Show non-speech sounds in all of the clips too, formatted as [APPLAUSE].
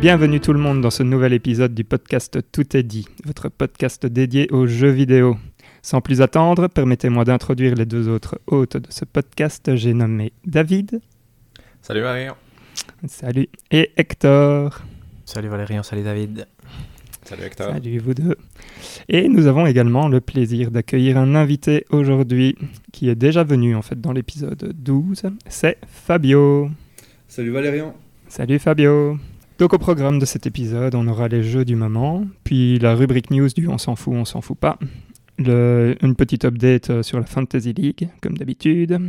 Bienvenue tout le monde dans ce nouvel épisode du podcast Tout est dit, votre podcast dédié aux jeux vidéo. Sans plus attendre, permettez-moi d'introduire les deux autres hôtes de ce podcast. J'ai nommé David. Salut Valérian. Salut. Et Hector. Salut Valérian, salut David. Salut Hector. Salut vous deux. Et nous avons également le plaisir d'accueillir un invité aujourd'hui qui est déjà venu en fait dans l'épisode 12. C'est Fabio. Salut Valérian. Salut Fabio. Donc au programme de cet épisode, on aura les jeux du moment, puis la rubrique news du on s'en fout, on s'en fout pas, une petite update sur la Fantasy League, comme d'habitude.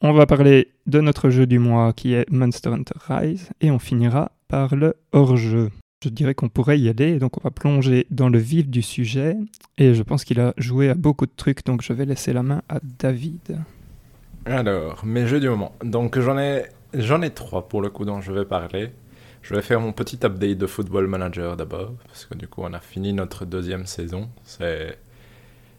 On va parler de notre jeu du mois qui est Monster Hunter Rise, et on finira par le hors-jeu. Je dirais qu'on pourrait y aller, donc on va plonger dans le vif du sujet, et je pense qu'il a joué à beaucoup de trucs, donc je vais laisser la main à David. Alors, mes jeux du moment. Donc j'en ai, j'en ai trois pour le coup dont je vais parler. Je vais faire mon petit update de Football Manager d'abord, parce que du coup on a fini notre deuxième saison. C'est,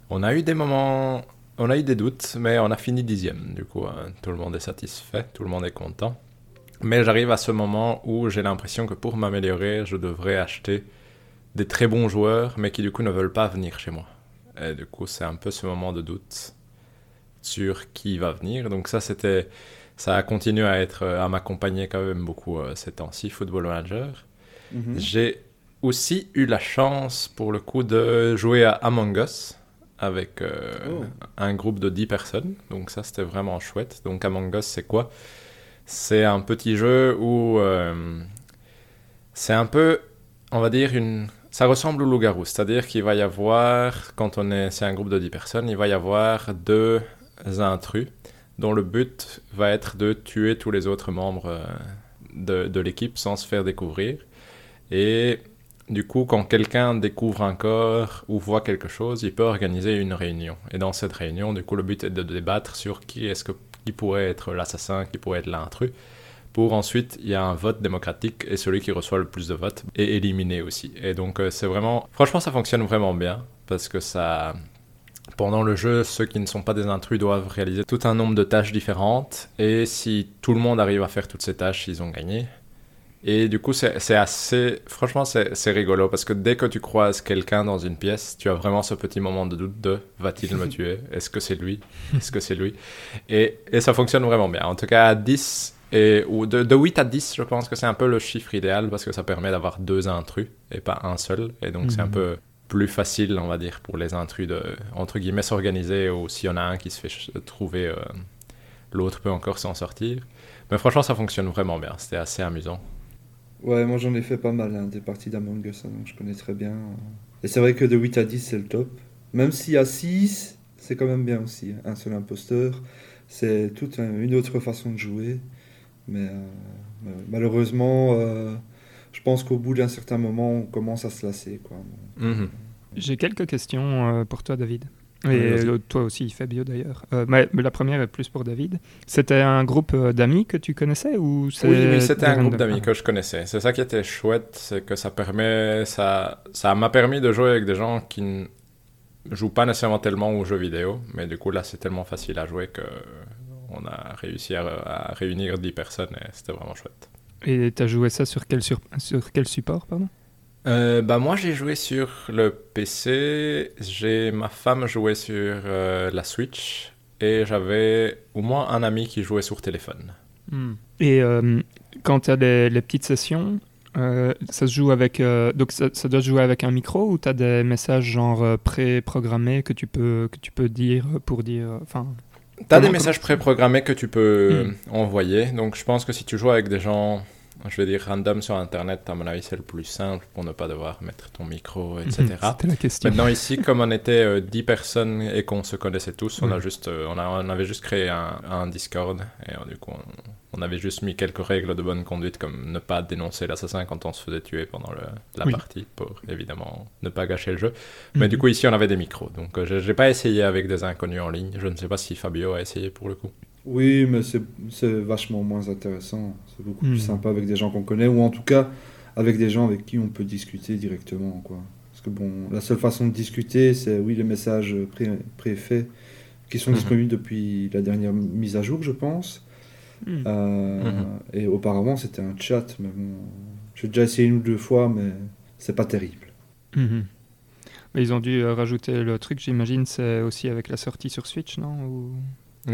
on a eu des moments, on a eu des doutes, mais on a fini dixième. Du coup, hein, tout le monde est satisfait, tout le monde est content. Mais j'arrive à ce moment où j'ai l'impression que pour m'améliorer, je devrais acheter des très bons joueurs, mais qui du coup ne veulent pas venir chez moi. Et du coup, c'est un peu ce moment de doute sur qui va venir. Donc ça, c'était, ça a continué à être, euh, à m'accompagner quand même beaucoup euh, ces temps-ci, Football Manager. Mhm. J'ai aussi eu la chance, pour le coup, de jouer à Among Us avec euh, Oh. un groupe de 10 personnes. Donc ça, c'était vraiment chouette. Donc Among Us, c'est quoi? C'est un petit jeu où euh, c'est un peu, on va dire, une... Ça ressemble au loup-garou, c'est-à-dire qu'il va y avoir, quand on est, c'est un groupe de 10 personnes, il va y avoir deux intrus dont le but va être de tuer tous les autres membres euh, de, l'équipe sans se faire découvrir. Et du coup, quand quelqu'un découvre un corps ou voit quelque chose, il peut organiser une réunion. Et dans cette réunion, du coup, le but est de débattre sur qui est-ce qui pourrait être l'assassin, qui pourrait être l'intrus. Pour ensuite, il y a un vote démocratique et celui qui reçoit le plus de votes est éliminé aussi. Et donc, euh, c'est vraiment. Franchement, ça fonctionne vraiment bien parce que ça. Pendant le jeu, ceux qui ne sont pas des intrus doivent réaliser tout un nombre de tâches différentes. Et si tout le monde arrive à faire toutes ces tâches, ils ont gagné. Et du coup, c'est assez. Franchement, c'est rigolo parce que dès que tu croises quelqu'un dans une pièce, tu as vraiment ce petit moment de doute de va-t-il me [LAUGHS] tuer? Est-ce que c'est lui? Est-ce que c'est lui? Et, et ça fonctionne vraiment bien. En tout cas, à 10, et, ou de, de 8 à 10, je pense que c'est un peu le chiffre idéal parce que ça permet d'avoir deux intrus et pas un seul. Et donc, c'est un Mhm. peu plus facile, on va dire, pour les intrus de, entre guillemets, s'organiser ou s'il y en a un qui se fait trouver, euh, l'autre peut encore s'en sortir. Mais franchement, ça fonctionne vraiment bien. C'était assez amusant. Ouais, moi j'en ai fait pas mal, hein, des parties d'Among Us, hein, donc je connais très bien. Et c'est vrai que de 8 à 10, c'est le top. Même si à 6, c'est quand même bien aussi. hein, Un seul imposteur, c'est toute un- une autre façon de jouer. Mais euh, malheureusement, euh, pense qu'au bout d'un certain moment, on commence à se lasser. Quoi. Mhm. J'ai quelques questions euh, pour toi, David. Et Oui, toi aussi, Fabio d'ailleurs. Euh, mais, mais la première est plus pour David. C'était un groupe euh, d'amis que tu connaissais ou Oui, oui, c'était un groupe d'amis que je connaissais. C'est ça qui était chouette, c'est que ça permet, ça, ça m'a permis de jouer avec des gens qui ne jouent pas nécessairement tellement aux jeux vidéo, mais du coup là c'est tellement facile à jouer que on a réussi à, à réunir 10 personnes et c'était vraiment chouette. Et tu as joué ça sur quel, sur, sur quel support pardon? Euh, bah moi j'ai joué sur le PC, j'ai ma femme jouait sur euh, la Switch et j'avais au moins un ami qui jouait sur téléphone. Et euh, quand tu as les, les petites sessions, euh, ça se joue avec. euh, donc ça, ça doit se jouer avec un micro ou tu as des messages genre pré-programmés que tu peux que tu peux dire pour dire. euh, Enfin. T'as des messages préprogrammés que tu peux Hmm. envoyer. Donc je pense que si tu joues avec des gens, je vais dire random sur Internet, à mon avis c'est le plus simple pour ne pas devoir mettre ton micro, etc. C'était la question. Maintenant ici, [LAUGHS] comme on était euh, 10 personnes et qu'on se connaissait tous, on, a juste, euh, on, a, on avait juste créé un, un Discord et euh, du coup on, on avait juste mis quelques règles de bonne conduite comme ne pas dénoncer l'assassin quand on se faisait tuer pendant le- la Oui. partie pour évidemment ne pas gâcher le jeu. Mais Mhm. du coup, ici, on avait des micros. Donc, euh, je n'ai pas essayé avec des inconnus en ligne. Je ne sais pas si Fabio a essayé pour le coup. Oui, mais c'est vachement moins intéressant. C'est beaucoup Hmm. plus sympa avec des gens qu'on connaît, ou en tout cas avec des gens avec qui on peut discuter directement. Quoi. Parce que bon, la seule façon de discuter, c'est oui les messages pré- préfaits qui sont Mhm. disponibles depuis la dernière mise à jour, je pense. Hmm. Euh. Et auparavant, c'était un chat, mais bon, J'ai déjà essayé une ou deux fois, mais c'est pas terrible. Mais ils ont dû euh, rajouter le truc, j'imagine, c'est aussi avec la sortie sur Switch, non Ou-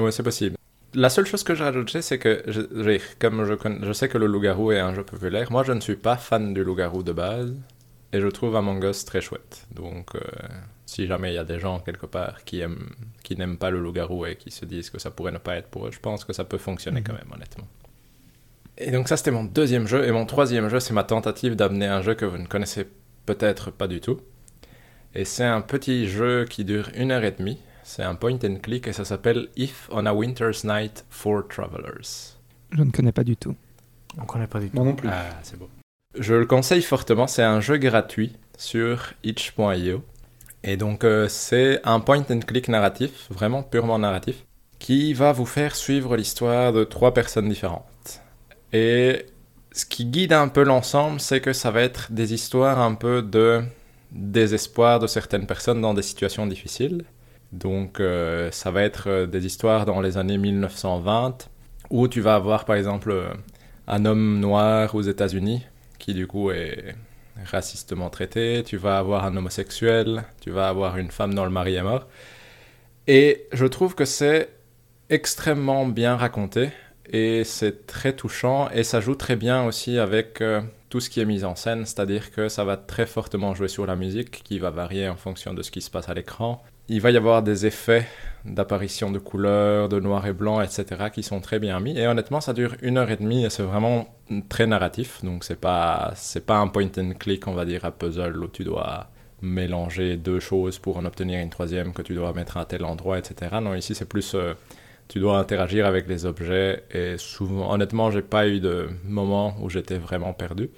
Ouais, c'est possible. La seule chose que j'ai rajoutée, c'est que, je, comme je, connais- je sais que le loup-garou est un jeu populaire, moi je ne suis pas fan du loup-garou de base, et je trouve Among Us très chouette. Donc, euh, si jamais il y a des gens quelque part qui aiment, qui n'aiment pas le loup-garou et qui se disent que ça pourrait ne pas être pour eux, je pense que ça peut fonctionner Mhm. quand même, honnêtement. Et donc ça, c'était mon deuxième jeu, et mon troisième jeu, c'est ma tentative d'amener un jeu que vous ne connaissez peut-être pas du tout. Et c'est un petit jeu qui dure une heure et demie. C'est un point and click et ça s'appelle If on a Winter's Night for Travelers. Je ne connais pas du tout. On connaît pas du tout. Moi non plus. Ah, c'est beau. Je le conseille fortement. C'est un jeu gratuit sur itch.io. Et donc, euh, c'est un point and click narratif, vraiment purement narratif, qui va vous faire suivre l'histoire de trois personnes différentes. Et ce qui guide un peu l'ensemble, c'est que ça va être des histoires un peu de désespoir de certaines personnes dans des situations difficiles. Donc, euh, ça va être euh, des histoires dans les années 1920, où tu vas avoir par exemple euh, un homme noir aux États-Unis qui du coup est racistement traité, tu vas avoir un homosexuel, tu vas avoir une femme dont le mari est mort. Et je trouve que c'est extrêmement bien raconté et c'est très touchant et ça joue très bien aussi avec tout ce qui est mis en scène, c'est-à-dire que ça va très fortement jouer sur la musique qui va varier en fonction de ce qui se passe à l'écran. Il va y avoir des effets d'apparition de couleurs, de noir et blanc, etc., qui sont très bien mis. Et honnêtement, ça dure une heure et demie et c'est vraiment très narratif. Donc c'est pas c'est pas un point and click, on va dire, à puzzle où tu dois mélanger deux choses pour en obtenir une troisième que tu dois mettre à tel endroit, etc. Non, ici c'est plus euh, tu dois interagir avec les objets et souvent, honnêtement, j'ai pas eu de moment où j'étais vraiment perdu.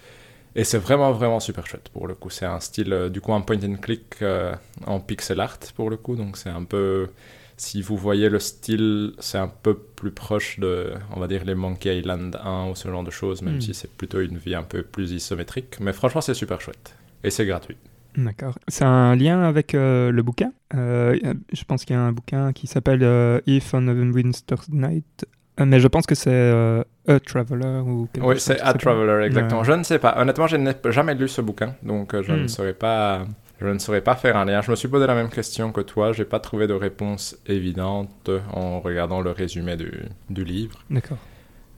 Et c'est vraiment, vraiment super chouette pour le coup. C'est un style, euh, du coup, un point and click euh, en pixel art pour le coup. Donc c'est un peu, si vous voyez le style, c'est un peu plus proche de, on va dire, les Monkey Island 1 ou ce genre de choses, même Mm. si c'est plutôt une vie un peu plus isométrique. Mais franchement, c'est super chouette. Et c'est gratuit. D'accord. C'est un lien avec euh, le bouquin? Je pense qu'il y a un bouquin qui s'appelle If on a Winter's Night. Mais je pense que c'est A Traveler ou quelque Oui, c'est A. Traveler, exactement. Ouais. Je ne sais pas. Honnêtement, je n'ai jamais lu ce bouquin, donc euh, je ne Hmm. saurais pas. Je ne saurais pas faire un lien. Je me suis posé la même question que toi. J'ai pas trouvé de réponse évidente en regardant le résumé du, du livre. D'accord.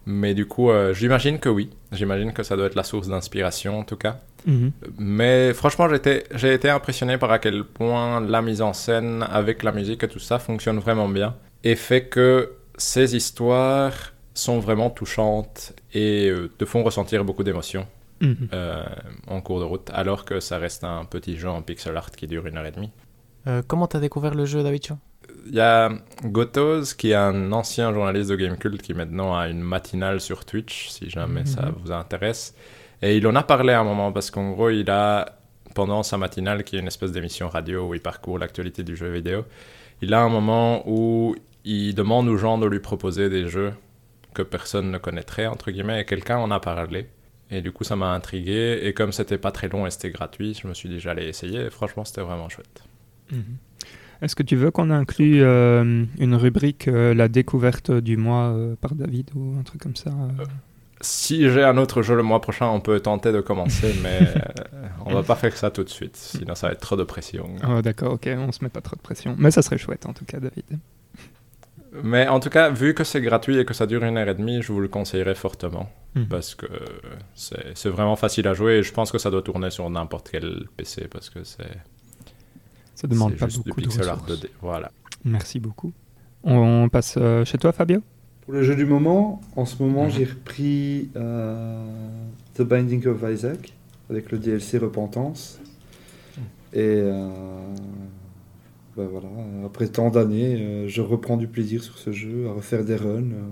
Mais du coup, euh, j'imagine que oui. J'imagine que ça doit être la source d'inspiration en tout cas. Mhm. Mais franchement, j'ai été impressionné par à quel point la mise en scène avec la musique et tout ça fonctionne vraiment bien et fait que ces histoires sont vraiment touchantes et euh, te font ressentir beaucoup d'émotions Mhm. euh, en cours de route, alors que ça reste un petit jeu en pixel art qui dure une heure et demie. Euh, comment t'as découvert le jeu, David Il y a Gotos, qui est un ancien journaliste de Gamecult, qui maintenant a une matinale sur Twitch, si jamais ça Mhm. vous intéresse. Et il en a parlé à un moment, parce qu'en gros, il a, pendant sa matinale, qui est une espèce d'émission radio où il parcourt l'actualité du jeu vidéo, il a un moment où il demande aux gens de lui proposer des jeux que personne ne connaîtrait, entre guillemets, et quelqu'un en a parlé. Et du coup, ça m'a intrigué. Et comme c'était pas très long et c'était gratuit, je me suis dit j'allais essayer. Et franchement, c'était vraiment chouette. Mhm. Est-ce que tu veux qu'on inclue euh, une rubrique euh, la découverte du mois euh, par David ou un truc comme ça Si j'ai un autre jeu le mois prochain, on peut tenter de commencer, [LAUGHS] mais on va pas faire ça tout de suite, sinon ça va être trop de pression. Oh, D'accord, ok, on se met pas trop de pression. Mais ça serait chouette en tout cas, David. Mais en tout cas, vu que c'est gratuit et que ça dure une heure et demie, je vous le conseillerais fortement, Mhm. parce que c'est vraiment facile à jouer et je pense que ça doit tourner sur n'importe quel PC, parce que c'est Ça demande pas juste du beaucoup de pixel art ressources. 2D. Voilà. Merci beaucoup. On passe euh, chez toi, Fabio? Pour le jeu du moment, en ce moment, Mhm. j'ai repris euh, The Binding of Isaac avec le DLC Repentance. Et euh, ben voilà, après tant d'années, euh, je reprends du plaisir sur ce jeu, à refaire des runs. euh,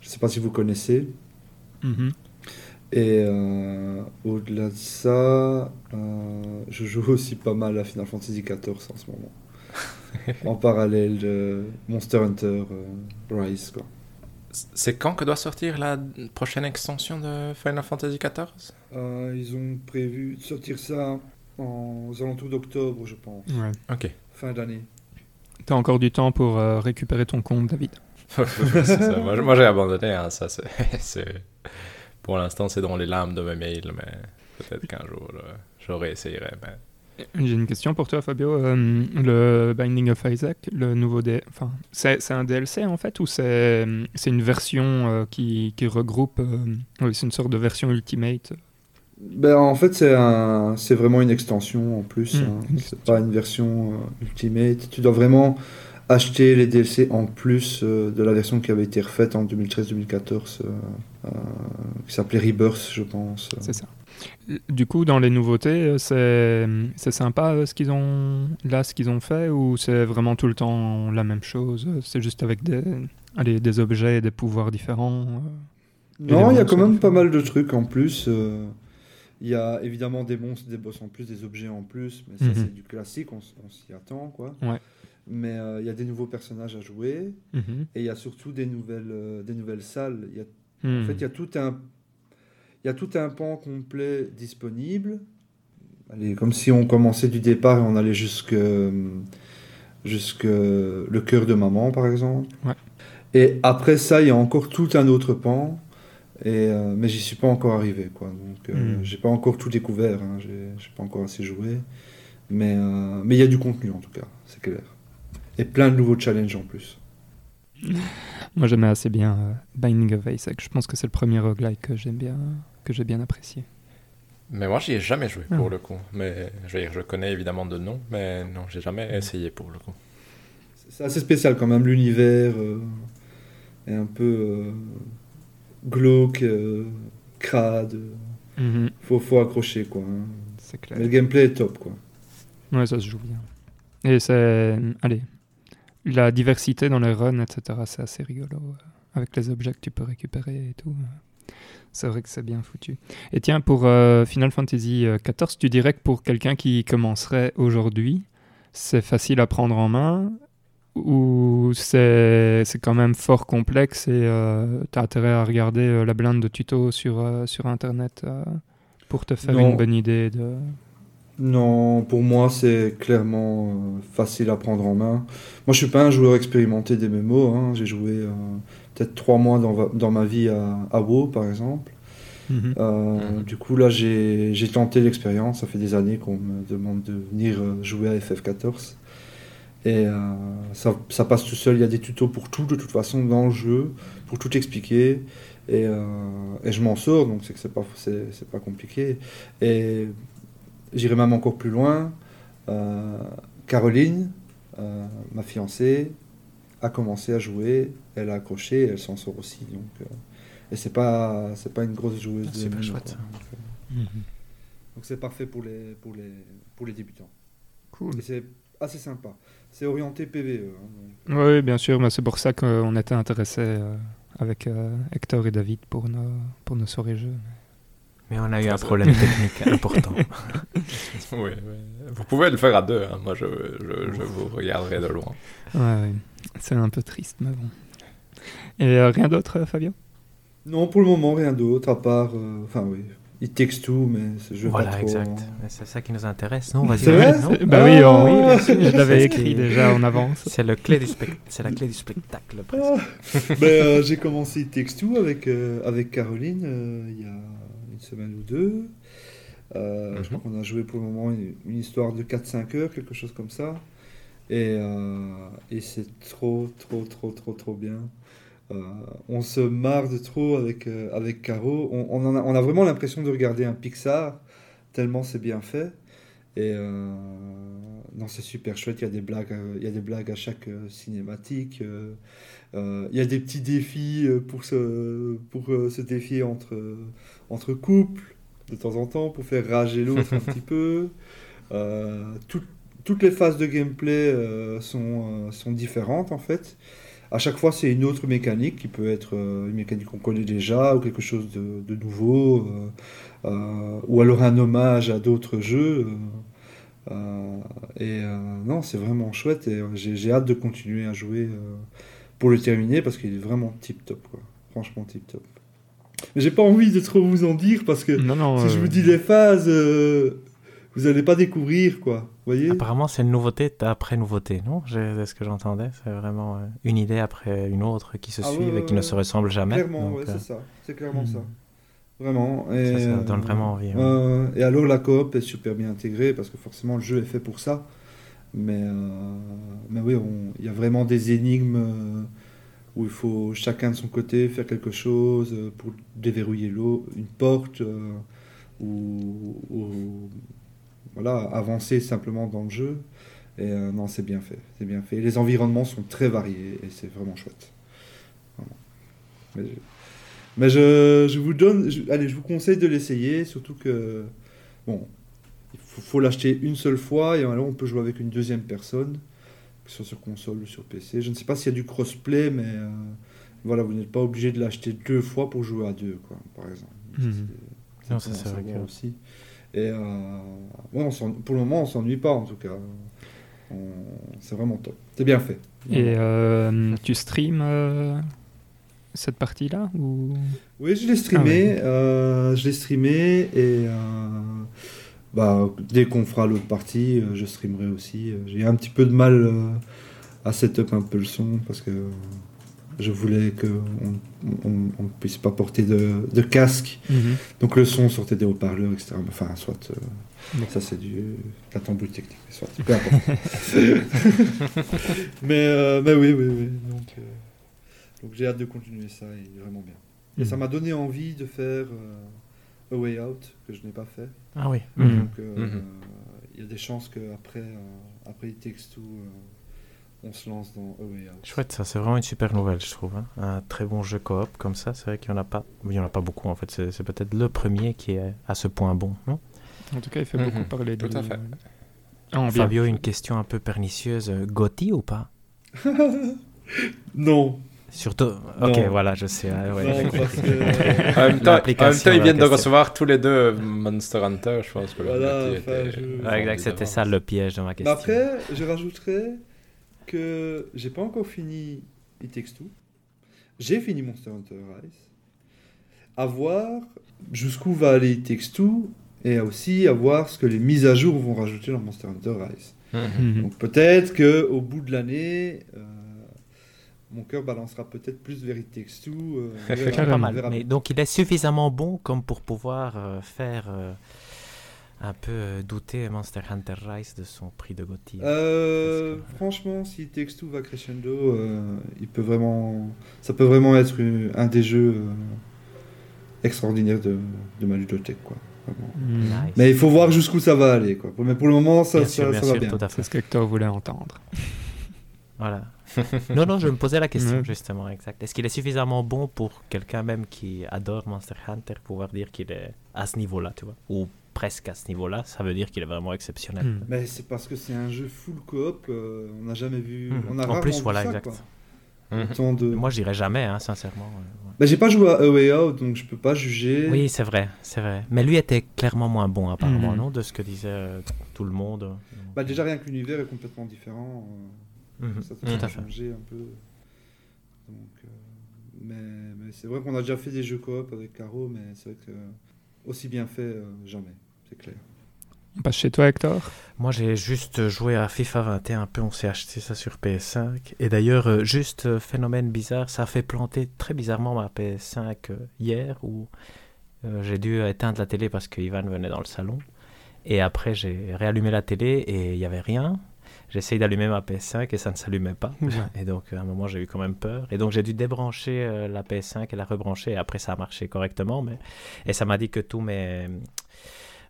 je ne sais pas si vous connaissez. Et euh, au-delà de ça, euh, je joue aussi pas mal à Final Fantasy XIV en ce moment. [LAUGHS] en parallèle de Monster Hunter euh, Rise. Quoi. C'est quand que doit sortir la prochaine extension de Final Fantasy XIV Euh, ils ont prévu de sortir ça en, aux alentours d'octobre, je pense. Ouais. Ok. Fin d'année. T'as encore du temps pour euh, récupérer ton compte, David. [LAUGHS] C'est ça. Moi, moi, j'ai abandonné, hein, ça c'est [LAUGHS] c'est Pour l'instant, c'est dans les lames de mes mails, mais peut-être qu'un jour, euh, j'aurais essayé. Mais... J'ai une question pour toi, Fabio. Euh, le Binding of Isaac, le nouveau D... enfin, c'est un DLC en fait ou c'est une version euh, qui, qui regroupe, euh, oui, c'est une sorte de version Ultimate. Ben, en fait, c'est un, vraiment une extension en plus. Mm. hein. C'est pas une version euh, Ultimate. Tu dois vraiment acheter les DLC en plus euh, de la version qui avait été refaite en 2013-2014, euh, qui s'appelait Rebirth, je pense. C'est ça. Du coup, dans les nouveautés, c'est sympa ce qu'ils ont là, ce qu'ils ont fait, ou c'est vraiment tout le temps la même chose C'est juste avec des, allez, des objets et des pouvoirs différents. Non, il y a quand même différents. pas mal de trucs en plus. euh, Il y a évidemment des monstres, des boss en plus, des objets en plus, mais ça Mhm. c'est du classique, on, s'y attend quoi. Ouais. Mais euh, il y a des nouveaux personnages à jouer Mhm. et il y a surtout des nouvelles, euh, des nouvelles salles. Il y a Hmm. En fait, il y a tout un, il y a tout un pan complet disponible. Allez, comme si on commençait du départ et on allait jusque, jusque le cœur de maman, par exemple. Ouais. Et après ça, il y a encore tout un autre pan. Et, euh, mais j'y suis pas encore arrivé, quoi. Donc, euh, Mm. j'ai pas encore tout découvert. Hein. J'ai pas encore assez joué. Mais euh, mais il y a du contenu en tout cas, c'est clair. Et plein de nouveaux challenges en plus. [LAUGHS] Moi, j'aimais assez bien euh, Binding of Isaac. Je pense que c'est le premier roguelike que j'aime bien, que j'ai bien apprécié. mais moi, j'y ai jamais joué Ah. pour le coup. Mais je, veux dire, je connais évidemment de nom, mais non, j'ai jamais essayé pour le coup. C'est assez spécial quand même, l'univers euh, est un peu euh, glauque, euh, crade. Mhm. Faut, faut accrocher quoi. hein. C'est clair. Mais le gameplay est top quoi. Ouais, ça se joue bien. Et c'est. Allez. La diversité dans les runs, etc., c'est assez rigolo. euh, Avec les objets que tu peux récupérer et tout. euh, C'est vrai que c'est bien foutu. Et tiens, pour euh, Final Fantasy euh, XIV, tu dirais que pour quelqu'un qui commencerait aujourd'hui, c'est facile à prendre en main ou c'est c'est quand même fort complexe et tu as intérêt à regarder euh, la blinde de tutos sur, euh, sur Internet euh, pour te faire Non. une bonne idée de... Non, pour moi c'est clairement euh, facile à prendre en main. Moi je suis pas un joueur expérimenté des MMO. Hein. J'ai joué euh, peut-être trois mois dans, dans ma vie à, à WoW par exemple. Mhm. Euh, Mhm. Du coup, là, j'ai j'ai tenté l'expérience. Ça fait des années qu'on me demande de venir euh, jouer à FF14. Et euh, ça, ça passe tout seul. Il y a des tutos pour tout, de toute façon, dans le jeu, pour tout expliquer. Et, euh, et je m'en sors, donc c'est que c'est pas, c'est c'est pas compliqué. Et j'irai même encore plus loin. Euh, Caroline, euh, ma fiancée, a commencé à jouer. Elle a accroché, et elle s'en sort aussi. Donc, euh, et c'est pas, c'est pas une grosse joueuse Ah, de super MMO, chouette. quoi. Donc, euh, Mhm. donc c'est parfait pour les, pour les, pour les débutants. Cool. Et c'est assez sympa. C'est orienté PVE. hein, donc. Oui, bien sûr, mais c'est pour ça qu'on était intéressés euh, avec euh, Hector et David pour nos, pour nos soirées jeux. Mais on a eu un problème [LAUGHS] technique important. [LAUGHS] Oui. Vous pouvez le faire à deux. hein. Moi, je, je, je vous regarderai de loin. Ouais, ouais. c'est un peu triste, mais bon. Et euh, rien d'autre, euh, Fabio Non, pour le moment, rien d'autre, à part. euh, Enfin, oui. It Takes Two, mais c'est- je vais voilà, pas trop. exact. Mais C'est ça qui nous intéresse. Non, vas-y. C'est vrai? non Bah oui, Ah on- oui, bien [LAUGHS] je l'avais écrit déjà en avance. C'est le clé du c'est la clé du spectacle presque. Ah. [LAUGHS] Ben, euh, j'ai commencé It Takes Two avec, euh, avec Caroline euh, il y a une semaine ou deux. Euh, Je crois qu'on a joué pour le moment une, une histoire de 4-5 heures, quelque chose comme ça. Et, euh, et c'est trop, trop, trop, trop, trop bien. On se marre de trop avec, euh, avec Caro. On, on, en a, on a vraiment l'impression de regarder un Pixar, tellement c'est bien fait. Et euh, non, c'est super chouette. Il y a des blagues, euh, il y a des blagues à chaque cinématique. euh, il y a des petits défis pour se, pour, se défier entre, entre couples de temps en temps pour faire rager l'autre un [LAUGHS] petit peu. Euh, tout- toutes les phases de gameplay sont, sont différentes en fait. À chaque fois, c'est une autre mécanique qui peut être euh, une mécanique qu'on connaît déjà ou quelque chose de, de nouveau, euh, euh, ou alors un hommage à d'autres jeux. euh, et euh, non, c'est vraiment chouette et j'ai hâte de continuer à jouer pour le terminer parce qu'il est vraiment tip top, quoi. Franchement tip top. Mais j'ai pas envie de trop vous en dire parce que Non, non. si je vous dis les phases, vous allez pas découvrir, quoi. Voyez Apparemment, c'est une nouveauté après nouveauté, non? C'est ce que j'entendais. C'est vraiment euh, une idée après une autre qui se Ah ouais, suivent et qui ne se ressemblent jamais. Clairement, ouais, euh, c'est ça. C'est clairement hmm. ça. Vraiment. Et, Ça, ça donne vraiment envie. ouais. Euh, et alors la coop est super bien intégrée parce que forcément le jeu est fait pour ça. Mais, euh, mais oui, il y a vraiment des énigmes où il faut chacun de son côté faire quelque chose pour déverrouiller l'eau, une porte ou, ou, voilà, avancer simplement dans le jeu. Et euh, non, c'est bien fait, c'est bien fait. Les environnements sont très variés et c'est vraiment chouette. Vraiment. Mais je- mais je, je vous donne, je- allez, je vous conseille de l'essayer, surtout que, bon, il faut, faut l'acheter une seule fois et alors on peut jouer avec une deuxième personne, que ce soit sur console ou sur PC. Je ne sais pas s'il y a du crossplay, mais euh, voilà, vous n'êtes pas obligé de l'acheter deux fois pour jouer à deux, quoi, par exemple. Mhm. C'est- Non, ça, bon c'est à vrai savoir que- aussi. Et euh, ouais, on pour le moment, on s'ennuie pas en tout cas. On- C'est vraiment top. C'est bien fait. Et euh, tu streams euh, cette partie-là ou... Oui, je l'ai streamé. Ah euh, je l'ai streamé et euh, bah, dès qu'on fera l'autre partie, euh, je streamerai aussi. J'ai un petit peu de mal à setup un peu le son parce que je voulais qu'on on, on puisse pas porter de, de casque. Donc le son sortait des haut-parleurs, etc. Enfin, soit. euh. Ça, c'est du la tambouille technique. Soit, peu importe. [LAUGHS] mais, euh, mais oui, oui, oui. Donc, euh, donc j'ai hâte de continuer ça. Il est vraiment bien. Et ça Mhm. m'a donné envie de faire euh, A Way Out, que je n'ai pas fait. Ah oui. Mhm. Donc euh, Mhm. il y a des chances qu'après euh, après It Takes Two, euh, on se lance dans A Way Out. Chouette, ça c'est vraiment une super nouvelle, je trouve. hein. Un très bon jeu coop comme ça, c'est vrai qu'il n'y en a pas. Il y en a pas beaucoup en fait. C'est c'est peut-être le premier qui est à ce point bon, non? En tout cas, il fait Mhm. beaucoup parler de Tout à fait. Ah. Fabio, une question un peu pernicieuse. Gotti ou pas? [LAUGHS] Non, Surtout. Ok, Non. voilà, je sais. ouais, non, que [LAUGHS] En même temps, en L'application même temps, ils viennent de recevoir tous les deux Monster Hunter, je pense que Voilà, était je- Ouais, c'était ça le piège de ma Mais question. après, je rajouterais que j'ai pas encore fini It Takes Two. J'ai fini Monster Hunter Rise. À voir jusqu'où va aller It Takes Two et aussi à voir ce que les mises à jour vont rajouter dans Monster Hunter Rise. Mhm. Donc peut-être que au bout de l'année, euh, mon cœur balancera peut-être plus vers It Takes Two. euh, [LAUGHS] verra. Pas mal. Mais donc il est suffisamment bon comme pour pouvoir euh, faire euh, un peu euh, douter Monster Hunter Rise de son prix de Gotti. Euh, que- franchement, si Takes Two va crescendo, euh, il peut vraiment, ça peut vraiment être une- un des jeux euh, extraordinaires de, de ma ludothèque, quoi. Nice. Mais il faut voir jusqu'où ça va aller, quoi. Mais pour le moment, ça, bien ça, sûr, bien ça va sûr, bien. C'est ce que Hector voulait entendre. [LAUGHS] Voilà. [LAUGHS] non, non, je me posais la question justement, exact. Est-ce qu'il est suffisamment bon pour quelqu'un même qui adore Monster Hunter pouvoir dire qu'il est à ce niveau-là, tu vois? Ou presque à ce niveau-là, ça veut dire qu'il est vraiment exceptionnel. Mhm. Mais c'est parce que c'est un jeu full coop. euh, on n'a jamais vu. On a En plus, vu voilà, ça, exact. Autant de... Moi, je dirais jamais, hein, sincèrement. ouais, ouais. Bah, j'ai pas joué à A Way Out, donc je peux pas juger. Oui, c'est vrai, c'est vrai. Mais lui était clairement moins bon, apparemment, Mhm. non De ce que disait euh, tout le monde. Bah, déjà rien que l'univers est complètement différent. euh. Ça, Tout ça à a fait. changé un peu. Donc, euh, mais mais c'est vrai qu'on a déjà fait des jeux coop avec Caro, mais c'est vrai que aussi bien fait, euh, jamais, c'est clair. On passe chez toi, Hector Moi, j'ai juste joué à FIFA 21 un peu, on s'est acheté ça sur PS5. Et d'ailleurs, euh, juste euh, phénomène bizarre, ça a fait planter très bizarrement ma PS5 euh, hier, où j'ai dû éteindre la télé parce que Ivan venait dans le salon. Et après, j'ai réallumé la télé et il n'y avait rien. J'ai essayé d'allumer ma PS5 et ça ne s'allumait pas. [LAUGHS] Et donc, à un moment, j'ai eu quand même peur. Et donc, j'ai dû débrancher euh, la PS5 et la rebrancher. Et après, ça a marché correctement. Mais... Et ça m'a dit que tous mes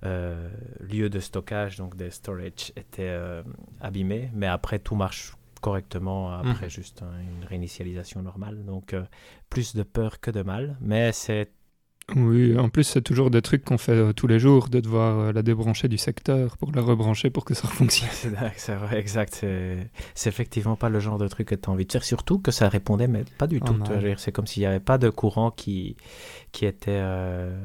lieux de stockage, donc des storage, étaient euh, abîmés. Mais après, tout marche correctement après Mhm. juste hein, une réinitialisation normale. Donc, euh, plus de peur que de mal. Mais c'est Oui, en plus, c'est toujours des trucs qu'on fait euh, tous les jours, de devoir euh, la débrancher du secteur pour la rebrancher pour que ça fonctionne. [LAUGHS] C'est vrai, exact. C'est effectivement pas le genre de truc que tu as envie de faire. Surtout que ça répondait, mais pas du Oh tout. C'est comme s'il n'y avait pas de courant qui, qui était euh,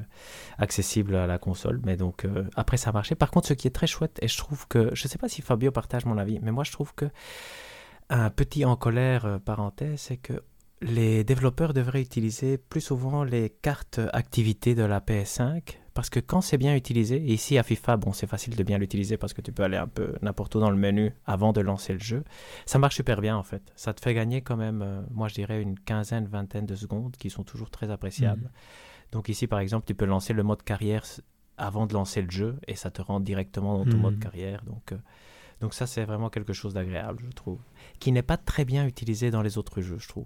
accessible à la console. Mais donc, après, ça marchait. Par contre, ce qui est très chouette, et je trouve que, je sais pas si Fabio partage mon avis, mais moi, je trouve que un petit en colère parenthèse, c'est que les développeurs devraient utiliser plus souvent les cartes activités de la PS5 parce que quand c'est bien utilisé, et ici à FIFA, bon, c'est facile de bien l'utiliser parce que tu peux aller un peu n'importe où dans le menu avant de lancer le jeu, ça marche super bien en fait. Ça te fait gagner quand même, euh, moi je dirais, une quinzaine, vingtaine de secondes qui sont toujours très appréciables. Donc ici, par exemple, tu peux lancer le mode carrière avant de lancer le jeu et ça te rentre directement dans ton mode carrière. Donc, euh, donc ça, c'est vraiment quelque chose d'agréable, je trouve. Qui n'est pas très bien utilisé dans les autres jeux, je trouve.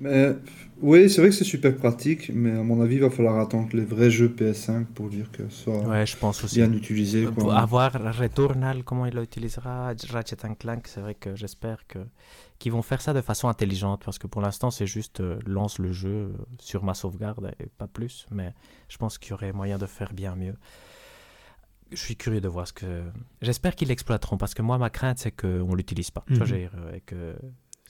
Mais oui, c'est vrai que c'est super pratique, mais à mon avis, il va falloir attendre les vrais jeux PS5 pour dire que ce soit Ouais, je pense aussi. bien utilisé. Euh, quoi. pour avoir Returnal, comment il l'utilisera, Ratchet Clank, c'est vrai que j'espère que qu'ils vont faire ça de façon intelligente parce que pour l'instant c'est juste euh, lance le jeu euh, sur ma sauvegarde et pas plus, mais je pense qu'il y aurait moyen de faire bien mieux. Je suis curieux de voir ce que. J'espère qu'ils l'exploiteront parce que moi ma crainte c'est qu'on l'utilise pas. Dire, euh, et que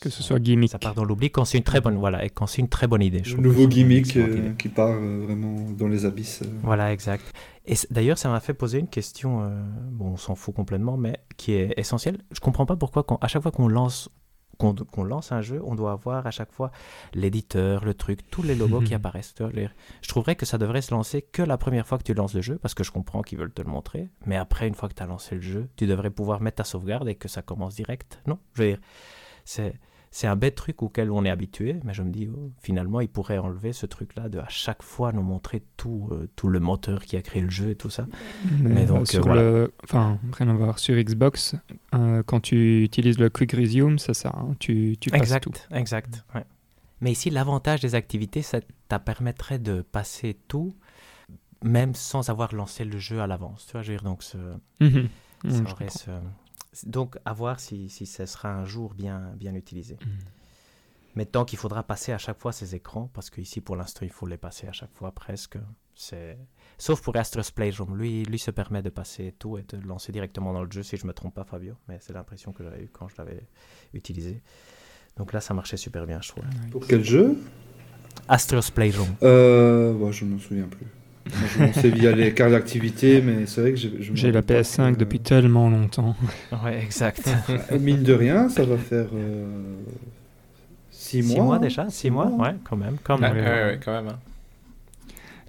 Que ce soit gimmick. ça part dans l'oubli quand c'est une très bonne voilà et quand c'est une très bonne idée. je Le nouveau gimmick euh, idée. qui part euh, vraiment dans les abysses. euh. Voilà, exact. Et d'ailleurs, ça m'a fait poser une question, euh, bon, on s'en fout complètement, mais qui est essentielle. Je comprends pas pourquoi, quand- à chaque fois qu'on lance, qu'on lance un jeu, on doit avoir à chaque fois l'éditeur, le truc, tous les logos qui [LAUGHS] apparaissent. Je trouverais que ça devrait se lancer que la première fois que tu lances le jeu, parce que je comprends qu'ils veulent te le montrer, mais après, une fois que tu as lancé le jeu, tu devrais pouvoir mettre ta sauvegarde et que ça commence direct. Non, je veux dire, c'est c'est un bête truc auquel on est habitué, mais je me dis, oh, finalement, ils pourraient enlever ce truc-là de à chaque fois nous montrer tout, euh, tout le moteur qui a créé le jeu et tout ça. Mais, Mais donc, sur euh, voilà. le, enfin, rien à voir. Sur Xbox, euh, quand tu utilises le Quick Resume, c'est ça. hein, tu, tu passes exact, tout. exact. ouais. Mais ici, l'avantage des activités, ça te permettrait de passer tout, même sans avoir lancé le jeu à l'avance. Tu vois, je veux dire, donc ce, ça Mm, ce- Donc, à voir si, si ça sera un jour bien, bien utilisé. Mm. Mais tant qu'il faudra passer à chaque fois ces écrans, parce qu'ici, pour l'instant, il faut les passer à chaque fois presque. C'est... Sauf pour Astro's Playroom. Lui, lui se permet de passer tout et de lancer directement dans le jeu, si je me trompe pas, Fabio. Mais c'est l'impression que j'avais eue quand je l'avais utilisé. Donc là, ça marchait super bien, je trouve. Pour quel jeu? Astro's Playroom. euh, ouais, Je ne me souviens plus. Je sais via les [LAUGHS] cartes d'activité, mais c'est vrai que j'ai je me J'ai la rappelle pas PS5 que- depuis tellement longtemps. Ouais, exact. Euh, Mine de rien, ça va faire 6 mois. Six mois déjà Six mois Ouais, quand même. Quand même. ouais, ouais, quand même. hein.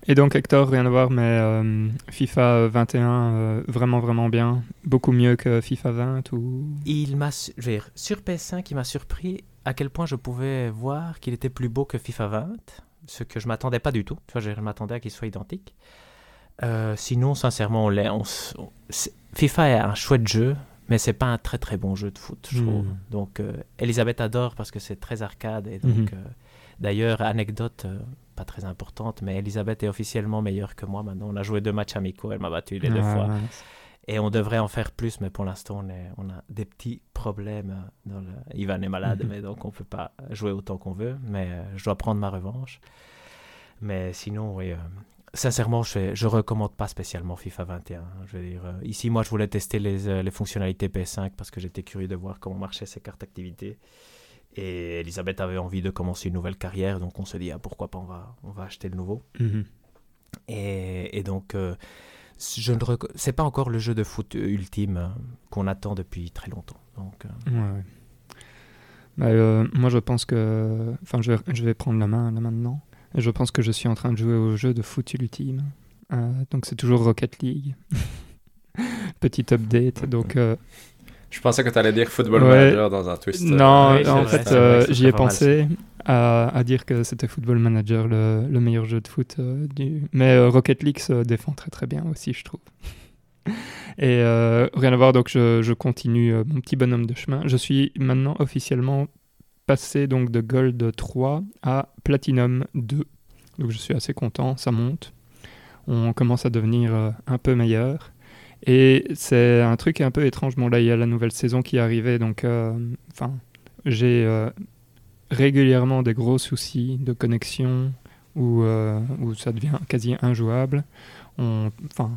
Et donc Hector, rien à voir, mais euh, FIFA 21, euh, vraiment vraiment bien. Beaucoup mieux que FIFA 20 ou... Il m'a, su- je veux dire, sur PS5, il m'a surpris à quel point je pouvais voir qu'il était plus beau que FIFA 20, ce que je m'attendais pas du tout. Tu vois, je m'attendais à qu'il soit identique. Euh, sinon, sincèrement, on l'est- on on- FIFA est un chouette jeu, mais c'est pas un très très bon jeu de foot, je trouve. Donc, euh, Elisabeth adore parce que c'est très arcade. Et donc, Mhm. euh, d'ailleurs, anecdote euh, pas très importante, mais Elisabeth est officiellement meilleure que moi maintenant. On a joué deux matchs amicaux, elle m'a battu les deux fois. Et on devrait en faire plus, mais pour l'instant, on, est- on a des petits problèmes. Dans le... Ivan est malade, [LAUGHS] mais donc on peut pas jouer autant qu'on veut. Mais euh, je dois prendre ma revanche. Mais sinon, oui. euh, sincèrement, je, je recommande pas spécialement FIFA 21. Je veux dire, euh, ici, moi, je voulais tester les, les fonctionnalités PS5 parce que j'étais curieux de voir comment marchaient ces cartes d'activité. Et Elisabeth avait envie de commencer une nouvelle carrière, donc on se dit, ah, pourquoi pas, on va, on va acheter le nouveau. Mhm. Et, et donc, je ne reco- c'est pas encore le jeu de foot ultime euh, qu'on attend depuis très longtemps. Donc, euh, Ouais, ouais. Bah, euh, moi, je pense que. Enfin, je, je vais prendre la main là maintenant. Et je pense que je suis en train de jouer au jeu de foot ultime. Euh, donc, c'est toujours Rocket League. [LAUGHS] Petit update. Donc, euh, Je pensais que tu allais dire Football Ouais. Manager dans un twist. euh, non, en fait, euh, j'y ai mal, pensé à, dire que c'était Football Manager le, le meilleur jeu de foot euh, du. Mais euh, Rocket League se défend très très bien aussi, je trouve. [LAUGHS] Et euh, rien à voir, donc je, je continue mon petit bonhomme de chemin. Je suis maintenant officiellement passé donc de Gold 3 à Platinum 2. Donc je suis assez content, ça monte. On commence à devenir un peu meilleur. Et c'est un truc un peu étrange. Bon, là, il y a la nouvelle saison qui est arrivée, donc enfin, j'ai régulièrement des gros soucis de connexion où, euh, où ça devient quasi injouable. On, enfin,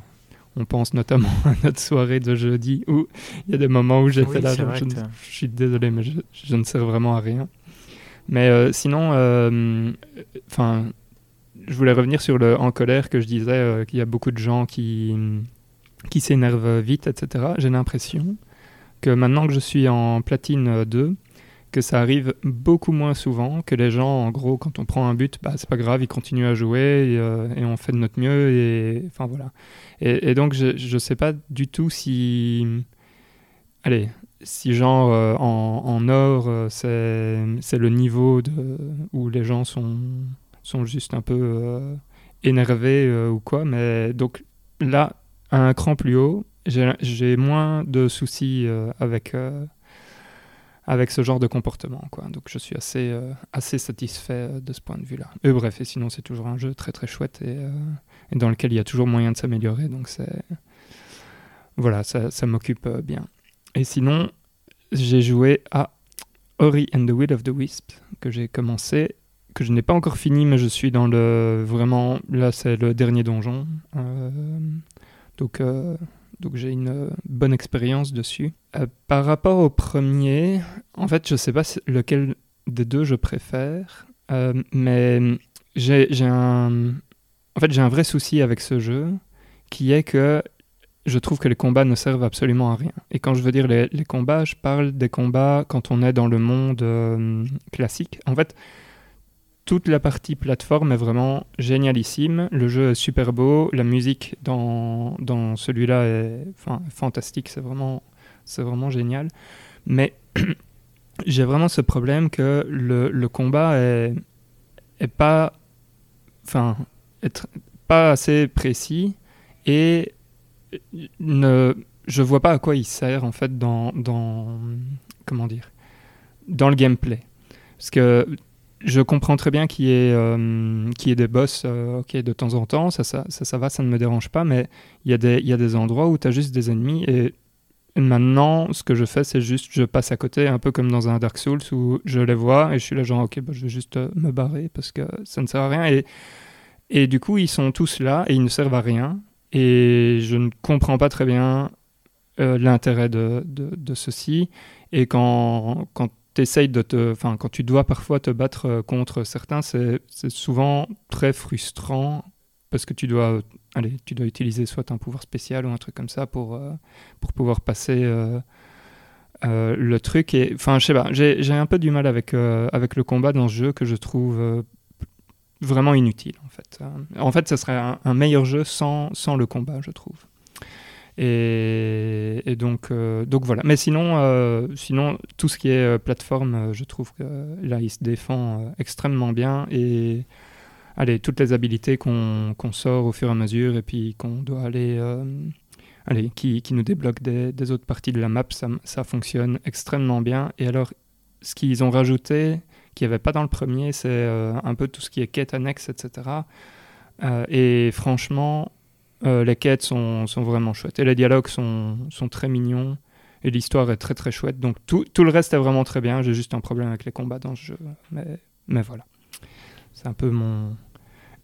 on pense notamment [LAUGHS] à notre soirée de jeudi où il y a des moments où j'étais Oui, là, genre, je, suis désolé, mais je, je ne sers vraiment à rien. Mais euh, sinon, euh, enfin, je voulais revenir sur le en colère que je disais euh, qu'il y a beaucoup de gens qui qui s'énervent vite, etc. J'ai l'impression que maintenant que je suis en platine euh, 2, que ça arrive beaucoup moins souvent, que les gens, en gros, quand on prend un but, bah, c'est pas grave, ils continuent à jouer et, euh, on fait de notre mieux. Et, enfin, voilà. Et, donc, je, sais pas du tout si. Allez, si genre euh, en, en or, euh, c'est le niveau de, où les gens sont, sont juste un peu énervé euh, ou quoi, mais donc là, à un cran plus haut, j'ai moins de soucis avec, avec ce genre de comportement. Quoi. Donc je suis assez, euh, assez satisfait euh, de ce point de vue-là. Et bref, et sinon c'est toujours un jeu très très chouette et, euh, dans lequel il y a toujours moyen de s'améliorer. Donc c'est... Voilà, ça, ça m'occupe bien. Et sinon, j'ai joué à Ori and the Will of the Wisp, que j'ai commencé, que je n'ai pas encore fini, mais je suis dans le... Vraiment, là c'est le dernier donjon. Donc... donc j'ai une euh, bonne expérience dessus. Euh, par rapport au premier, en fait, je sais pas lequel des deux je préfère, euh, mais j'ai un, en fait, j'ai un vrai souci avec ce jeu, qui est que je trouve que les combats ne servent absolument à rien. Et quand je veux dire les, combats, je parle des combats quand on est dans le monde classique. En fait, toute la partie plateforme est vraiment génialissime. Le jeu est super beau. La musique dans, dans celui-là est enfin, fantastique. C'est vraiment, c'est vraiment génial. Mais [CLEARS THROAT] j'ai vraiment ce problème que le, le combat est, pas, enfin, tr- pas assez précis et ne, je vois pas à quoi il sert en fait dans, dans comment dire, dans le gameplay. Parce que je comprends très bien qu'il y ait, euh, des boss euh, de temps en temps, ça ça, ça, ça va, ça ne me dérange pas, mais il y, a des- y a des endroits où tu as juste des ennemis et maintenant, ce que je fais, c'est juste, je passe à côté, un peu comme dans un Dark Souls où je les vois et je suis là genre, ok, bah, je vais juste euh, me barrer parce que ça ne sert à rien. Et, et du coup, ils sont tous là et ils ne servent à rien. Et je ne comprends pas très bien euh, l'intérêt de, de, de ceci. Et quand, quand de te, enfin, quand tu dois parfois te battre euh, contre certains, c'est souvent très frustrant parce que tu dois, allez, tu dois utiliser soit un pouvoir spécial ou un truc comme ça pour, euh, pour pouvoir passer euh, euh, le truc. Et enfin, je sais pas, j'ai un peu du mal avec, euh, avec le combat dans ce jeu que je trouve euh, vraiment inutile en fait. Euh, En fait, ce serait un, un meilleur jeu sans, sans le combat, je trouve. Et, euh, donc voilà. Mais sinon, euh, sinon, tout ce qui est euh, plateforme, je trouve que là, il se défend extrêmement bien. Et allez, toutes les habilités qu'on sort au fur et à mesure et puis qu'on doit aller, allez, qui, nous débloquent des, autres parties de la map, ça, fonctionne extrêmement bien. Et alors, ce qu'ils ont rajouté, qu'il n'y avait pas dans le premier, c'est un peu tout ce qui est quête annexe, etc. Et franchement, euh, les quêtes sont, sont vraiment chouettes. Et les dialogues sont, sont très mignons. Et l'histoire est très très chouette. Donc tout, tout le reste est vraiment très bien. J'ai juste un problème avec les combats dans ce jeu. Mais, mais voilà. C'est un peu mon,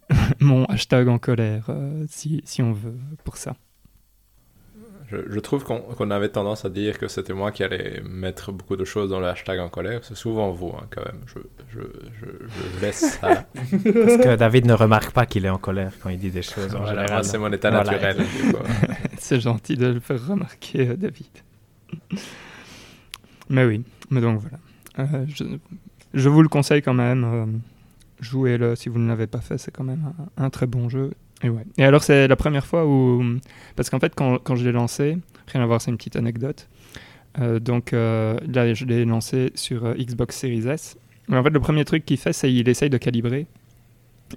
[LAUGHS] mon hashtag en colère, euh, si, si on veut, pour ça. Je, je trouve qu'on qu'on avait tendance à dire que c'était moi qui allais mettre beaucoup de choses dans le hashtag en colère. C'est souvent vous, hein, quand même. Je, je, je, je laisse ça. [LAUGHS] Parce que David ne remarque pas qu'il est en colère quand il dit des choses. en Voilà, général. c'est mon état Voilà. naturel. du coup. [LAUGHS] C'est gentil de le faire remarquer, euh, David. Mais oui, mais donc voilà. Euh, je, je vous le conseille quand même. euh, Jouez-le si vous ne l'avez pas fait, c'est quand même un, un très bon jeu. Et, ouais. et alors, c'est la première fois où. Parce qu'en fait, quand, quand je l'ai lancé, rien à voir, c'est une petite anecdote. Euh, donc euh, là, je l'ai lancé sur euh, Xbox Series S. Mais en fait, le premier truc qu'il fait, c'est qu'il essaye de calibrer.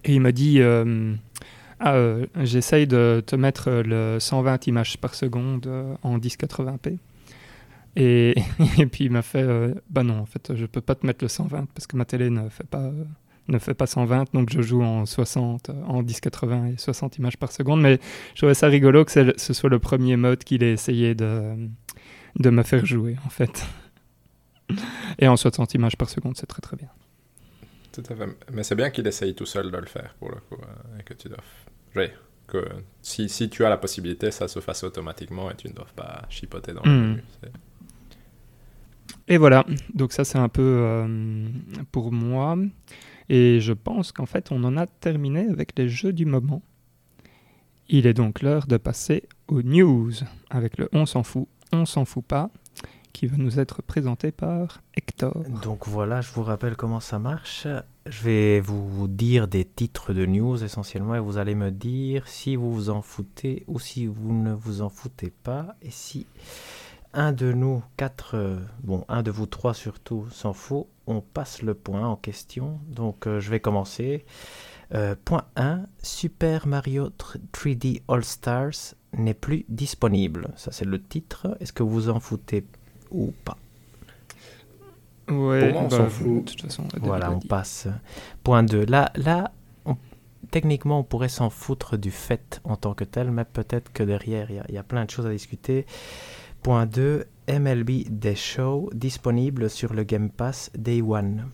Et il me dit Ah, j'essaye de te mettre le 120 images par seconde en 1080p. Et, [LAUGHS] et puis il m'a fait Bah non, en fait, je peux pas te mettre le 120 parce que ma télé ne fait pas. Ne fait pas 120, donc je joue en 60, euh, en 1080 et 60 images par seconde. Mais je trouvais ça rigolo que le- ce soit le premier mode qu'il ait essayé de, de me faire jouer, en fait. [LAUGHS] Et en 60 images par seconde, c'est très très bien. Tout à fait. Mais c'est bien qu'il essaye tout seul de le faire, pour le coup. euh, Et que tu dois. Oui, que si, si tu as la possibilité, ça se fasse automatiquement et tu ne dois pas chipoter dans le Mm. menu. Et voilà, donc ça c'est un peu euh, pour moi. Et je pense qu'en fait on en a terminé avec les jeux du moment. Il est donc l'heure de passer aux news avec le On s'en fout, on s'en fout pas, qui va nous être présenté par Hector. Donc voilà, je vous rappelle comment ça marche. Je vais vous dire des titres de news essentiellement et vous allez me dire si vous vous en foutez ou si vous ne vous en foutez pas et si un de nous quatre, euh, bon un de vous trois surtout s'en fout, on passe le point en question. Donc euh, je vais commencer. Euh, point 1, Super Mario 3D All Stars n'est plus disponible. Ça, c'est le titre. Est-ce que vous en foutez ou pas? Ouais, Pour moi, on bah, s'en fout. De toute façon, on Voilà, on passe. Point 2. Là, là on- techniquement, on pourrait s'en foutre du fait en tant que tel, mais peut-être que derrière, il y a- il y, a plein de choses à discuter. Point 2. MLB Day Show disponible sur le Game Pass Day One.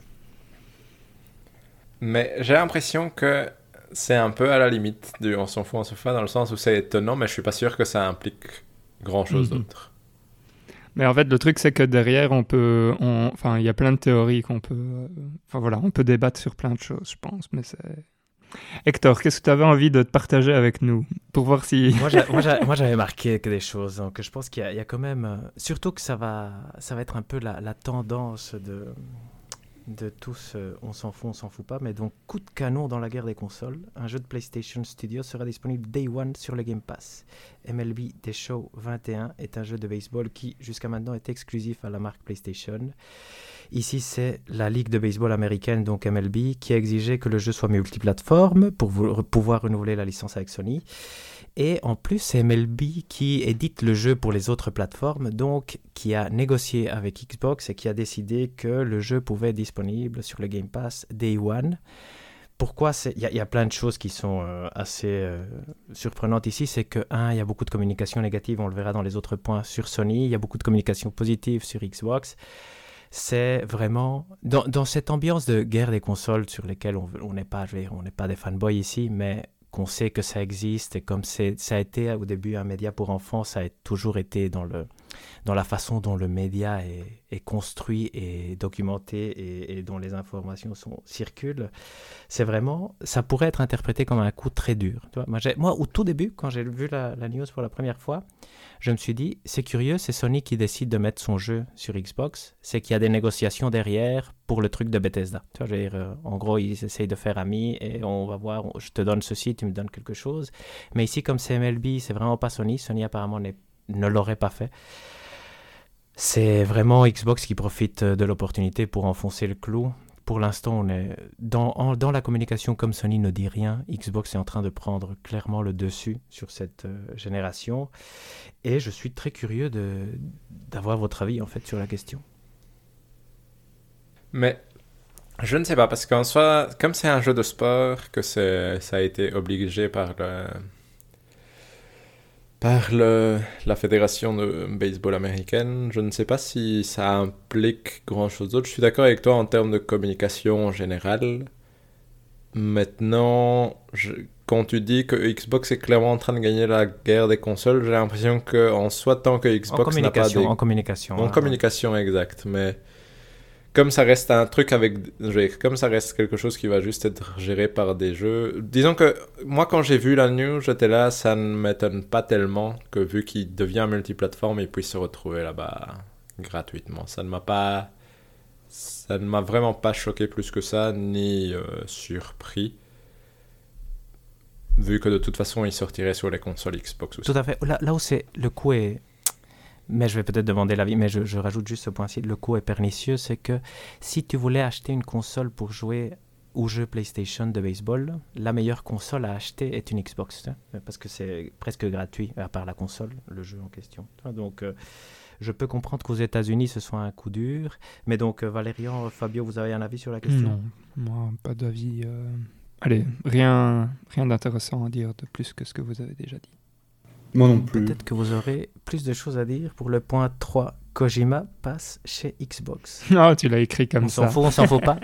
Mais j'ai l'impression que c'est un peu à la limite du on s'en fout, on s'en fout, dans le sens où c'est étonnant, mais je suis pas sûr que ça implique grand chose Mhm. d'autre. Mais en fait, le truc, c'est que derrière, on peut. on- Enfin, il y a plein de théories qu'on peut. euh, Enfin, voilà, on peut débattre sur plein de choses, je pense. Mais c'est. Hector, qu'est-ce que tu avais envie de te partager avec nous Pour voir si. Moi, j'a- moi, j'a- moi, j'avais [LAUGHS] marqué que des choses. Donc, je pense qu'il y, a- il y a quand même. euh, surtout que ça va, ça va être un peu la, la tendance de, de tous. euh, on s'en fout, on s'en fout pas. Mais donc, coup de canon dans la guerre des consoles. Un jeu de PlayStation Studios sera disponible Day One sur le Game Pass. MLB The Show 21 est un jeu de baseball qui, jusqu'à maintenant, est exclusif à la marque PlayStation. Ici, c'est la Ligue de baseball américaine, donc MLB, qui a exigé que le jeu soit multiplateforme pour pouvoir renouveler la licence avec Sony. Et en plus, c'est MLB qui édite le jeu pour les autres plateformes, donc qui a négocié avec Xbox et qui a décidé que le jeu pouvait être disponible sur le Game Pass Day One. Pourquoi c'est- Il y, a- il y a plein de choses qui sont euh, assez euh, surprenantes ici. C'est que, un, il y a beaucoup de communication négative, on le verra dans les autres points sur Sony. Il y a beaucoup de communication positive sur Xbox. C'est vraiment dans, dans cette ambiance de guerre des consoles sur lesquelles on n'est pas, on n'est pas des fanboys ici, mais qu'on sait que ça existe et comme ça a été au début un média pour enfants, ça a toujours été dans, le, dans la façon dont le média est, construit et documenté et, dont les informations sont, circulent. C'est vraiment, ça pourrait être interprété comme un coup très dur. Moi, moi, au tout début, quand j'ai vu la, la news pour la première fois, je me suis dit, c'est curieux, c'est Sony qui décide de mettre son jeu sur Xbox, c'est qu'il y a des négociations derrière pour le truc de Bethesda. Euh, en gros, ils essayent de faire ami et on va voir, je te donne ceci, tu me donnes quelque chose. Mais ici, comme c'est MLB, c'est vraiment pas Sony. Sony apparemment ne l'aurait pas fait. C'est vraiment Xbox qui profite euh, de l'opportunité pour enfoncer le clou. Pour l'instant, on est dans, la communication comme Sony ne dit rien. Xbox est en train de prendre clairement le dessus sur cette euh, génération. Et je suis très curieux d'avoir votre avis en fait sur la question. Mais je ne sais pas, parce qu'en soi, comme c'est un jeu de sport, que ça a été obligé par le, par le, la fédération de baseball américaine, je ne sais pas si ça implique grand chose d'autre. Je suis d'accord avec toi en termes de communication en général. Maintenant, je- quand tu dis que Xbox est clairement en train de gagner la guerre des consoles, j'ai l'impression que en soi, tant que Xbox n'a pas en communication. en hein. communication, exact. Mais comme ça reste un truc avec. Comme ça reste quelque chose qui va juste être géré par des jeux. Disons que moi, quand j'ai vu la news, j'étais là, ça ne m'étonne pas tellement que vu qu'il devient multiplateforme, il puisse se retrouver là-bas gratuitement. Ça ne m'a pas. Ça ne m'a vraiment pas choqué plus que ça, ni euh, surpris. Vu que de toute façon, il sortirait sur les consoles Xbox aussi. Tout à fait. Là, où c'est le coût est. Mais je vais peut-être demander l'avis, mais je, rajoute juste ce point-ci. Le coût est pernicieux, c'est que si tu voulais acheter une console pour jouer au jeu PlayStation de baseball, la meilleure console à acheter est une Xbox, hein, parce que c'est presque gratuit, à part la console, le jeu en question. Vois, Donc, euh, je peux comprendre qu'aux États-Unis, ce soit un coup dur. Mais donc, euh, Valérian, Fabio, vous avez un avis sur la question? Non, moi, pas d'avis. euh, Allez, rien, rien d'intéressant à dire de plus que ce que vous avez déjà dit. Moi non plus. Peut-être que vous aurez plus de choses à dire pour le point 3. Kojima passe chez Xbox. [LAUGHS] Ah, tu l'as écrit comme on ça. s'en fout, on s'en fout pas.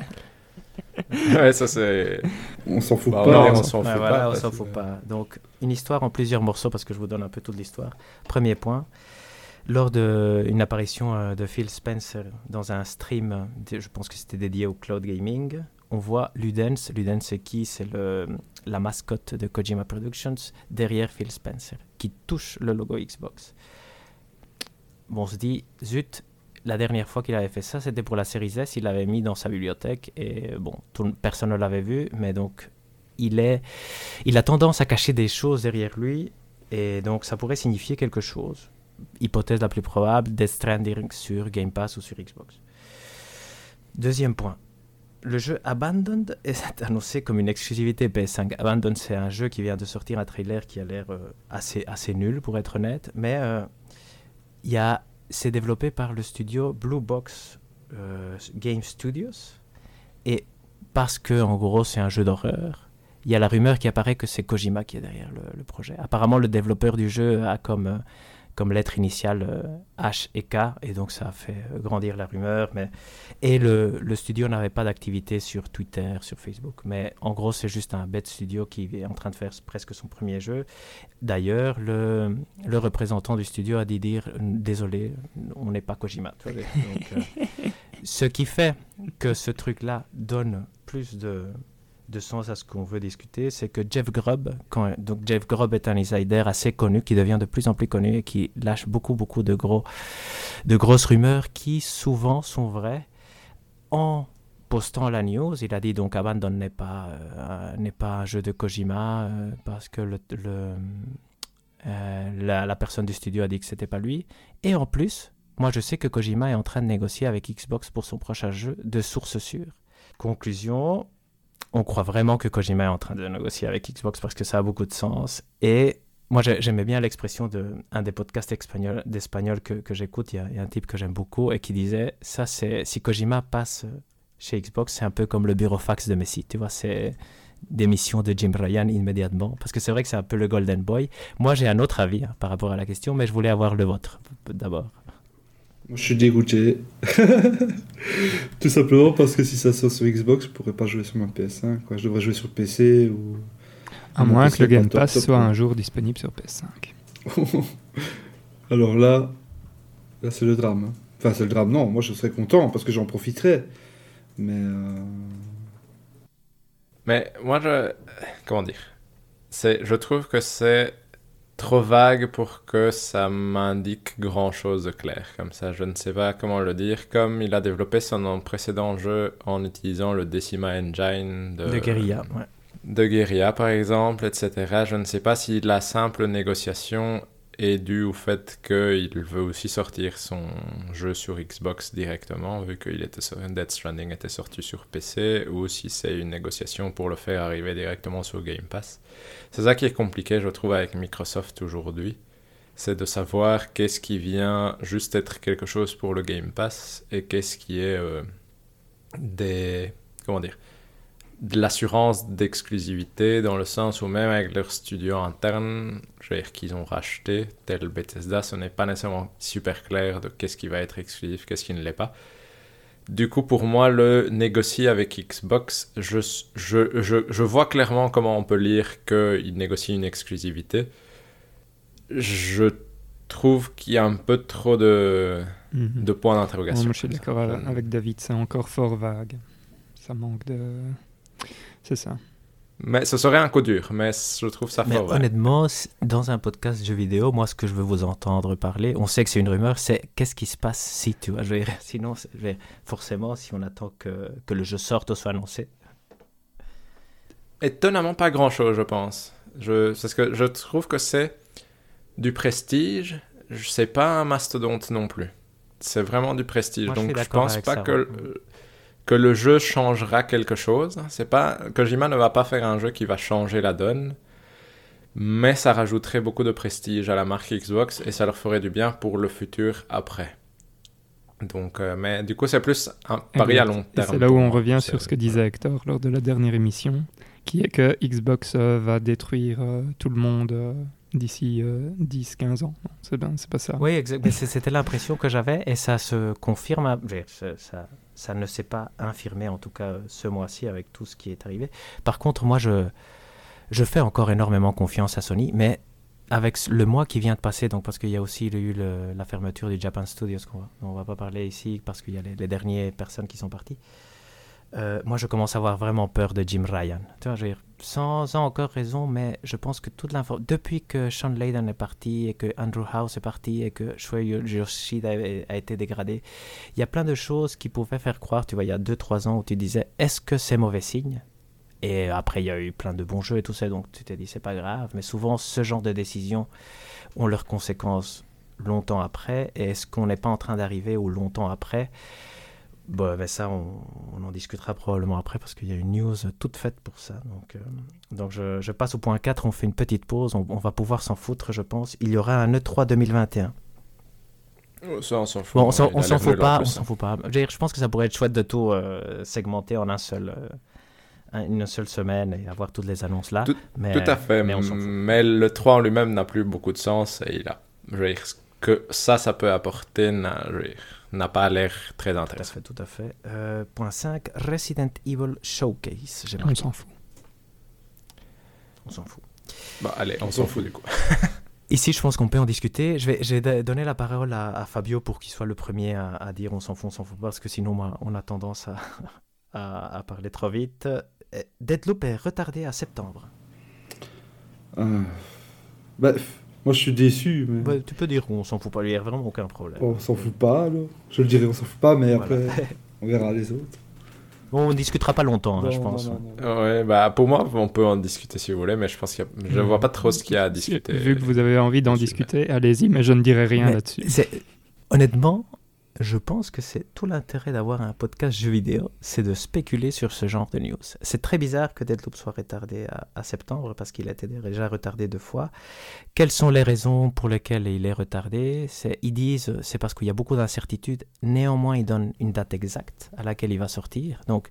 [LAUGHS] ouais, ça c'est. On s'en fout Bah, pas. hein. on s'en Ouais, fout voilà, pas. on s'en fout pas. Donc, une histoire en plusieurs morceaux parce que je vous donne un peu toute l'histoire. Premier point. Lors d'une apparition euh, de Phil Spencer dans un stream, je pense que c'était dédié au cloud gaming, on voit Ludens. Ludens, c'est qui? C'est la mascotte de Kojima Productions derrière Phil Spencer qui touche le logo Xbox. Bon, on se dit, zut, la dernière fois qu'il avait fait ça, c'était pour la série S, il l'avait mis dans sa bibliothèque et bon, personne ne l'avait vu, mais donc il est, il a tendance à cacher des choses derrière lui et donc ça pourrait signifier quelque chose. Hypothèse la plus probable, Death Stranding sur Game Pass ou sur Xbox. Deuxième point. Le jeu Abandoned est annoncé comme une exclusivité PS5. Abandoned, c'est un jeu qui vient de sortir un trailer qui a l'air euh, assez, assez nul, pour être honnête. Mais euh, il c'est développé par le studio Blue Box euh, Game Studios. Et parce que, en gros, c'est un jeu d'horreur, il y a la rumeur qui apparaît que c'est Kojima qui est derrière le, projet. Apparemment, le développeur du jeu a comme comme lettre initiale euh, H et K, et donc ça a fait euh, grandir la rumeur. Mais... Et le, le studio n'avait pas d'activité sur Twitter, sur Facebook. Mais en gros, c'est juste un bête studio qui est en train de faire presque son premier jeu. D'ailleurs, le, le représentant du studio a dit dire Désolé, on n'est pas Kojima. Donc, euh, [LAUGHS] ce qui fait que ce truc-là donne plus de, de sens à ce qu'on veut discuter, c'est que Jeff Grubb, quand, donc Jeff Grubb est un insider assez connu, qui devient de plus en plus connu et qui lâche beaucoup, beaucoup de, gros, de grosses rumeurs qui souvent sont vraies. En postant la news, il a dit donc Abandon n'est pas, euh, n'est pas un jeu de Kojima euh, parce que le, euh, la, la personne du studio a dit que c'était pas lui. Et en plus, moi je sais que Kojima est en train de négocier avec Xbox pour son prochain jeu de source sûre. Conclusion, on croit vraiment que Kojima est en train de négocier avec Xbox parce que ça a beaucoup de sens. Et moi, j'aimais bien l'expression d'un des podcasts d'espagnol que, j'écoute. Il, y, a un type que j'aime beaucoup et qui disait Ça, c'est si Kojima passe chez Xbox, c'est un peu comme le bureau fax de Messi. Tu vois, c'est démission de Jim Ryan immédiatement. Parce que c'est vrai que c'est un peu le Golden Boy. Moi, j'ai un autre avis hein, par rapport à la question, mais je voulais avoir le vôtre d'abord. Moi, je suis dégoûté. [LAUGHS] Tout simplement parce que si ça sort sur Xbox, je pourrais pas jouer sur ma PS5. Quoi. Je devrais jouer sur PC ou. À moins PC que le Game Pass top, soit quoi. un jour disponible sur PS5. [LAUGHS] Alors là, là c'est le drame. hein. Enfin, c'est le drame, non. Moi, je serais content parce que j'en profiterais. Mais. euh, Mais moi, je. Comment dire? C'est, Je trouve que c'est trop vague pour que ça m'indique grand chose de clair. Comme ça, je ne sais pas comment le dire. Comme il a développé son précédent jeu en utilisant le Decima Engine de, de guérilla. Ouais. de Guerilla, par exemple, etc. Je ne sais pas si la simple négociation est due au fait qu'il veut aussi sortir son jeu sur Xbox directement, vu que était Death Stranding était sorti sur PC, ou si c'est une négociation pour le faire arriver directement sur Game Pass. C'est ça qui est compliqué, je trouve, avec Microsoft aujourd'hui. C'est de savoir qu'est-ce qui vient juste être quelque chose pour le Game Pass et qu'est-ce qui est euh, des... Comment dire de l'assurance d'exclusivité dans le sens où même avec leur studio interne, je veux dire qu'ils ont racheté, tel Bethesda, ce n'est pas nécessairement super clair de qu'est-ce qui va être exclusif, qu'est-ce qui ne l'est pas. Du coup, pour moi, le négocier avec Xbox, je, je, je, je vois clairement comment on peut lire qu'il négocie une exclusivité. Je trouve qu'il y a un peu trop de, Mhm. de points d'interrogation. je suis d'accord Je- avec David, c'est encore fort vague. Ça manque de. C'est ça. Mais ce serait un coup dur, mais je trouve ça Mais fort. honnêtement, dans un podcast jeux vidéo, moi, ce que je veux vous entendre parler, on sait que c'est une rumeur, c'est qu'est-ce qui se passe si, tu vois. Je [LAUGHS] sinon, je forcément, si on attend que, que le jeu sorte ou soit annoncé. Étonnamment pas grand chose, je pense. Je, parce que je trouve que c'est du prestige. Je sais pas un mastodonte non plus. C'est vraiment du prestige. Moi, je Donc je, d'accord pense pas ça, que, ouais. Que le jeu changera quelque chose. C'est pas Kojima ne va pas faire un jeu qui va changer la donne. Mais ça rajouterait beaucoup de prestige à la marque Xbox et ça leur ferait du bien pour le futur après. Donc, euh, mais du coup, c'est plus un pari à long terme. c'est là où on revient sur ce que disait Hector lors de la dernière émission, qui est que Xbox euh, va détruire euh, tout le monde euh, d'ici euh, 10-15 ans. C'est ben, c'est pas ça. Oui, exact. mais c'est- C'était l'impression que j'avais et ça se confirme. à- ça, ça, ne s'est pas infirmé, en tout cas ce mois-ci, avec tout ce qui est arrivé. Par contre, moi, je, je fais encore énormément confiance à Sony, mais avec le mois qui vient de passer, donc parce qu'il y a aussi eu la fermeture du Japan Studios, qu'on va, on va pas parler ici parce qu'il y a les, les dernières personnes qui sont parties. Euh, moi, je commence à avoir vraiment peur de Jim Ryan. Tu vois, je veux dire, sans encore raison, mais je pense que toute l'info, depuis que Sean Layden est parti et que Andrew House est parti et que Shuei Yoshida a, été dégradé, il y a plein de choses qui pouvaient faire croire, tu vois, il y a 2-3 ans où tu disais, est-ce que c'est mauvais signe? Et après, il y a eu plein de bons jeux et tout ça, donc tu t'es dit, c'est pas grave. Mais souvent, ce genre de décisions ont leurs conséquences longtemps après. Et est-ce qu'on n'est pas en train d'arriver au longtemps après Bon, ben ça, on, on en discutera probablement après parce qu'il y a une news toute faite pour ça. Donc, euh, donc je, je passe au point 4, on fait une petite pause, on, on va pouvoir s'en foutre, je pense. Il y aura un E E3 2021. Oh, Ça, on s'en fout. Bon, on s'en fout pas, on s'en fout pas. Je, dire, je pense que ça pourrait être chouette de tout euh, segmenter en un seul, euh, un- une seule semaine et avoir toutes les annonces là. Tout- mais, Tout à fait, mais on mais le 3 en lui-même n'a plus beaucoup de sens et il a, je veux dire, ce que ça, ça peut apporter n'a je veux dire, n'a pas l'air très Tout à intéressant. fait, tout à fait. Euh, point 5, Resident Evil Showcase. J'ai On s'en fout. On s'en fout. Bah, allez, on s'en fout du coup. [LAUGHS] Ici, je pense qu'on peut en discuter. Je vais, je vais donner la parole à, à Fabio pour qu'il soit le premier à, à dire on s'en fout, on s'en fout pas, parce que sinon, moi, on a tendance à, [LAUGHS] à, à parler trop vite. Euh, Deadloop est retardé à septembre. Euh, bah, moi je suis déçu, mais Bah, tu peux dire on s'en fout pas, il n'y a vraiment aucun problème. on s'en fout pas alors. Je le dirais, on s'en fout pas, mais Voilà. après [LAUGHS] on verra les autres. Bon, on discutera pas longtemps, hein, je pense. non, non. Ouais, bah, pour moi, on peut en discuter si vous voulez, mais je pense a... je vois pas trop ce qu'il y a à discuter. Vu que vous avez envie d'en discuter, allez-y, mais je ne dirai rien là-dessus. Honnêtement, je pense que c'est tout l'intérêt d'avoir un podcast jeu vidéo, c'est de spéculer sur ce genre de news. C'est très bizarre que Deadloop soit retardé à, à septembre parce qu'il a été déjà retardé deux fois. Quelles sont les raisons pour lesquelles il est retardé? Ils disent c'est parce qu'il y a beaucoup d'incertitudes. Néanmoins, ils donnent une date exacte à laquelle il va sortir. Donc,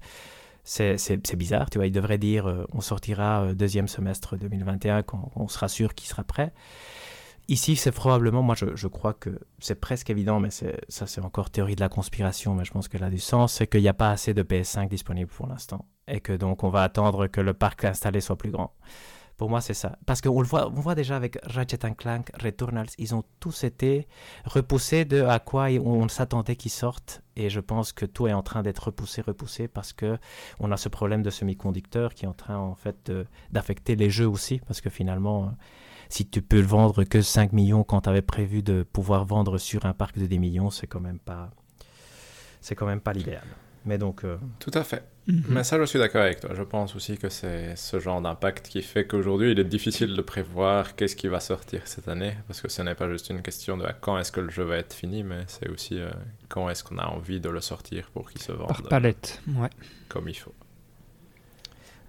c'est bizarre, tu vois. Ils devraient dire euh, on sortira euh, deuxième semestre 2021 quand on sera sûr qu'il sera prêt. Ici, c'est probablement, moi je, crois que c'est presque évident, mais ça c'est encore théorie de la conspiration, mais je pense qu'elle a du sens, c'est qu'il n'y a pas assez de PS5 disponible pour l'instant. Et que donc on va attendre que le parc installé soit plus grand. Pour moi, c'est ça. Parce qu'on le voit, on voit déjà avec Ratchet Clank, Returnals, ils ont tous été repoussés de à quoi on s'attendait qu'ils sortent. Et je pense que tout est en train d'être repoussé, repoussé, parce que on a ce problème de semi-conducteur qui est en train en fait d'affecter les jeux aussi, parce que finalement, si tu peux le vendre que 5 millions quand tu avais prévu de pouvoir vendre sur un parc de 10 millions, c'est quand même pas, c'est quand même pas l'idéal. Mais donc, euh, Tout à fait. Mhm. Mais ça, je suis d'accord avec toi. Je pense aussi que c'est ce genre d'impact qui fait qu'aujourd'hui, il est difficile de prévoir qu'est-ce qui va sortir cette année, parce que ce n'est pas juste une question de quand est-ce que le jeu va être fini, mais c'est aussi euh, quand est-ce qu'on a envie de le sortir pour qu'il se vende Par palette, ouais. comme il faut.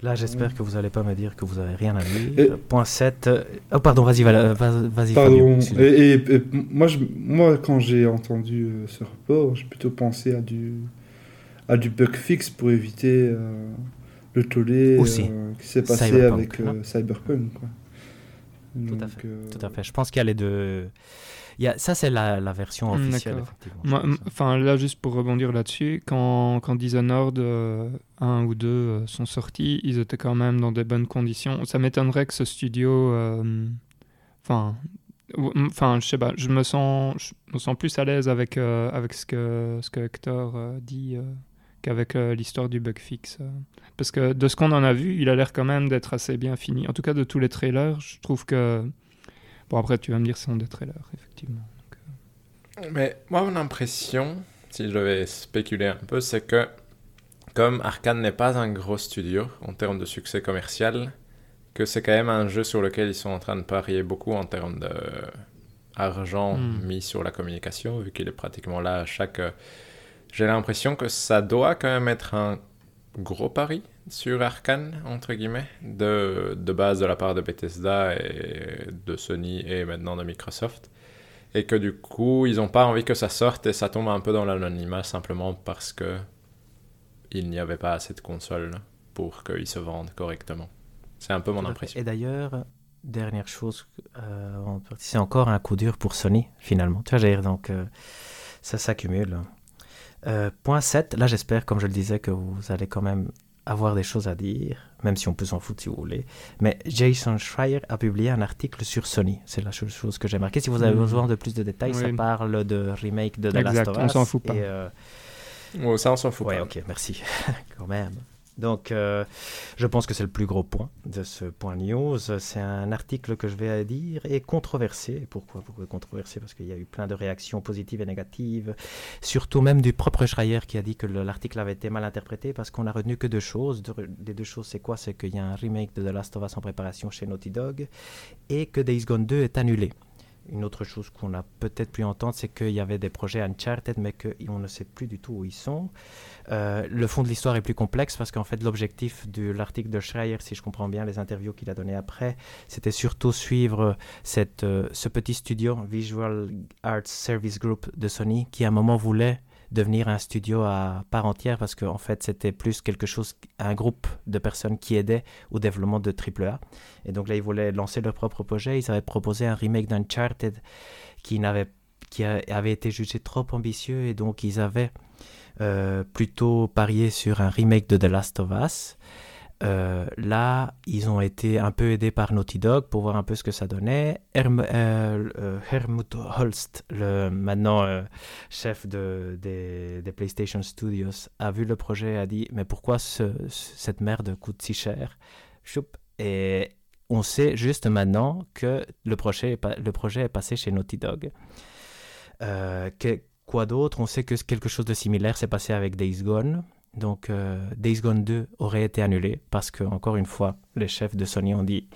Là, j'espère que vous n'allez pas me dire que vous avez rien à dire. Et- Point 7. euh, Oh, pardon, vas-y, vas- vas-y, Fabio. Pardon. Et, et- et moi, je, moi, quand j'ai entendu euh, ce report, j'ai plutôt pensé à du, à du bug fixe pour éviter euh, le tollé euh, qui s'est passé Cyberpunk, avec euh. Cyberpunk. Quoi. Tout à fait, euh, Tout à fait. Je pense qu'il y a les deux. Il y a... Ça, c'est la, la version Hmm, officielle, effectivement. je Moi, pense. m- Enfin, là, juste pour rebondir là-dessus, quand, quand Dishonored euh, 1 ou 2 euh, sont sortis, ils étaient quand même dans des bonnes conditions. Ça m'étonnerait que ce studio. euh, Enfin. ou- m- Enfin, je sais pas, je me sens, je me sens plus à l'aise avec, euh, avec ce, que, ce que Hector euh, dit euh, qu'avec euh, l'histoire du bug fixe. euh. Parce que de ce qu'on en a vu, il a l'air quand même d'être assez bien fini. En tout cas, de tous les trailers, je trouve que. Bon, après, tu vas me dire, ce sont des trailers, effectivement. Mais moi, mon impression, si je vais spéculer un peu, c'est que comme Arkane n'est pas un gros studio en termes de succès commercial, que c'est quand même un jeu sur lequel ils sont en train de parier beaucoup en termes d'argent Hmm. mis sur la communication, vu qu'il est pratiquement là à chaque... J'ai l'impression que ça doit quand même être un gros pari sur Arkane, entre guillemets, de, de base de la part de Bethesda et de Sony et maintenant de Microsoft et que du coup ils n'ont pas envie que ça sorte et ça tombe un peu dans l'anonymat simplement parce que il n'y avait pas assez de consoles pour qu'ils se vendent correctement. C'est un peu mon impression. Et d'ailleurs, dernière chose, euh, c'est encore un coup dur pour Sony, finalement. Tu vois, donc euh, ça s'accumule. Euh, point 7, là j'espère, comme je le disais, que vous allez quand même avoir des choses à dire, même si on peut s'en foutre si vous voulez. Mais Jason Schreier a publié un article sur Sony. C'est la seule chose que j'ai marquée. Si vous avez Mhm. besoin de plus de détails, ça parle de remake de The Exact, Last of Us. on s'en fout pas. et, euh, Oh, ça on s'en fout Ouais, pas. ok, merci. [LAUGHS] Quand même. Donc, euh, je pense que c'est le plus gros point de ce point news. C'est un article que je vais dire est controversé. Pourquoi Pourquoi controversé? Parce qu'il y a eu plein de réactions positives et négatives. Surtout même du propre Schreier qui a dit que le- l'article avait été mal interprété parce qu'on a retenu que deux choses. Les deux choses, c'est quoi? C'est qu'il y a un remake de The Last of Us en préparation chez Naughty Dog et que Days Gone 2 est annulé. Une autre chose qu'on a peut-être pu entendre, c'est qu'il y avait des projets Uncharted, mais qu'on ne sait plus du tout où ils sont. Euh, le fond de l'histoire est plus complexe parce qu'en fait, l'objectif de l'article de Schreier, si je comprends bien les interviews qu'il a données après, c'était surtout suivre euh, ce petit studio, Visual Arts Service Group de Sony, qui à un moment voulait devenir un studio à part entière parce qu'en fait c'était plus quelque chose, un groupe de personnes qui aidaient au développement de AAA. Et donc là ils voulaient lancer leur propre projet, ils avaient proposé un remake d'Uncharted qui, n'avait, qui avait été jugé trop ambitieux et donc ils avaient euh, plutôt parié sur un remake de The Last of Us. Euh, là, ils ont été un peu aidés par Naughty Dog pour voir un peu ce que ça donnait. Euh, euh Helmut Holst, le maintenant chef de, des, PlayStation Studios, a vu le projet et a dit Mais pourquoi ce, cette merde coûte si cher? Et on sait juste maintenant que le projet est, le projet est passé chez Naughty Dog. Que, quoi d'autre? On sait que quelque chose de similaire s'est passé avec Days Gone. Donc euh, Days Gone 2 aurait été annulé parce que, encore une fois, les chefs de Sony ont dit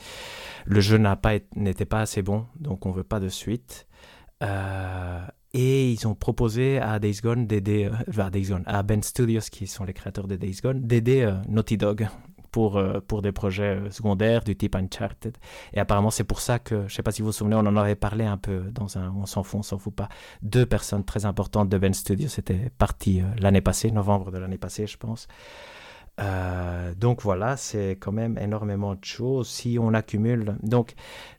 le jeu n'était pas, assez bon, donc on veut pas de suite. Euh, et ils ont proposé à Days Gone d'aider, euh, Gone, à Ben Studios, qui sont les créateurs de Days Gone, d'aider Naughty Dog pour, euh, pour des projets euh, secondaires du type Uncharted. Et apparemment, c'est pour ça que, je ne sais pas si vous vous souvenez, on en avait parlé un peu dans un On s'en fout, on s'en fout pas. Deux personnes très importantes de Ben Studio, c'était parti euh, l'année passée, novembre de l'année passée, je pense. donc voilà, c'est quand même énormément de choses. Si on accumule, donc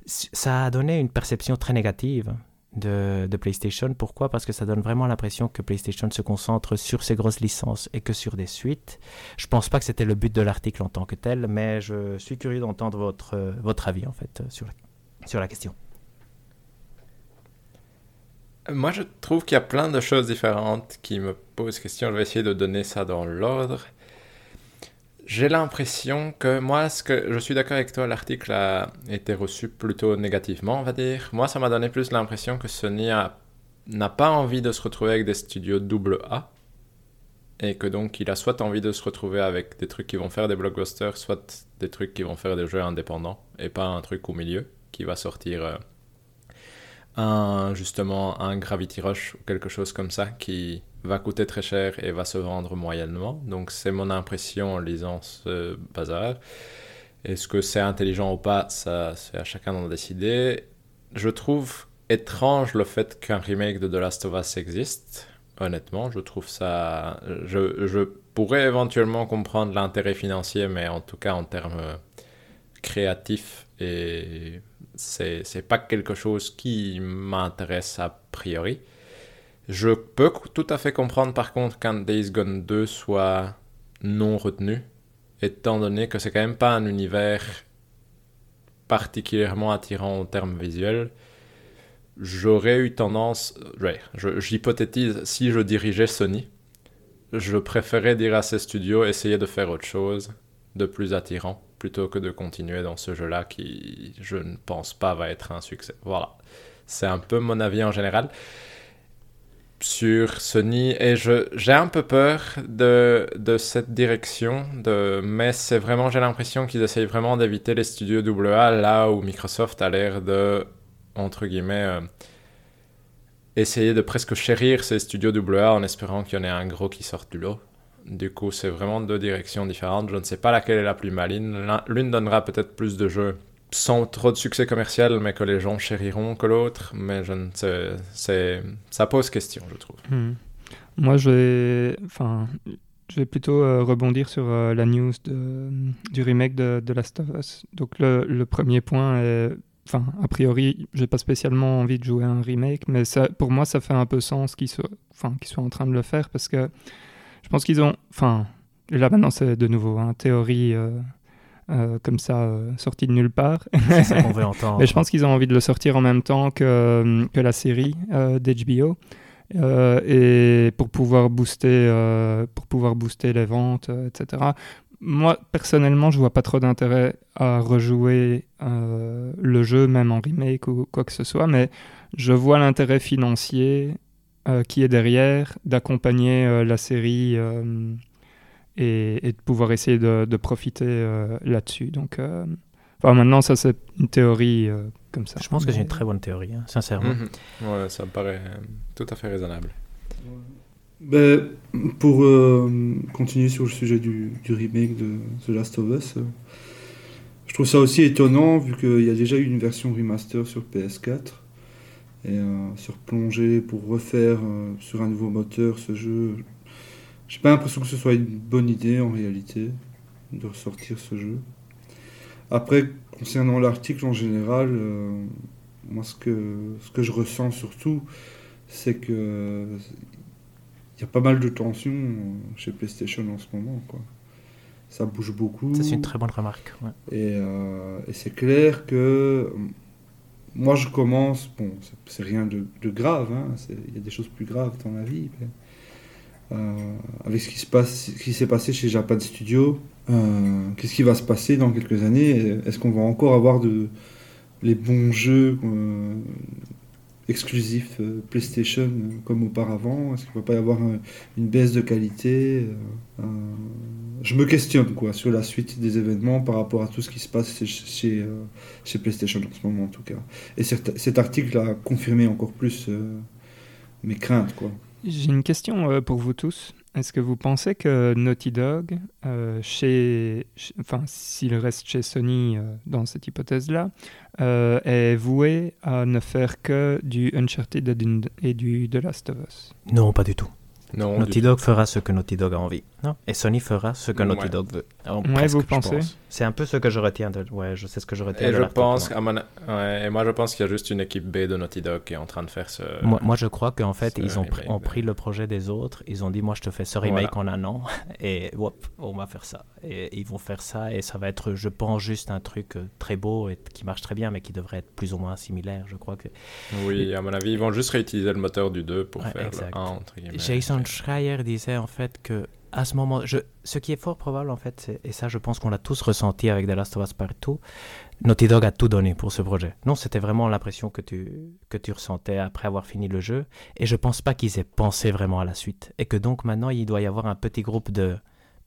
ça a donné une perception très négative de, PlayStation. Pourquoi? Parce que ça donne vraiment l'impression que PlayStation se concentre sur ses grosses licences et que sur des suites. Je pense pas que c'était le but de l'article en tant que tel, mais je suis curieux d'entendre votre, votre avis en fait sur la, sur la question. Moi, je trouve qu'il y a plein de choses différentes qui me posent question. Je vais essayer de donner ça dans l'ordre. J'ai l'impression que moi, ce que je suis d'accord avec toi, l'article a été reçu plutôt négativement, on va dire. Moi, ça m'a donné plus l'impression que Sony n'a pas envie de se retrouver avec des studios double A et que donc il a soit envie de se retrouver avec des trucs qui vont faire des blockbusters, soit des trucs qui vont faire des jeux indépendants et pas un truc au milieu qui va sortir euh, un justement un Gravity Rush ou quelque chose comme ça qui va coûter très cher et va se vendre moyennement. Donc c'est mon impression en lisant ce bazar. Est-ce que c'est intelligent ou pas Ça, c'est à chacun d'en décider. Je trouve étrange le fait qu'un remake de The Last of Us existe. Honnêtement, je trouve ça. Je, je pourrais éventuellement comprendre l'intérêt financier, mais en tout cas en termes créatifs, et c'est, c'est pas quelque chose qui m'intéresse a priori. Je peux tout à fait comprendre par contre qu'un Days Gone 2 soit non retenu, étant donné que c'est quand même pas un univers particulièrement attirant en termes visuels. J'aurais eu tendance, ouais, j'hypothétise, si je dirigeais Sony, je préférais dire à ces studios essayer de faire autre chose de plus attirant plutôt que de continuer dans ce jeu-là qui, je ne pense pas, va être un succès. Voilà. C'est un peu mon avis en général sur Sony et j'ai un peu peur de, de cette direction, de, mais c'est vraiment, j'ai l'impression qu'ils essayent vraiment d'éviter les studios AA là où Microsoft a l'air de, entre guillemets, euh, essayer de presque chérir ces studios AA en espérant qu'il y en ait un gros qui sorte du lot. Du coup, c'est vraiment deux directions différentes. Je ne sais pas laquelle est la plus maligne. L'une donnera peut-être plus de jeux sans trop de succès commercial, mais que les gens chériront que l'autre. Mais je ne ça pose question, je trouve. Hmm. Moi, je vais, enfin, je vais plutôt euh, rebondir sur euh, la news de, du remake de, de Last of Us. Donc, le, premier point est, enfin, a priori, j'ai pas spécialement envie de jouer un remake, mais ça, pour moi, ça fait un peu sens qu'ils soient, enfin, qu'ils soient en train de le faire parce que je pense qu'ils ont, enfin, là maintenant, c'est de nouveau, hein, théorie. Euh, euh, comme ça, euh, sorti de nulle part. C'est ça qu'on veut [LAUGHS] entendre. Mais je pense qu'ils ont envie de le sortir en même temps que, euh, que la série d'HBO. et pour pouvoir booster, pour pouvoir booster les ventes, etc. Moi, personnellement, je vois pas trop d'intérêt à rejouer le jeu, même en remake ou quoi que ce soit, mais je vois l'intérêt financier qui est derrière d'accompagner la série et, de pouvoir essayer de, profiter euh, là-dessus. Donc, euh, Enfin, maintenant, ça, c'est une théorie euh, comme ça. Je pense que c'est une très bonne théorie, hein, sincèrement. Mhm. Ouais, ça me paraît tout à fait raisonnable. Ben, pour euh, continuer sur le sujet du, du remake de The Last of Us, euh, je trouve ça aussi étonnant vu qu'il y a déjà eu une version remaster sur PS4 et euh, sur plongée pour refaire euh, sur un nouveau moteur ce jeu. J'ai pas l'impression que ce soit une bonne idée en réalité de ressortir ce jeu. Après, concernant l'article en général, euh, moi ce que, ce que je ressens surtout, c'est que il y a pas mal de tensions chez PlayStation en ce moment. Quoi. Ça bouge beaucoup. Ça, c'est une très bonne remarque. ouais. Et, euh, et c'est clair que moi je commence, bon, c'est- rien de, de grave, hein, il y a des choses plus graves dans la vie. mais, avec ce qui s'est passé chez Japan Studio, euh, qu'est-ce qui va se passer dans quelques années? Est-ce qu'on va encore avoir les bons jeux euh, exclusifs euh, PlayStation euh, comme auparavant? Est-ce qu'il ne va pas y avoir euh, une baisse de qualité euh, euh, je me questionne sur la suite des événements par rapport à tout ce qui se passe chez, euh, PlayStation en ce moment en tout cas. Et cet, article a confirmé encore plus euh, mes craintes. J'ai une question euh, pour vous tous. Est-ce que vous pensez que Naughty Dog, euh, chez, ch- enfin, s'il reste chez Sony euh, dans cette hypothèse-là, euh, est voué à ne faire que du Uncharted et du, et du The Last of Us? Non, pas du tout. Non, Naughty du- Dog fera ce que Naughty Dog a envie. Non Et Sony fera ce que Naughty Ouais. Dog veut. Alors, Ouais, presque, vous je pensez? pense. C'est un peu ce que je retiens de. Ouais, je sais ce que je retiens Et de je pense, moi. à mon- ouais, et moi je pense qu'il y a juste une équipe B de Naughty Dog qui est en train de faire ce. Moi, moi, je crois qu'en fait, ce ils ont, pris, ont le projet des autres. Ils ont dit, moi, je te fais ce remake Voilà. en un an. [LAUGHS] Et hop, on va faire ça. Et ils vont faire ça. Et ça va être, je pense, juste un truc euh, très beau et qui marche très bien, mais qui devrait être plus ou moins similaire. Je crois que. Oui, à mon avis, ils vont juste réutiliser le moteur du 2 pour Ouais, faire exact. le 1 entre guillemets. Jason Schreier disait en fait que à ce moment, je, ce qui est fort probable en fait, et ça je pense qu'on l'a tous ressenti avec The Last of Us Partout, Naughty Dog a tout donné pour ce projet. Non, c'était vraiment l'impression que tu, que tu ressentais après avoir fini le jeu, et je pense pas qu'ils aient pensé vraiment à la suite, et que donc maintenant il doit y avoir un petit groupe de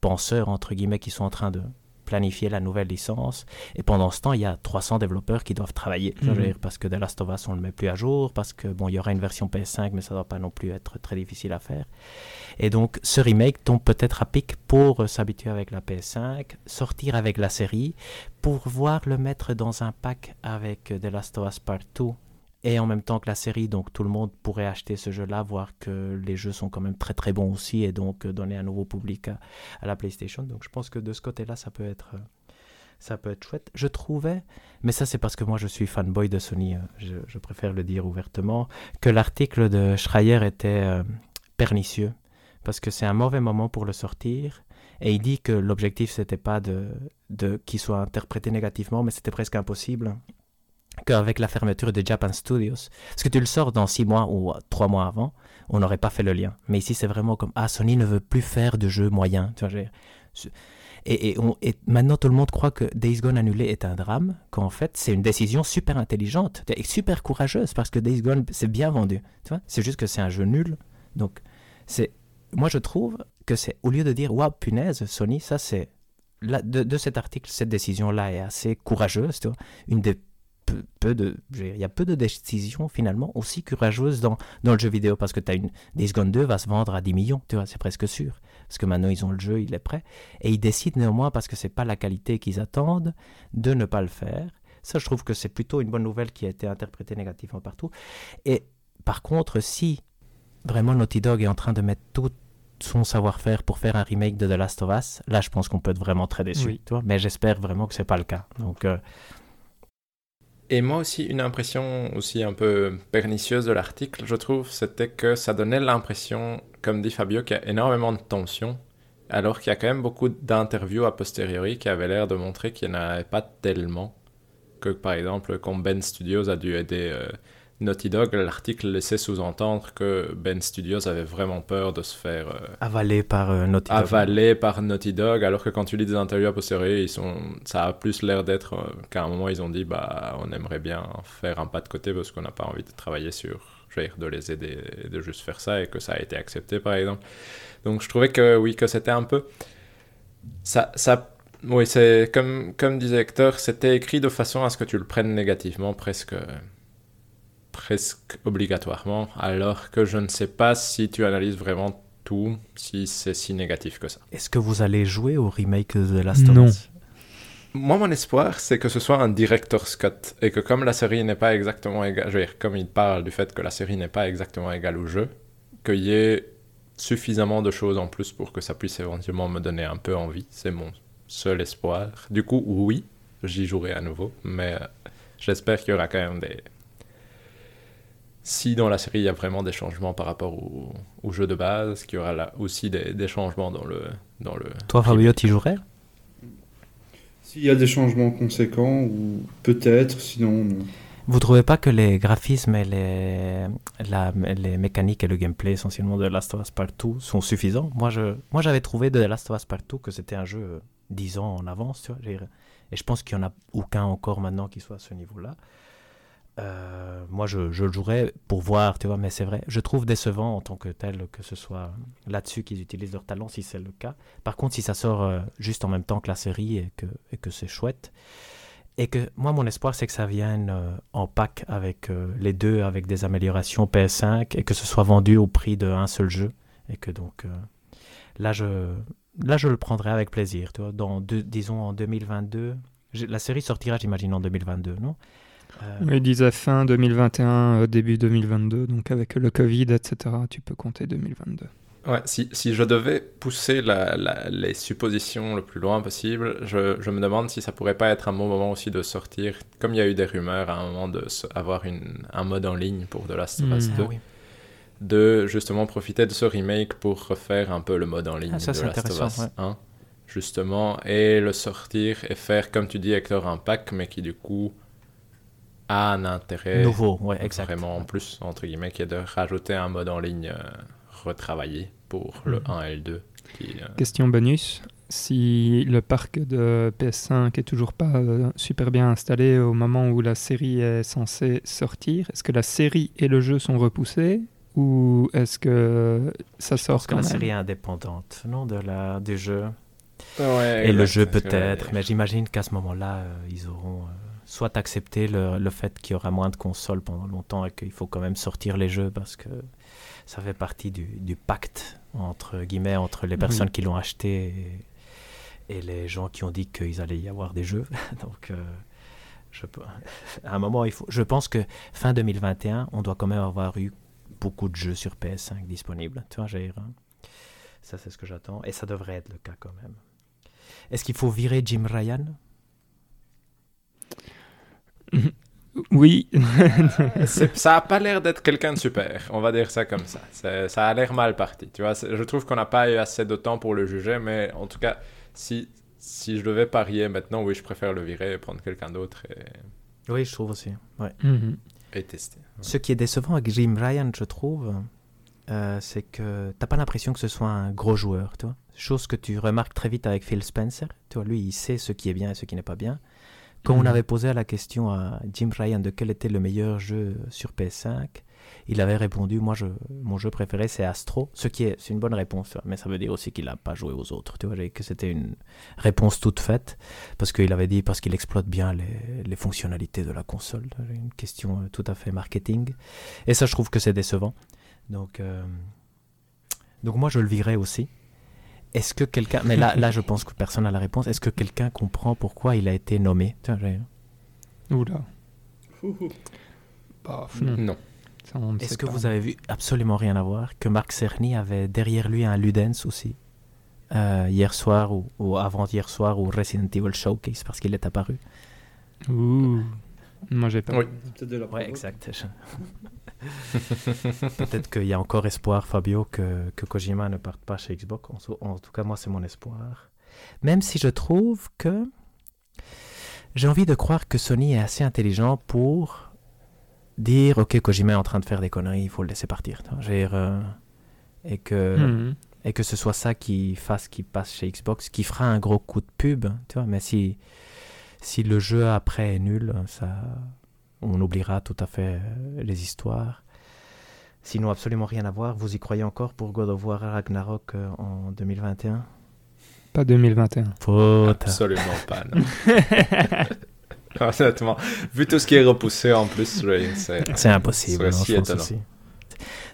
penseurs entre guillemets qui sont en train de planifier la nouvelle licence. Et pendant ce temps il y a 300 développeurs qui doivent travailler. Mhm. parce que The Last of Us on le met plus à jour parce que bon il y aura une version PS5 mais ça doit pas non plus être très difficile à faire. Et donc, ce remake tombe peut-être à pic pour euh, s'habituer avec la PS5, sortir avec la série, pour pouvoir le mettre dans un pack avec euh, The Last of Us Part 2 et en même temps que la série, donc tout le monde pourrait acheter ce jeu-là, voir que les jeux sont quand même très très bons aussi et donc euh, donner un nouveau public à, la PlayStation. Donc je pense que de ce côté-là, ça peut être... euh, ça peut être chouette. Je trouvais, mais ça c'est parce que moi je suis fanboy de Sony, euh, je, préfère le dire ouvertement, que l'article de Schreier était euh, pernicieux parce que c'est un mauvais moment pour le sortir. Et il dit que l'objectif, c'était pas de qu'il soit interprété négativement, mais c'était presque impossible qu'avec la fermeture de Japan Studios, parce que tu le sors dans six mois ou trois mois avant, on n'aurait pas fait le lien. Mais ici, c'est vraiment comme ah Sony ne veut plus faire de jeux moyens. Tu vois, et, et, on- et maintenant, tout le monde croit que Days Gone annulé est un drame, qu'en fait, c'est une décision super intelligente et super courageuse parce que Days Gone, c'est bien vendu. C'est juste que c'est un jeu nul. Donc, c'est moi je trouve que c'est au lieu de dire waouh punaise Sony ça c'est de, de cet article cette décision là est assez courageuse tu vois une des peu, peu de il y a peu de décisions finalement aussi courageuses dans, dans le jeu vidéo parce que tu as une Days Gone 2 va se vendre à 10 millions tu vois c'est presque sûr parce que maintenant ils ont le jeu il est prêt et ils décident néanmoins parce que c'est pas la qualité qu'ils attendent de ne pas le faire ça je trouve que c'est plutôt une bonne nouvelle qui a été interprétée négativement partout et par contre si vraiment Naughty Dog est en train de mettre tout son savoir-faire pour faire un remake de The Last of Us, là je pense qu'on peut être vraiment très déçu. Oui. Mais j'espère vraiment que c'est pas le cas. Donc euh, Et moi aussi, une impression aussi un peu pernicieuse de l'article, je trouve, c'était que ça donnait l'impression, comme dit Fabio, qu'il y a énormément de tension, alors qu'il y a quand même beaucoup d'interviews a posteriori qui avaient l'air de montrer qu'il n'y en avait pas tellement. Que par exemple, quand Ben Studios a dû aider euh, Naughty Dog, l'article laissait sous-entendre que Ben Studios avait vraiment peur de se faire euh, avalé par euh, Naughty Dog. avalé par Naughty Dog, alors que quand tu lis des interviews a posteriori, ils sont, ça a plus l'air d'être euh, qu'à un moment ils ont dit bah on aimerait bien faire un pas de côté parce qu'on n'a pas envie de travailler sur, je veux dire, de les aider, et de juste faire ça et que ça a été accepté par exemple. Donc je trouvais que oui que c'était un peu, ça, ça Oui, c'est comme, comme disait Hector, c'était écrit de façon à ce que tu le prennes négativement, presque, presque obligatoirement, alors que je ne sais pas si tu analyses vraiment tout, si c'est si négatif que ça. Est-ce que vous allez jouer au remake de The Last of Non. Us? Moi, mon espoir, c'est que ce soit un director's cut, et que comme la série n'est pas exactement égale, je veux dire, comme il parle du fait que la série n'est pas exactement égale au jeu, qu'il y ait suffisamment de choses en plus pour que ça puisse éventuellement me donner un peu envie. C'est mon seul espoir. Du coup, oui, j'y jouerai à nouveau, mais euh, j'espère qu'il y aura quand même des... Si dans la série il y a vraiment des changements par rapport au, au jeu de base, qu'il y aura là aussi des, des changements dans le... Dans le Toi, Fabio, tu jouerais? S'il y a des changements conséquents, ou peut-être, sinon non. Vous trouvez pas que les graphismes et les, la- les mécaniques et le gameplay essentiellement de The Last of Us Partout sont suffisants? Moi, je, moi, j'avais trouvé de The Last of Us Partout que c'était un jeu euh, 10 ans en avance, tu vois. Et je pense qu'il n'y en a aucun encore maintenant qui soit à ce niveau-là. Euh, moi, je, je le jouerais pour voir, tu vois, mais c'est vrai. Je trouve décevant en tant que tel que ce soit là-dessus qu'ils utilisent leur talent, si c'est le cas. Par contre, si ça sort euh, juste en même temps que la série et que, et que c'est chouette, et que moi, mon espoir, c'est que ça vienne euh, en pack avec les deux, avec des améliorations PS5, et que ce soit vendu au prix d'un seul jeu. Et que donc, là, je, là, je le prendrai avec plaisir. Tu vois, dans disons en 2022. J'ai- La série sortira, j'imagine, en 2022, non? Euh, Il disait fin 2021, euh, début 2022, donc avec le Covid, etc., tu peux compter 2022. Ouais, si, si je devais pousser la- la- les suppositions le plus loin possible, je, je me demande si ça pourrait pas être un bon moment aussi de sortir, comme il y a eu des rumeurs à un moment de avoir une, un mode en ligne pour The Last of Us Mm. ah 2, oui. de justement profiter de ce remake pour refaire un peu le mode en ligne Ah, ça, de c'est Last of Us intéressant, ouais. 1, justement, et le sortir et faire, comme tu dis, Hector, un pack, mais qui du coup a un intérêt Nouveau, ouais, exact. vraiment en plus, entre guillemets, qui est de rajouter un mode en ligne euh, retravaillé pour le Mhm. 1 et le 2. Qui, euh, Question bonus, si le parc de PS5 est toujours pas euh, super bien installé au moment où la série est censée sortir, est-ce que la série et le jeu sont repoussés ou est-ce que ça sort que quand la même série est indépendante, non, de la, du jeu. Ouais, Et le jeu que peut-être, mais j'imagine qu'à ce moment-là, euh, ils auront euh, soit accepté le, le fait qu'il y aura moins de consoles pendant longtemps et qu'il faut quand même sortir les jeux parce que ça fait partie du, du pacte entre guillemets entre les Oui. personnes qui l'ont acheté et, et les gens qui ont dit qu'il allait y avoir des jeux. [LAUGHS] Donc, euh, je, à un moment, il faut. Je pense que fin 2021, on doit quand même avoir eu beaucoup de jeux sur PS5 disponibles. Tu vois, Jair, hein Ça, c'est ce que j'attends et ça devrait être le cas quand même. Est-ce qu'il faut virer Jim Ryan? [LAUGHS] Oui, C'est- ça a pas l'air d'être quelqu'un de super, on va dire ça comme ça. Ça a l'air mal parti, tu vois. Je trouve qu'on n'a pas eu assez de temps pour le juger, mais en tout cas, si, si je devais parier maintenant, oui, je préfère le virer et prendre quelqu'un d'autre et, Oui, je trouve aussi. Ouais. Mhm. et tester. Ce qui est décevant avec Jim Ryan, je trouve, euh, c'est que t'as pas l'impression que ce soit un gros joueur, tu vois. Chose que tu remarques très vite avec Phil Spencer. Tu vois, lui, il sait ce qui est bien et ce qui n'est pas bien. Quand on Mhm. avait posé la question à Jim Ryan de quel était le meilleur jeu sur PS5, il avait répondu moi je, mon jeu préféré c'est Astro, ce qui est une bonne réponse, mais ça veut dire aussi qu'il n'a pas joué aux autres, tu vois, que c'était une réponse toute faite parce qu'il avait dit parce qu'il exploite bien les, les fonctionnalités de la console, une question euh, tout à fait marketing, et ça je trouve que c'est décevant. Donc euh, donc moi je le virais aussi. Est-ce que quelqu'un, mais là, [LAUGHS] là je pense que personne n'a la réponse. Est-ce que quelqu'un comprend pourquoi il a été nommé? Tiens, j'ai- Oula. Bah, [LAUGHS] non. Non. Est-ce que pas. vous avez vu absolument rien à voir? Que Marc Cerny avait derrière lui un Ludens aussi euh, hier soir ou, ou avant-hier soir au Resident Evil Showcase parce qu'il est apparu. Ouh. Moi, j'ai pas. Oui. Peut-être de la Ouais, exact. [LAUGHS] Peut-être qu'il y a encore espoir, Fabio, que, que Kojima ne parte pas chez Xbox. En, tout cas, moi, c'est mon espoir. Même si je trouve que j'ai envie de croire que Sony est assez intelligent pour dire Ok, Kojima est en train de faire des conneries, il faut le laisser partir. euh, et, que, Mhm. et que ce soit ça qui fasse qu'il passe chez Xbox, qui fera un gros coup de pub. Tu vois, mais si, si le jeu après est nul, ça, on oubliera tout à fait euh, les histoires. Sinon, absolument rien à voir. Vous y croyez encore pour God of War Ragnarok euh, en 2021 Pas 2021. Faute. Absolument pas, non. [LAUGHS] Honnêtement, vu tout ce qui est repoussé en plus, c'est C'est impossible. Si je pense étonnant. aussi.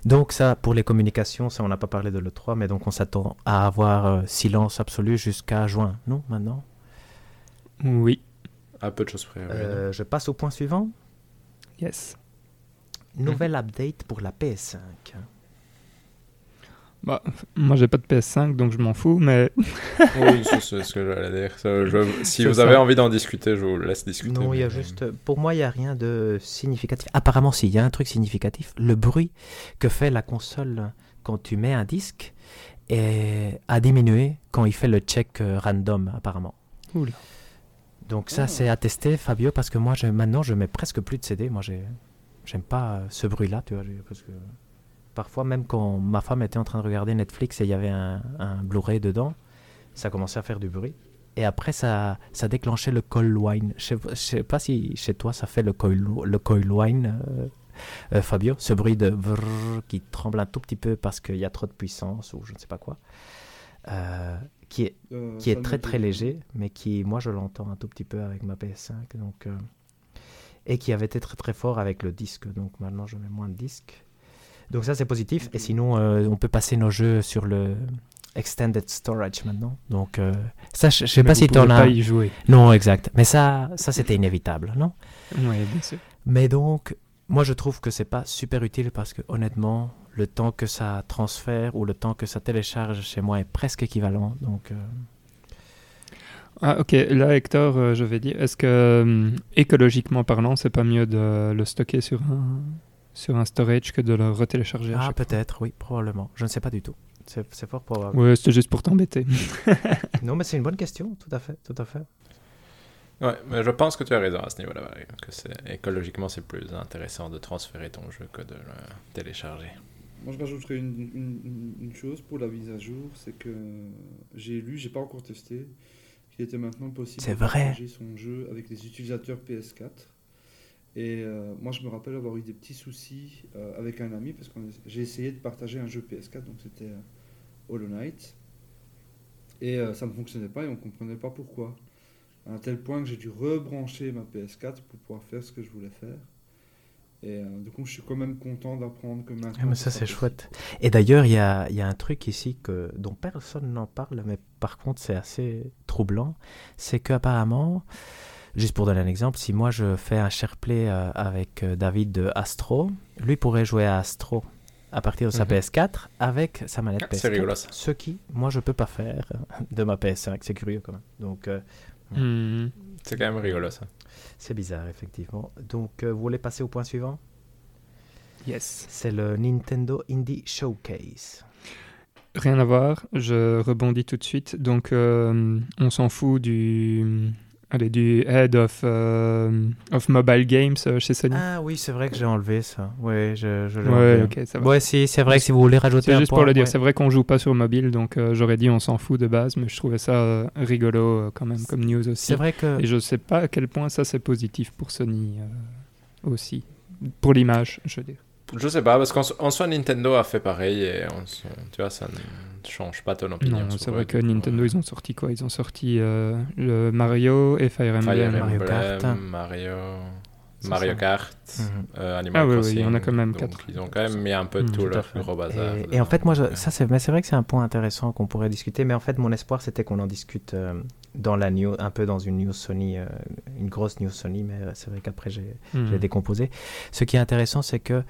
Donc ça, pour les communications, ça on n'a pas parlé de l'E3, mais donc on s'attend à avoir euh, silence absolu jusqu'à juin, non maintenant? Oui. À peu de choses près. oui. Euh, Je passe au point suivant. Yes. Nouvelle update pour la PS5. Bah, moi, j'ai pas de PS5, donc je m'en fous, mais [LAUGHS] Oui, c'est ce que j'allais dire. Ça, je- si vous ça. avez envie d'en discuter, je vous laisse discuter. Non, il y a juste. Pour moi, il n'y a rien de significatif. Apparemment, si, il y a un truc significatif. Le bruit que fait la console quand tu mets un disque est, a diminué quand il fait le check euh, random, apparemment. Oula. Donc, ça, Ah. c'est attesté, Fabio, parce que moi, je, maintenant, je mets presque plus de CD. Moi, j'ai- j'aime pas euh, ce bruit-là, tu vois. Parce que parfois, même quand ma femme était en train de regarder Netflix et il y avait un, un Blu-ray dedans, ça commençait à faire du bruit. Et après, ça, ça déclenchait le coil wine. Je sais, je sais pas si chez toi, ça fait le coil, le coil wine, euh, euh, Fabio. Ce bruit de vrrr qui tremble un tout petit peu parce qu'il y a trop de puissance ou je ne sais pas quoi. Euh, qui est, Euh, qui est très très léger, mais qui, moi, je l'entends un tout petit peu avec ma PS5. Donc, euh, et qui avait été très très fort avec le disque. Donc maintenant, je mets moins de disques. Donc ça, c'est positif. Et sinon, euh, on peut passer nos jeux sur le Extended Storage maintenant. Donc ça, je, je sais mais pas vous si tu en as... pas y jouer. Non, exact. Mais ça, ça c'était inévitable, non? Oui, bien sûr. Mais donc, moi je trouve que c'est pas super utile parce que honnêtement, le temps que ça transfère ou le temps que ça télécharge chez moi est presque équivalent. Donc, euh, Ah, ok. Là, Hector, euh, je vais dire, est-ce que hum, écologiquement parlant, c'est pas mieux de le stocker sur un, sur un storage que de le retélécharger ah peut-être, oui, probablement. Je ne sais pas du tout. C'est fort probable. Ouais, c'était juste pour t'embêter. [LAUGHS] Non, mais c'est une bonne question, tout à fait, tout à fait. Ouais, mais je pense que tu as raison à ce niveau-là, que c'est écologiquement c'est plus intéressant de transférer ton jeu que de le télécharger. Moi, je rajouterais une, une- une- une chose pour la mise à jour, c'est que j'ai lu, j'ai pas encore testé, qu'il était maintenant possible de partager son jeu avec les utilisateurs PS4. Et euh, moi, je me rappelle avoir eu des petits soucis euh, avec un ami parce que j'ai essayé de partager un jeu PS4, donc c'était euh, Hollow Knight, et euh, ça ne fonctionnait pas et on comprenait pas pourquoi. À un tel point que j'ai dû rebrancher ma PS4 pour pouvoir faire ce que je voulais faire. Et euh, du coup, je suis quand même content d'apprendre que maintenant. Ah, mais ça, c'est chouette. Et d'ailleurs, il y a, il y a un truc ici que, dont personne n'en parle, mais par contre, c'est assez troublant. C'est qu'apparemment, juste pour donner un exemple, si moi je fais un SharePlay euh, avec euh, David de Astro, lui pourrait jouer à Astro à partir de sa Mhm. PS4 avec sa manette Ah, PS4. c'est rigolo, ça. Ce qui, moi, je peux pas faire [LAUGHS] de ma PS5. C'est curieux quand même. Donc, Hmm. C'est quand même rigolo ça. c'est bizarre, effectivement. Donc, euh, vous voulez passer au point suivant? Yes. C'est le Nintendo Indie Showcase. Rien à voir, je rebondis tout de suite. Donc, euh, on s'en fout du, allez, du head of, euh, of mobile games euh, chez Sony. Ah oui, c'est vrai que j'ai enlevé ça. Oui, je, je l'ai ouais, enlevé. ok, ça va. Ouais, si, c'est vrai que si vous voulez rajouter C'est un juste point, pour le dire, ouais. c'est vrai qu'on joue pas sur mobile, donc euh, j'aurais dit on s'en fout de base, mais je trouvais ça euh, rigolo quand même comme news aussi. C'est vrai que Et je sais pas à quel point ça c'est positif pour Sony aussi. Pour l'image, je veux dire. Je sais pas, parce qu'en so- en soi, Nintendo a fait pareil et on tu vois, ça ne change pas ton opinion. Non, c'est vrai que Nintendo, ils ont sorti quoi? Ils ont sorti euh, le Mario et Fire Emblem. Fire Mario Kart. Mario. Kart, Mhm. euh, Animal Ah oui, oui, Crossing. il y en a quand même donc quatre. Ils ont quand même mis un peu Mhm, tout tout leur gros bazar. Et, dedans. et en fait, moi, je- ça c'est, mais c'est vrai que c'est un point intéressant qu'on pourrait discuter. Mais en fait, mon espoir, c'était qu'on en discute euh, dans la news, un peu dans une news Sony, euh, une grosse news Sony. Mais euh, c'est vrai qu'après, j'ai, j'ai décomposé. Ce qui est intéressant, c'est que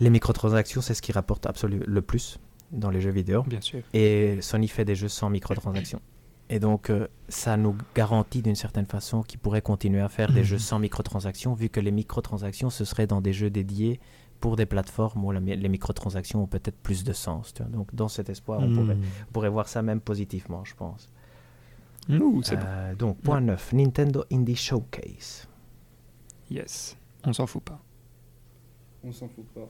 les microtransactions, c'est ce qui rapporte absolument le plus dans les jeux vidéo. Bien sûr. Et Sony fait des jeux sans microtransactions. Et donc, euh, ça nous garantit d'une certaine façon qu'ils pourraient continuer à faire des Mhm. jeux sans microtransactions, vu que les microtransactions, ce serait dans des jeux dédiés pour des plateformes où la les microtransactions ont peut-être plus de sens. tu vois. Donc, dans cet espoir, on, pourrait, Hmm. on pourrait voir ça même positivement, je pense. Ouh, c'est bon. Euh, donc, point 9, Nintendo Indie Showcase. Yes. On s'en fout pas. On s'en fout pas.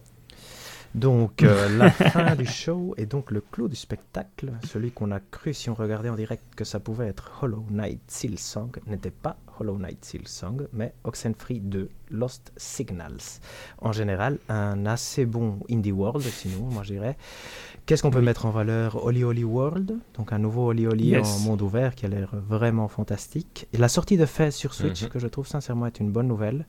Donc, euh, la [LAUGHS] fin du show est donc le clou du spectacle. Celui qu'on a cru, si on regardait en direct, que ça pouvait être Hollow Knight Silksong, n'était pas Hollow Knight Silksong, mais Oxenfree 2, Lost Signals. En général, un assez bon indie world, sinon, moi je dirais. Qu'est-ce qu'on peut mettre en valeur? Oli Oli World, donc un nouveau Oli Oli Yes. en monde ouvert qui a l'air vraiment fantastique. Et la sortie de Fez sur Switch, Mhm. que je trouve sincèrement être une bonne nouvelle,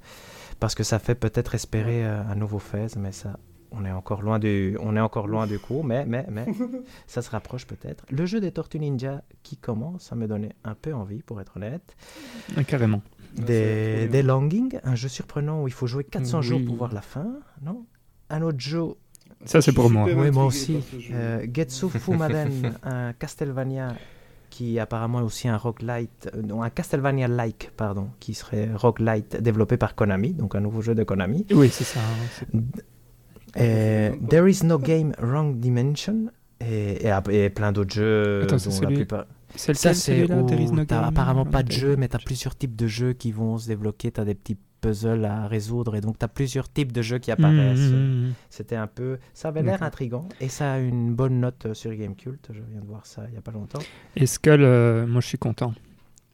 parce que ça fait peut-être espérer euh, un nouveau Fez, mais ça, on est encore loin du, on est encore loin du coup, mais, mais, mais [LAUGHS] ça se rapproche peut-être. Le jeu des Tortues Ninja qui commence à me donner un peu envie, pour être honnête. Ah, Carrément. Ouais, Des, des. Longing, un jeu surprenant où il faut jouer 400 jours pour voir la fin, non? Un autre jeu, Ça, c'est pour moi. Oui, moi aussi. euh, Getsu Fumaden, [LAUGHS] un Castlevania qui apparemment est aussi un roguelite, euh, non, un Castlevania-like, pardon, qui serait roguelite développé par Konami, donc un nouveau jeu de Konami. Oui, c'est ça. Et There is no game wrong dimension. Et, et, plein d'autres jeux Attends, dont la plupart. C'est Ça, c'est où no t'as apparemment pas de jeu, mais t'as plusieurs types de jeux qui vont se débloquer. T'as des petits puzzles à résoudre et donc t'as plusieurs types de jeux qui apparaissent. Mmh, mmh, mmh. C'était un peu. Ça avait l'air intrigant et ça a une bonne note euh, sur Gamecult. Je viens de voir ça il y a pas longtemps. Et Skull, euh, moi je suis content.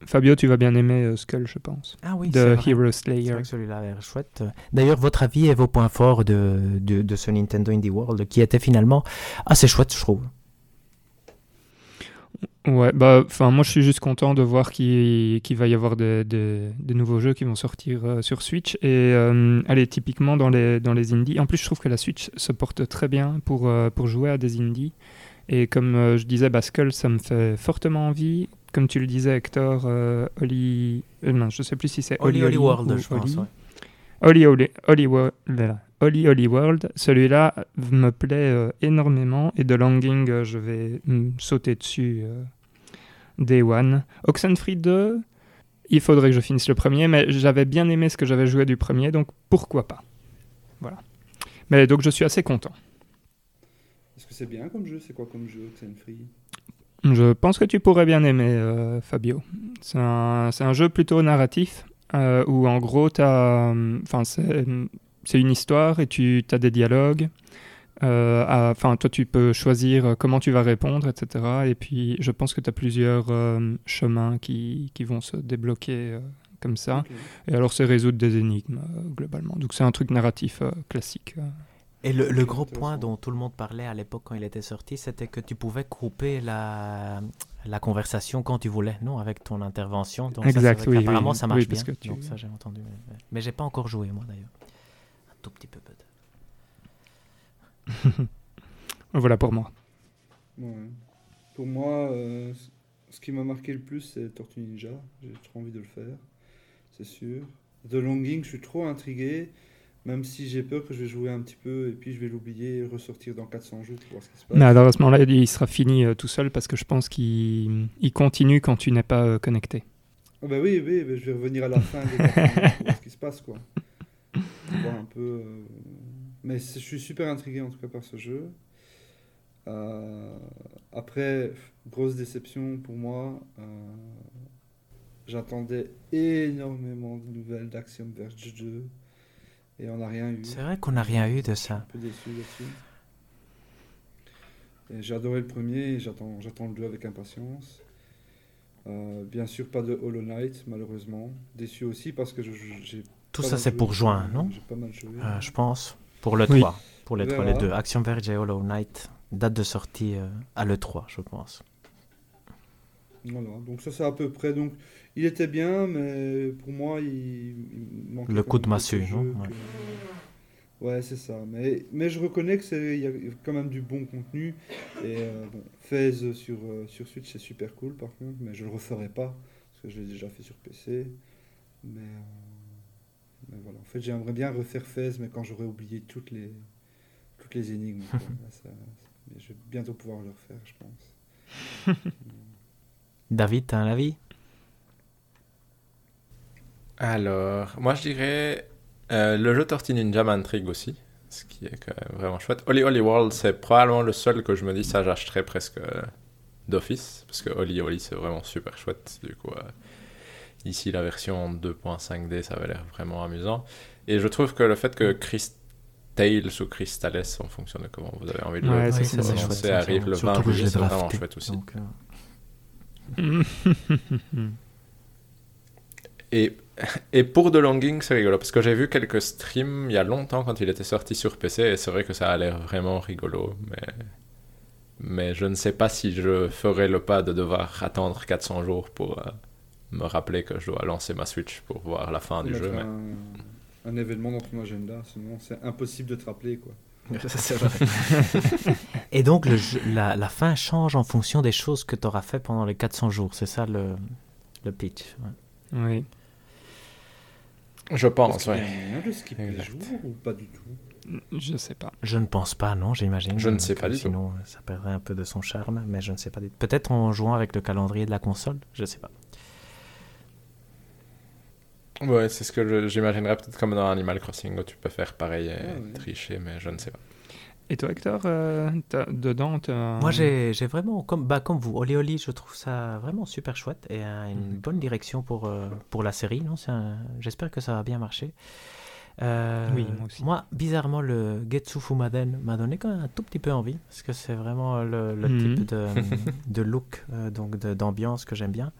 Fabio, tu vas bien aimer euh, Skull, je pense. Ah oui, de c'est vrai. Hero Slayer. celui-là l'air chouette. D'ailleurs, votre avis et vos points forts de, de, de ce Nintendo Indie World qui était finalement assez chouette, je trouve. Ouais, bah, enfin, moi je suis juste content de voir qu'il qu'il va y avoir des, des- des nouveaux jeux qui vont sortir euh, sur Switch. Et euh, allez, typiquement dans les, dans les indies. En plus, je trouve que la Switch se porte très bien pour, euh, pour jouer à des indies. Et comme je disais, bah, Skull, ça me fait fortement envie. Comme tu le disais, Hector, euh, Oli. euh, non, je sais plus si c'est Oli Oli World, ou je pense. Oli. ouais. Oli Oli, Oli, Oli World, celui-là me plaît euh, énormément et de Longing, euh, je vais sauter dessus euh, Day One. Oxenfree 2, il faudrait que je finisse le premier, mais j'avais bien aimé ce que j'avais joué du premier, donc pourquoi pas. Voilà. Mais donc je suis assez content. Est-ce que c'est bien comme jeu? C'est quoi comme jeu Oxenfree? Je pense que tu pourrais bien aimer, euh, Fabio. C'est un, un jeu plutôt narratif, euh, où en gros, euh, enfin, c'est, une histoire et tu as des dialogues. Enfin, toi, tu peux choisir comment tu vas répondre, etc. Et puis, je pense que tu as plusieurs chemins qui, qui vont se débloquer comme ça. Et alors, c'est résoudre des énigmes, globalement. Donc, c'est un truc narratif classique. Et le, gros point dont tout le monde parlait à l'époque quand il était sorti, c'était que tu pouvais couper la, la conversation quand tu voulais, non, avec ton intervention. Donc ça, Exact, vrai oui, qu'apparemment, oui. ça marche Oui, parce bien. que tu- Donc ça, j'ai entendu. Mais, mais j'ai pas encore joué, moi, d'ailleurs. Un tout petit peu, peut-être. [LAUGHS] Voilà pour moi. Ouais. Pour moi, euh, ce qui m'a marqué le plus, c'est Tortue Ninja. J'ai trop envie de le faire, c'est sûr. The Longing, je suis trop intrigué, même si j'ai peur que je vais jouer un petit peu et puis je vais l'oublier et ressortir dans 400 jours pour voir ce qui se passe. Mais alors à ce moment-là, il sera fini euh, tout seul parce que je pense qu'il il continue quand tu n'es pas euh, connecté. Bah oui, oui, je vais revenir à la fin des 400 jours pour voir ce qui se passe, quoi. Voir un peu. euh, Mais je suis super intrigué en tout cas par ce jeu. Après, grosse déception pour moi. J'attendais énormément de nouvelles d'Axiom Verge 2 et on n'a rien eu. C'est vrai qu'on n'a rien eu de Je suis un ça. peu déçu là-dessus. J'ai adoré le premier et j'attends j'attends le 2 avec impatience. Euh, bien sûr, pas de Hollow Knight, malheureusement. Déçu aussi parce que je- je- j'ai. Tout ça, c'est joué. pour juin, non J'ai pas mal joué. Euh, Je pense. Pour le Oui. 3. Pour les On 3, les deux. Action Verge et Hollow Knight. Date de sortie euh, à l'E3, je pense. Voilà, donc ça, c'est à peu près. Donc, il était bien, mais pour moi, il, il manquait Le coup de massue, non Ouais. que- Ouais, c'est ça. Mais, mais je reconnais que c'est il y a quand même du bon contenu. Et euh, bon, Fez sur, euh, sur Switch, c'est super cool par contre, mais je le referai pas parce que je l'ai déjà fait sur PC. Mais, euh, mais voilà, en fait, j'aimerais bien refaire Fez, mais quand j'aurai oublié toutes les, toutes les énigmes. quoi. [LAUGHS] Là, ça- mais je vais bientôt pouvoir le refaire, je pense. [LAUGHS] David, t'as un avis? Alors, moi je dirais euh, le jeu Tortue Ninja m'intrigue aussi, ce qui est quand même vraiment chouette. Holy Holy World, c'est probablement le seul que je me dis ça j'achèterais presque euh, d'office, parce que Holy Holy c'est vraiment super chouette. Du coup, euh, ici la version 2.5D, ça avait l'air vraiment amusant. Et je trouve que le fait que Chris Tales ou Crystales, en fonction de comment vous avez envie de Ouais, le prononcer, arrive le Surtout 20 que je juillet, c'est vraiment chouette aussi. donc, euh, Et, et pour The Longing, c'est rigolo, parce que j'ai vu quelques streams il y a longtemps quand il était sorti sur PC, et c'est vrai que ça a l'air vraiment rigolo, mais... Mais je ne sais pas si je ferai le pas de devoir attendre 400 jours pour euh, me rappeler que je dois lancer ma Switch pour voir la fin du jeu. Mais... un, un événement dans ton agenda, sinon c'est impossible de te rappeler quoi. [LAUGHS] C'est vrai. Et donc, le la, la fin change en fonction des choses que tu auras fait pendant les 400 jours. C'est ça le, le pitch. ouais. Oui. Je pense, qu'il y a ouais. moyen de skipper les Exact. jours ou pas du tout? Je sais pas. Je ne pense pas, non, j'imagine. Je ne sais que pas du tout. Sinon, ça perdrait un peu de son charme, mais je ne sais pas du tout. Peut-être en jouant avec le calendrier de la console, je sais pas. Ouais, c'est ce que j'imaginerais peut-être comme dans Animal Crossing où tu peux faire pareil et Ah ouais. tricher, mais je ne sais pas. Et toi, Hector, euh, t'as- dedans. Moi, j'ai vraiment, comme, bah, comme vous, Oli Oli, je trouve ça vraiment super chouette et euh, une Mhm. bonne direction pour, euh, pour la série. un- J'espère que ça va bien marcher. Euh, Oui, moi aussi. bizarrement, le Getsu Fumaden m'a donné quand même un tout petit peu envie parce que c'est vraiment le, le Mhm. type de, de look, euh, donc d'ambiance que j'aime bien.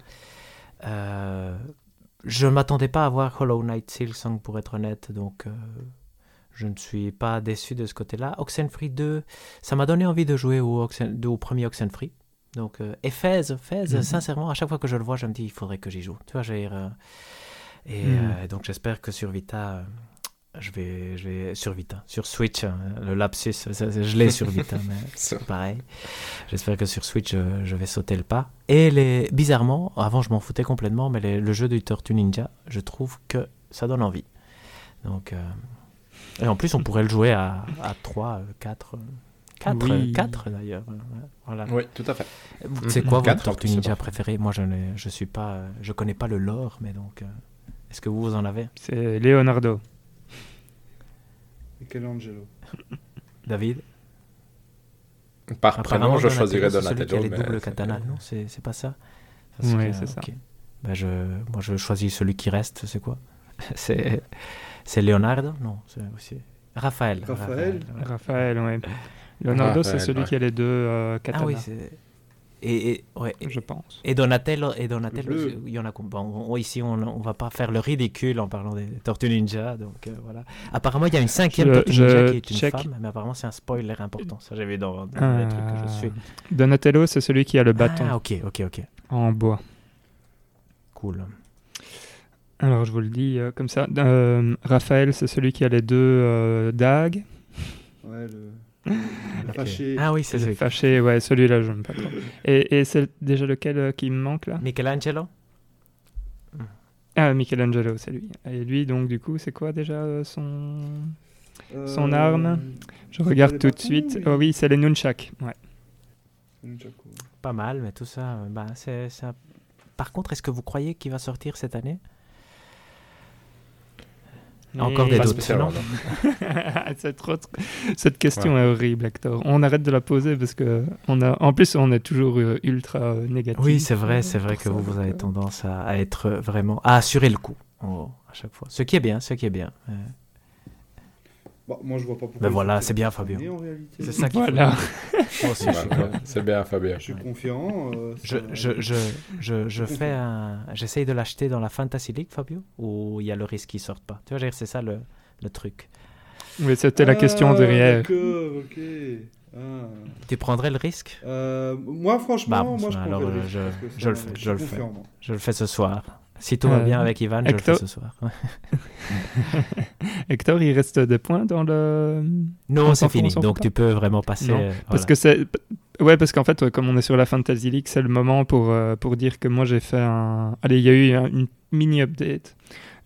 Je ne m'attendais pas à voir Hollow Knight Silksong pour être honnête, donc euh, je ne suis pas déçu de ce côté-là. Oxenfree 2, ça m'a donné envie de jouer au, Oxen- de- au premier Oxenfree. Donc, euh, et Fez, Fez, Mhm. sincèrement, à chaque fois que je le vois, je me dis, il faudrait que j'y joue. Tu vois, j'ai, euh, et Mhm. euh, donc j'espère que sur Vita, je vais, je vais sur Vita, sur Switch, hein, le lapsus, ça, je l'ai sur Vita, mais [LAUGHS] c'est pareil. J'espère que sur Switch, je, je vais sauter le pas. Et les, bizarrement, avant je m'en foutais complètement, mais les- le jeu du Tortue Ninja, je trouve que ça donne envie. Donc, euh, et en plus, on pourrait le jouer à, à 3, 4, 4, Oui. 4 d'ailleurs. euh, Voilà. Oui, tout à fait. C'est quoi votre Tortue Ninja préféré? Moi, je ne je suis pas, euh, je connais pas le lore, mais donc, euh, est-ce que vous, vous en avez? C'est Leonardo. Michelangelo. [LAUGHS] David Par prénom, je Donatello, choisirais c'est celui qui a Donatello. les doubles katanas, non C'est pas ça que- c'est ça. Ben, je, moi, je choisis celui qui reste, c'est quoi [LAUGHS] C'est c'est Leonardo Non, c'est aussi... Raphaël. Raphaël ouais. Raphaël, ouais. Leonardo, c'est Raphaël, celui ouais. qui a les deux euh, Ah oui, c'est... Et, et, ouais, je pense. et Donatello, et Donatello il y en a bon, on- ici, on, on va pas faire le ridicule en parlant des Tortues Ninja, donc euh, voilà. Apparemment, il y a une cinquième Je- Tortue je Ninja qui est une check. femme, mais apparemment, c'est un spoiler important. Ça, j'ai vu dans, dans les trucs que je suis. Donatello, c'est celui qui a le bâton Ah, ok, ok, ok. en bois. Cool. Alors, je vous le dis euh, comme ça. Euh, Raphaël, c'est celui qui a les deux euh, dagues. Ouais, le. [LAUGHS] Fâché. Ah oui, c'est celui. fâché, ouais, celui-là, je n'aime pas trop. Et, et c'est déjà lequel euh, qui me manque là? Michelangelo? Ah, Michelangelo, c'est lui. Et lui, donc, du coup, c'est quoi déjà euh, son. Son Euh, arme? Je regarde tout de suite. oui. Oh oui, c'est les nunchaks. Ouais. Nunchaku. Pas mal, mais tout ça, bah, c'est, un- Par contre, est-ce que vous croyez qu'il va sortir cette année? Encore des doutes, [LAUGHS] trop- Cette question est horrible, Hector. On arrête de la poser parce que on a, en plus, on est toujours euh, ultra euh, négatif. Oui, c'est vrai, c'est vrai que vous, vous avez euh, tendance à, à être vraiment. à assurer le coup en- à chaque fois. Ce qui est bien, ce qui est bien. Euh, Bah, moi, je vois pas pourquoi. Ben il voilà, faut c'est bien, Fabien. C'est ça qu'il Voilà. [LAUGHS] Voilà, C'est bien, Fabien. Je suis confiant. euh, Je, je, je, je, je fais un. J'essaye de l'acheter dans la Fantasy League, Fabio, ou il y a le risque qu'il sorte pas? Tu vois, c'est ça le, le truc. Oui, c'était la question Ah, derrière. D'accord, ok. Ah. Tu prendrais le risque? Euh, moi, franchement, Bah, bon, moi, je alors, prendrais le euh, risque je- je le fais, je le fais. Je le fais ce soir. Si tout va Euh, bien avec Ivan, je le Hector- fais ce soir. [LAUGHS] Hector, il reste des points dans le. Non, On c'est fini. Donc tu peux vraiment passer. Non, euh, Parce que c'est. Ouais, parce qu'en fait, ouais, comme on est sur la Fantasy League, c'est le moment pour, euh, pour dire que moi j'ai fait un. Allez, il y a eu un- une mini-update.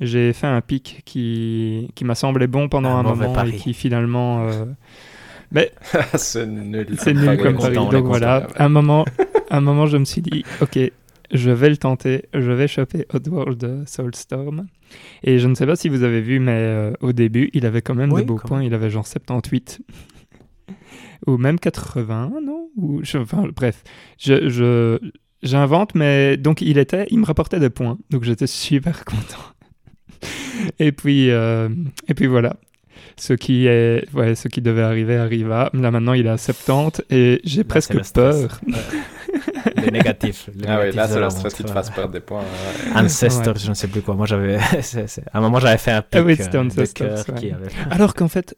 J'ai fait un pic qui, qui m'a semblé bon pendant Un moment pari. et qui finalement. euh, Mais [LAUGHS] c'est nul. c'est nul comme content, pari. Donc voilà, un moment, un moment, je me suis dit, ok, je vais le tenter, je vais choper Oddworld Soulstorm. Et je ne sais pas si vous avez vu, mais euh, au début, il avait quand même Oui, de beaux points. Il avait genre 78. [LAUGHS] Ou même 80, non? Ou, je- Enfin, bref. Je, je- j'invente, mais donc il était, il me rapportait des points. Donc j'étais super [LAUGHS] content. et puis, euh, et puis voilà. Ce qui, est, ouais, ce qui devait arriver arriva. Là maintenant, il est à 70 et j'ai presque peur. Ouais. le négatif. le Ah oui, là, c'est la le stress qui te fasse perdre des points. ouais. Ancestor, Ouais. je ne sais plus quoi. Moi, j'avais. [LAUGHS] c'est- c'est- À un moment, j'avais fait un pic Ah oui, c'était euh, de Ancestors, cœur ouais. qui avait. Alors qu'en fait,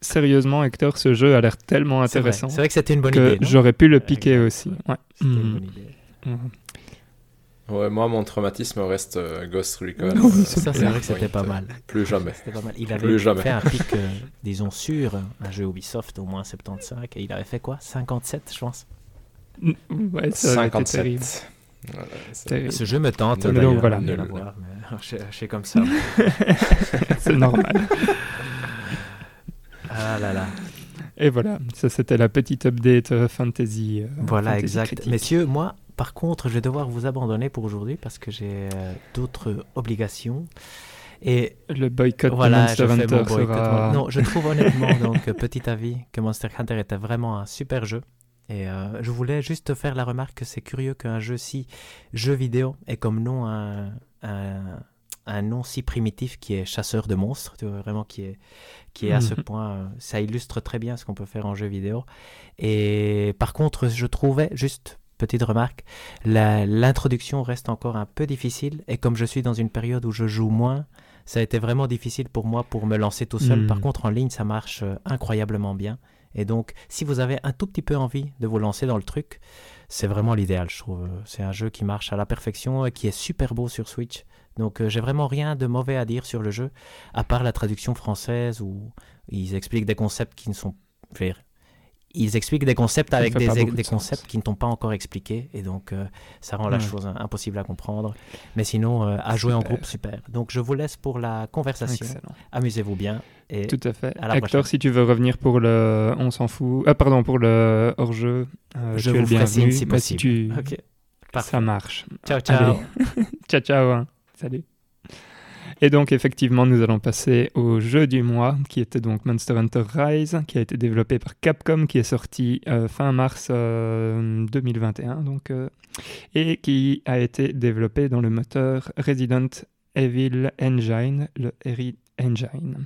sérieusement, Hector, ce jeu a l'air tellement C'est vrai. intéressant C'est vrai que c'était une bonne que idée. j'aurais pu le piquer aussi. ouais. C'était une Mhm. bonne idée. Ouais, moi, mon traumatisme reste euh, Ghost Recon. Euh, c'est Ça, c'est vrai que c'était pas mal. Plus jamais. C'était pas mal. Il Plus avait jamais. fait un pic, [LAUGHS] euh, disons, sur un jeu Ubisoft, au moins 75, et il avait fait quoi? 57, je pense. Ouais, ça aurait été 57. terrible. Voilà, c'est- Terrible. Ce jeu me tente, Mais d'ailleurs, donc, voilà. de l'avoir, mais je, je suis comme ça. [LAUGHS] [LAUGHS] C'est normal. Ah là là. Et voilà, ça c'était la petite update euh, fantasy. euh, Voilà, fantasy exact. critique. Messieurs, moi, par contre, je vais devoir vous abandonner pour aujourd'hui parce que j'ai euh, d'autres obligations. Et Le boycott voilà, de Monster je Hunter boycott. sera... Non, je trouve honnêtement, donc, petit avis, que Monster Hunter était vraiment un super jeu. Et euh, je voulais juste faire la remarque que c'est curieux qu'un jeu si jeu vidéo ait comme nom un, un, un nom si primitif qui est chasseur de monstres, tu vois, vraiment qui est, qui est à ce Mhm. point, euh, ça illustre très bien ce qu'on peut faire en jeu vidéo. Et par contre, je trouvais, juste petite remarque, l'introduction reste encore un peu difficile. Et comme je suis dans une période où je joue moins, ça a été vraiment difficile pour moi pour me lancer tout seul. Par contre, en ligne, ça marche euh, incroyablement bien. Et donc, si vous avez un tout petit peu envie de vous lancer dans le truc, c'est vraiment l'idéal, je trouve. C'est un jeu qui marche à la perfection et qui est super beau sur Switch. Donc, euh, j'ai vraiment rien de mauvais à dire sur le jeu, à part la traduction française où ils expliquent des concepts qui ne sont. je veux dire, Ils expliquent des concepts avec des, de concepts qui ne t'ont pas encore expliqués. Et donc, euh, ça rend la chose impossible à comprendre. Mais sinon, euh, à jouer en groupe, super. Donc, je vous laisse pour la conversation. Amusez-vous bien. Et Tout à fait. à la Hector, si tu veux revenir pour le On s'en fout. Ah, pardon, pour le hors-jeu. euh, je tu vous le bienvenu. si Mais si possible. tu... Ok. Parfait. Ça marche. Ciao, ciao. [LAUGHS] Ciao, ciao. hein. Salut. Et donc, effectivement, nous allons passer au jeu du mois, qui était donc Monster Hunter Rise, qui a été développé par Capcom, qui est sorti euh, fin mars euh, 2021, donc, euh, et qui a été développé dans le moteur Resident Evil Engine, le RE Engine.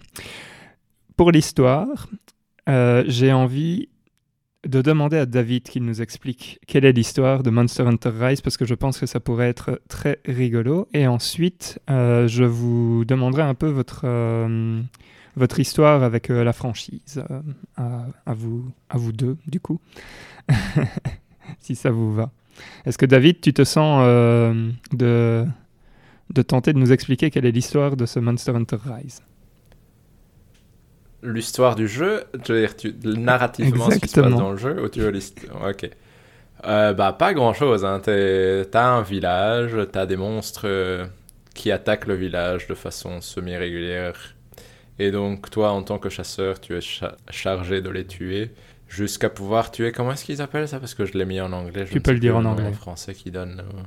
Pour l'histoire, euh, j'ai envie de demander à David qu'il nous explique quelle est l'histoire de Monster Hunter Rise parce que je pense que ça pourrait être très rigolo. Et ensuite, euh, je vous demanderai un peu votre, euh, votre histoire avec euh, la franchise. à, à vous, à vous deux, du coup. [LAUGHS] si ça vous va. Est-ce que David, tu te sens de, de tenter de nous expliquer quelle est l'histoire de ce Monster Hunter Rise? L'histoire du jeu, je veux dire, tu, narrativement, ce qui se passe dans le jeu, ou tu veux l'histoire Ok. Euh, bah, pas grand chose. Hein. T'as un village, t'as des monstres euh, qui attaquent le village de façon semi-régulière. Et donc, toi, en tant que chasseur, tu es cha- chargé de les tuer jusqu'à pouvoir tuer. Comment est-ce qu'ils appellent ça? Parce que je l'ai mis en anglais. je Tu peux le dire en anglais. français qui donne. euh,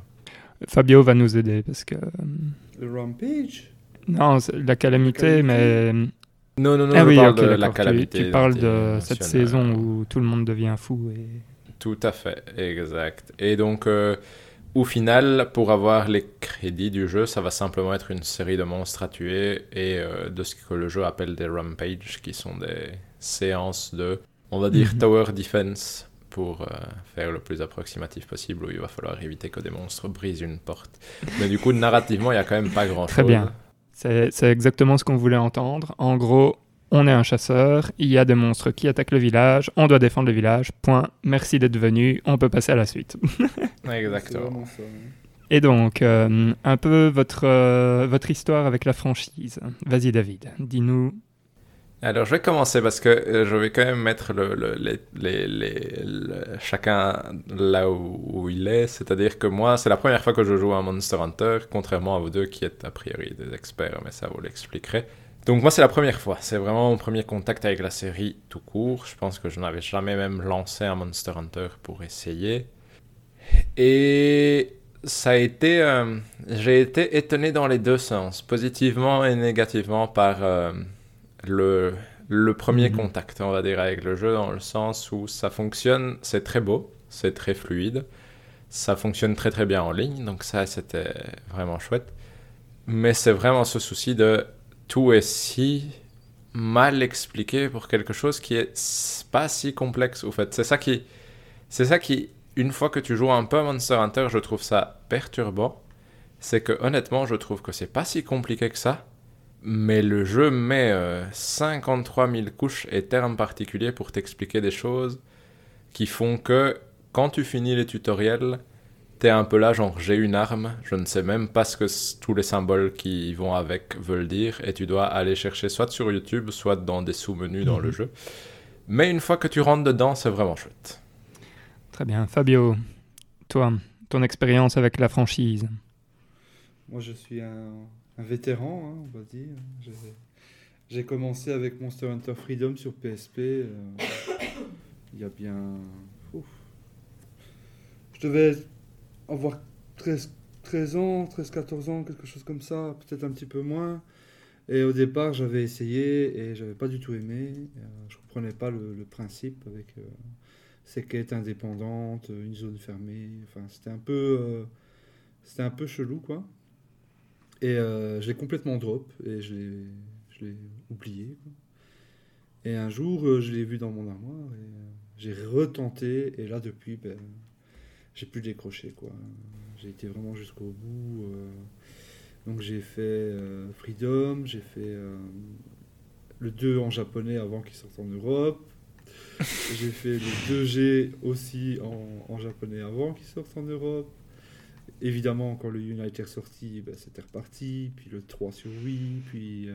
Fabio va nous aider parce que... Le Rampage? Non, c'est la calamité, calamité? mais... Non, non, non, ah je oui, parle ok, de la. Tu- calamité. Tu, parles de cette saison où tout le monde devient fou. Et... Tout à fait, exact. Et donc, euh, au final, pour avoir les crédits du jeu, ça va simplement être une série de monstres à tuer et euh, de ce que le jeu appelle des rampages, qui sont des séances de, on va dire, Mhm. tower defense, pour euh, faire le plus approximatif possible, où il va falloir éviter que des monstres brisent une porte. Mais du coup, narrativement, il n'y a quand même pas grand-chose. Très bien. C'est exactement ce qu'on voulait entendre. En gros, on est un chasseur, il y a des monstres qui attaquent le village, on doit défendre le village, point. Merci d'être venu, on peut passer à la suite. [LAUGHS] Exactement. Et donc, euh, un peu votre, euh, votre histoire avec la franchise. Vas-y David, dis-nous. Alors, je vais commencer parce que euh, je vais quand même mettre chacun là où, où il est. C'est-à-dire que moi, c'est la première fois que je joue à Monster Hunter, contrairement à vous deux qui êtes a priori des experts, mais ça vous l'expliquerai. Donc, moi, c'est la première fois. C'est vraiment mon premier contact avec la série tout court. Je pense que je n'avais jamais même lancé un Monster Hunter pour essayer. Et ça a été. euh, J'ai été étonné dans les deux sens, positivement et négativement, par. euh, le, le premier Mhm. contact, on va dire, avec le jeu, dans le sens où ça fonctionne, c'est très beau, c'est très fluide, ça fonctionne très très bien en ligne, donc ça c'était vraiment chouette. Mais c'est vraiment ce souci de tout est si mal expliqué pour quelque chose qui est pas si complexe, au fait. C'est ça qui, c'est ça qui une fois que tu joues un peu Monster Hunter, je trouve ça perturbant. C'est que honnêtement, je trouve que c'est pas si compliqué que ça. Mais le jeu met 53 000 couches et termes particuliers pour t'expliquer des choses qui font que quand tu finis les tutoriels, t'es un peu là, genre j'ai une arme, je ne sais même pas ce que tous les symboles qui vont avec veulent dire, et tu dois aller chercher soit sur YouTube, soit dans des sous-menus dans le mhm. jeu. Mais une fois que tu rentres dedans, c'est vraiment chouette. Très bien. Fabio, toi, ton expérience avec la franchise Moi, je suis un, vétéran, hein, on va dire. J'ai commencé avec Monster Hunter Freedom sur PSP. Euh, [COUGHS] il y a bien. Je devais avoir 13, 13 ans, 13-14 ans, quelque chose comme ça, peut-être un petit peu moins. Et au départ, j'avais essayé et j'avais pas du tout aimé. Je euh, je comprenais pas le, principe avec euh, ces quêtes indépendantes, une zone fermée. Enfin, c'était un peu, euh, c'était un peu chelou, quoi. Et je l'ai complètement drop et je l'ai oublié. Et un jour, je l'ai vu dans mon armoire et j'ai retenté. Et là, depuis, ben, j'ai plus décroché quoi. J'ai été vraiment jusqu'au bout. Euh. donc j'ai fait euh, Freedom, j'ai fait euh, le 2 en japonais avant qu'il sorte en Europe. [LAUGHS] j'ai fait le 2G aussi en, japonais avant qu'il sorte en Europe. Évidemment, quand le Unite est sorti, ben, c'était reparti. Puis le 3 sur Wii, puis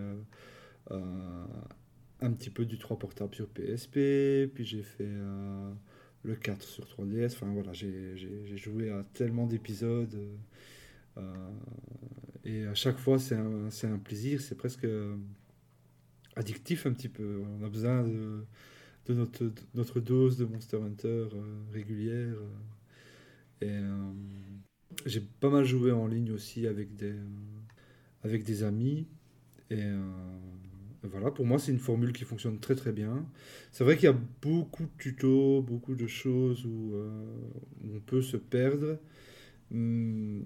un petit peu du 3 portable sur PSP. Puis j'ai fait le 4 sur 3DS. Enfin voilà, j'ai joué à tellement d'épisodes. Euh, et à chaque fois, c'est un, plaisir. C'est presque addictif un petit peu. On a besoin de, de notre, notre, dose de Monster Hunter euh, régulière. et euh, j'ai pas mal joué en ligne aussi avec des, avec des amis. Et voilà, pour moi, c'est une formule qui fonctionne très très bien. C'est vrai qu'il y a beaucoup de tutos, beaucoup de choses où, euh, on peut se perdre, hum,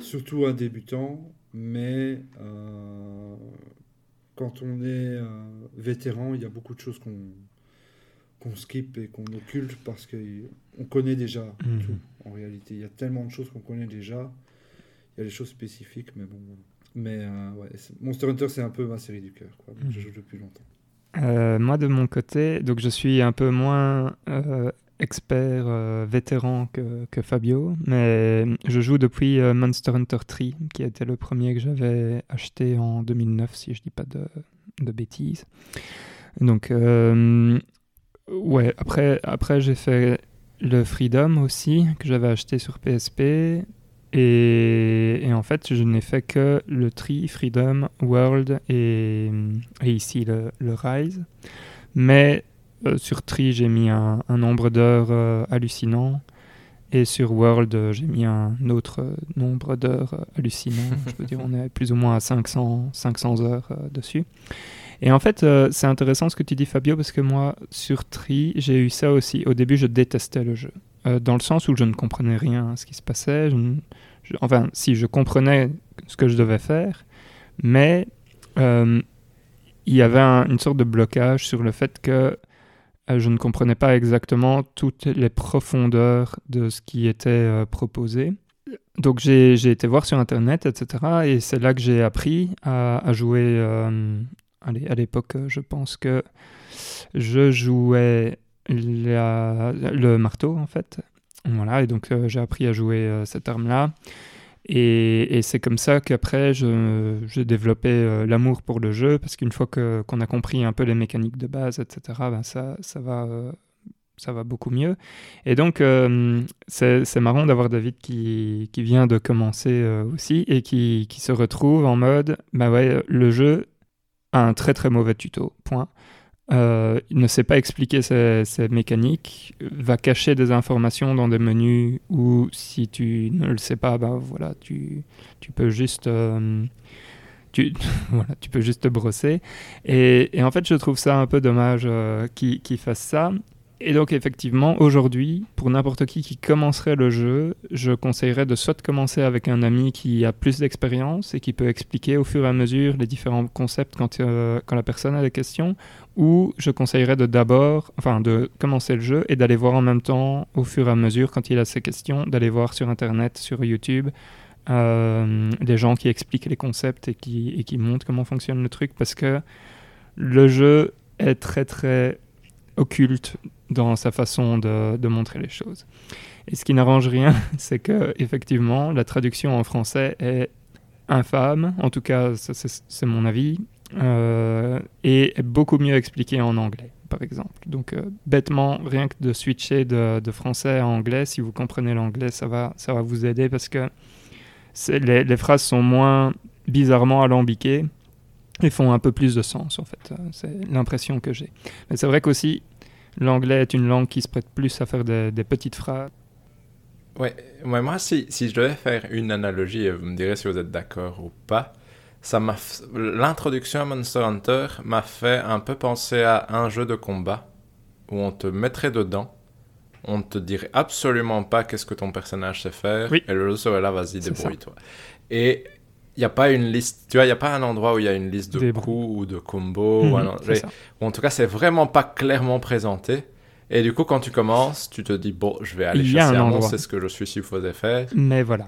surtout un débutant, mais euh, quand on est euh, vétéran, il y a beaucoup de choses qu'on qu'on skip et qu'on occulte parce qu'on connaît déjà mhm. tout en réalité. Il y a tellement de choses qu'on connaît déjà. Il y a des choses spécifiques, mais bon, mais euh, ouais, Monster Hunter, c'est un peu ma série du cœur. Je mhm. joue depuis longtemps. Euh, moi, de mon côté, donc je suis un peu moins euh, expert vétéran que, que, Fabio, mais je joue depuis Monster Hunter 3, qui était le premier que j'avais acheté en 2009, si je dis pas de, de bêtises. Donc, ouais, après, après j'ai fait le Freedom aussi, que j'avais acheté sur PSP. Et, en fait, je n'ai fait que le Tri, Freedom, World et, ici le, Rise. Mais euh, sur Tri, j'ai mis un, nombre d'heures euh, hallucinant. Et sur World, euh, j'ai mis un autre nombre d'heures hallucinant. je veux dire, on est plus ou moins à 500, 500 heures dessus. Et en fait, c'est intéressant ce que tu dis, Fabio, parce que moi, sur Tri, j'ai eu ça aussi. Au début, je détestais le jeu. dans le sens où je ne comprenais rien à ce qui se passait. Enfin, si je comprenais ce que je devais faire, mais euh, il y avait une sorte de blocage sur le fait que euh, je ne comprenais pas exactement toutes les profondeurs de ce qui était euh, proposé. Donc j'ai été voir sur Internet, etc. Et c'est là que j'ai appris à, jouer. À l'époque, je pense que je jouais le marteau, en fait. Voilà, et donc euh, j'ai appris à jouer euh, cette arme-là. Et, c'est comme ça qu'après, j'ai développé euh, l'amour pour le jeu, parce qu'une fois qu'on a compris un peu les mécaniques de base, etc., ben ça, ça, va, ça va beaucoup mieux. Et donc, c'est marrant d'avoir David qui, vient de commencer aussi et qui, qui, se retrouve en mode, bah ouais, le jeu un très très mauvais tuto, point. Euh, il ne sait pas expliquer ses, mécaniques, va cacher des informations dans des menus où si tu ne le sais pas, bah voilà, tu, tu peux juste euh, tu, [LAUGHS] voilà, tu peux juste te brosser. Et, et, en fait, je trouve ça un peu dommage euh, qu'il fasse ça. Et donc effectivement, aujourd'hui, pour n'importe qui qui commencerait le jeu, je conseillerais de soit commencer avec un ami qui a plus d'expérience et qui peut expliquer au fur et à mesure les différents concepts quand, euh, quand la personne a des questions, ou je conseillerais de d'abord, enfin de commencer le jeu et d'aller voir en même temps au fur et à mesure quand il a ses questions, d'aller voir sur Internet, sur YouTube, euh, des gens qui expliquent les concepts et qui montrent comment fonctionne le truc parce que le jeu est très très occulte dans sa façon de, de montrer les choses. Et ce qui n'arrange rien, [LAUGHS] c'est que effectivement la traduction en français est infâme, en tout cas c'est mon avis, euh, et est beaucoup mieux expliquée en anglais par exemple. Donc euh, bêtement, rien que de switcher de, français à anglais, si vous comprenez l'anglais, ça va, ça va vous aider parce que les, les, phrases sont moins bizarrement alambiquées et font un peu plus de sens en fait. C'est l'impression que j'ai. Mais c'est vrai qu'aussi l'anglais est une langue qui se prête plus à faire des, des petites phrases. Ouais, ouais moi si, si, je devais faire une analogie, vous me direz si vous êtes d'accord ou pas. Ça m'a l'introduction à Monster Hunter m'a fait un peu penser à un jeu de combat où on te mettrait dedans on ne te dirait absolument pas qu'est-ce que ton personnage sait faire, oui. et le jeu serait là, vas-y, débrouille-toi. Et il n'y a pas une liste, tu vois, il n'y a pas un endroit où il y a une liste de Des coups ou de combos, Mhm, ou, un- ça. ou en tout cas, c'est vraiment pas clairement présenté. Et du coup, quand tu commences, tu te dis, bon, je vais aller chasser un endroit. c'est ce que je suis supposé faire. Mais voilà.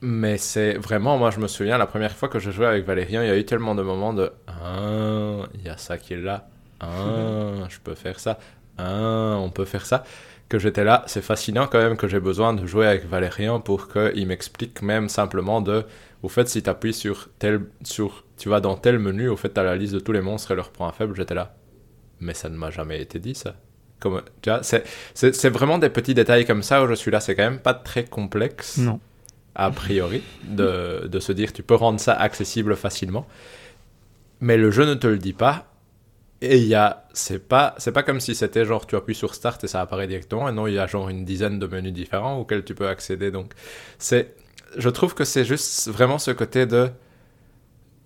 Mais c'est vraiment, moi je me souviens, la première fois que je jouais avec Valérien, il y a eu tellement de moments de Ah, il y a ça qui est là. Ah, je peux faire ça. Ah, on peut faire ça. Que j'étais là, c'est fascinant quand même que j'ai besoin de jouer avec Valérien pour qu'il m'explique même simplement de. Au fait, si tu appuies sur tel. Sur, tu vas dans tel menu, au fait, tu as la liste de tous les monstres et leurs points faibles. J'étais là. Mais ça ne m'a jamais été dit ça. Comme, tu vois, c'est, vraiment des petits détails comme ça où je suis là. C'est quand même pas très complexe Non. a priori, de, de se dire tu peux rendre ça accessible facilement. Mais le jeu ne te le dit pas. Et il y a, c'est pas, c'est pas comme si c'était genre tu appuies sur Start et ça apparaît directement. Et non, il y a genre une dizaine de menus différents auxquels tu peux accéder. Donc, c'est, je trouve que c'est juste vraiment ce côté de,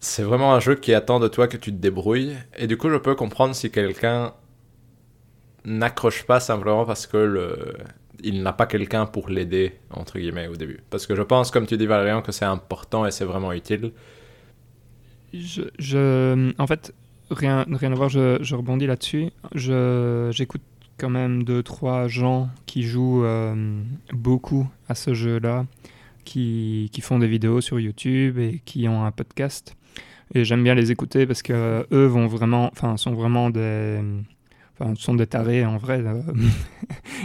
c'est vraiment un jeu qui attend de toi que tu te débrouilles. Et du coup, je peux comprendre si quelqu'un n'accroche pas simplement parce que il n'a pas quelqu'un pour l'aider, entre guillemets, au début. Parce que je pense, comme tu dis, Valérian, que c'est important et c'est vraiment utile. En fait, rien, rien à voir, je, rebondis là-dessus. J'écoute quand même deux, trois gens qui jouent euh, beaucoup à ce jeu-là, qui, font des vidéos sur YouTube et qui ont un podcast. Et j'aime bien les écouter parce que euh, eux vont vraiment, enfin, sont vraiment des, enfin, sont des tarés en vrai. euh.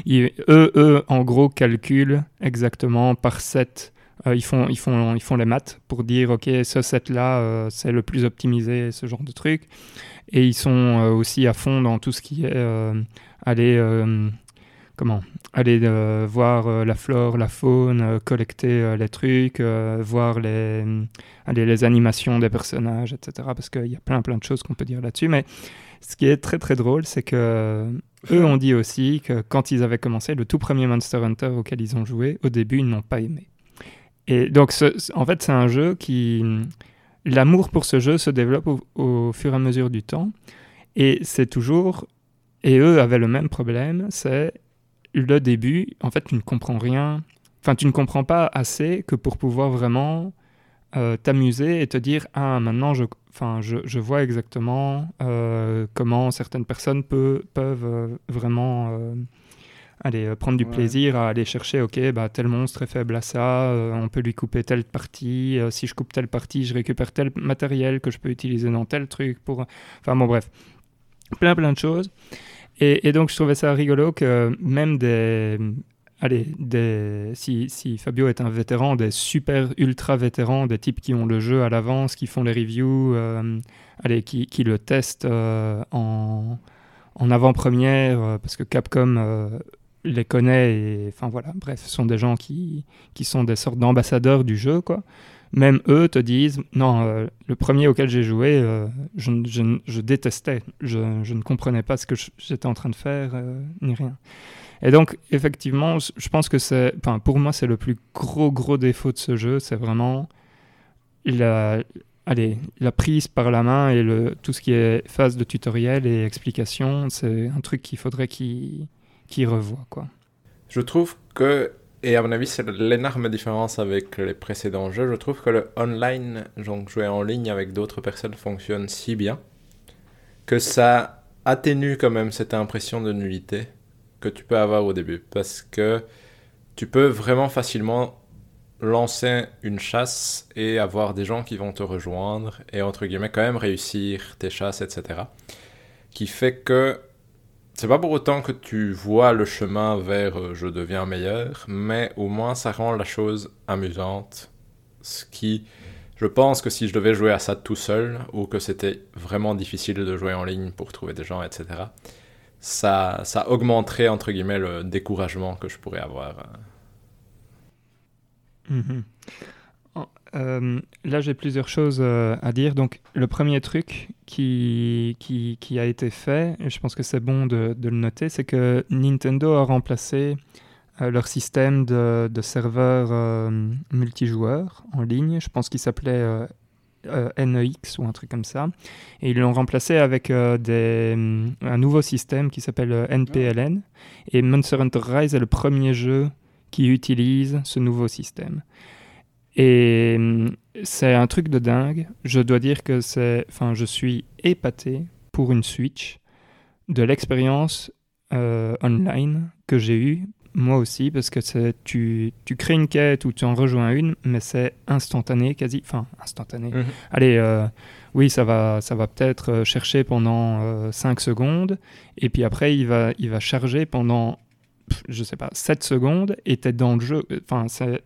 [LAUGHS] Eux, eux, en gros, calculent exactement par set euh, ils, font, ils, font, ils font les maths pour dire, OK, ce set-là, euh, c'est le plus optimisé, ce genre de truc. Et ils sont aussi à fond dans tout ce qui est aller, comment, aller euh, voir euh, la flore, la faune, euh, collecter les trucs, voir les, aller, les animations des personnages, etc. Parce qu'il y a plein, plein de choses qu'on peut dire là-dessus. Mais ce qui est très, très drôle, c'est que eux ont dit aussi que quand ils avaient commencé, le tout premier Monster Hunter auquel ils ont joué, au début, ils n'ont pas aimé. Et donc, en fait, c'est un jeu qui. L'amour pour ce jeu se développe au, au fur et à mesure du temps. Et c'est toujours. Et eux avaient le même problème c'est le début. En fait, tu ne comprends rien. Enfin, tu ne comprends pas assez que pour pouvoir vraiment euh, t'amuser et te dire Ah, maintenant, je, enfin, je, je vois exactement euh, comment certaines personnes peuvent euh, vraiment. euh, prendre du Ouais. plaisir à aller chercher, ok, bah, tel monstre est faible à ça, on peut lui couper telle partie, si je coupe telle partie, je récupère tel matériel que je peux utiliser dans tel truc pour... Enfin bon, bref, plein plein de choses. Et, donc je trouvais ça rigolo que même des... Allez, des, si, si Fabio est un vétéran, des super ultra vétérans, des types qui ont le jeu à l'avance, qui font les reviews, euh, allez, qui, qui le testent euh, en, en avant-première, euh, parce que Capcom les connaît et enfin voilà, bref, ce sont des gens qui, qui sont des sortes d'ambassadeurs du jeu, quoi. Même eux te disent, non, euh, le premier auquel j'ai joué, euh, je, je détestais, je, je ne comprenais pas ce que j'étais en train de faire, euh, ni rien. Et donc, effectivement, je pense que c'est, pour moi, c'est le plus gros, gros défaut de ce jeu, c'est vraiment la, allez, la prise par la main et le, tout ce qui est phase de tutoriel et explication, c'est un truc qu'il faudrait qu'il qu'il revoie. Quoi. Je trouve que, et à mon avis c'est l'énorme différence avec les précédents jeux, je trouve que le online, donc jouer en ligne avec d'autres personnes, fonctionne si bien que ça atténue quand même cette impression de nullité que tu peux avoir au début. Parce que tu peux vraiment facilement lancer une chasse et avoir des gens qui vont te rejoindre et entre guillemets quand même réussir tes chasses, etc. Qui fait que c'est pas pour autant que tu vois le chemin vers euh, je deviens meilleur, mais au moins ça rend la chose amusante. Ce qui, je pense que si je devais jouer à ça tout seul, ou que c'était vraiment difficile de jouer en ligne pour trouver des gens, etc., ça, ça augmenterait entre guillemets le découragement que je pourrais avoir. Mhm. Euh, là, j'ai plusieurs choses euh, à dire. Donc, le premier truc qui, a été fait, et je pense que c'est bon de, le noter, c'est que Nintendo a remplacé euh, leur système de, de serveurs multijoueurs en ligne. Je pense qu'il s'appelait NEX ou un truc comme ça. Et ils l'ont remplacé avec des, un nouveau système qui s'appelle NPLN. Et Monster Hunter Rise est le premier jeu qui utilise ce nouveau système. Et hum, c'est un truc de dingue. Je dois dire que c'est, enfin, je suis épaté pour une Switch de l'expérience euh, online que j'ai eue moi aussi parce que tu, tu crées une quête ou tu en rejoins une mais c'est instantané quasi enfin instantané mhm. allez euh, oui ça va ça va peut-être euh, chercher pendant 5 secondes et puis après il va il va charger pendant je sais pas 7 secondes et t'es dans le jeu enfin c'est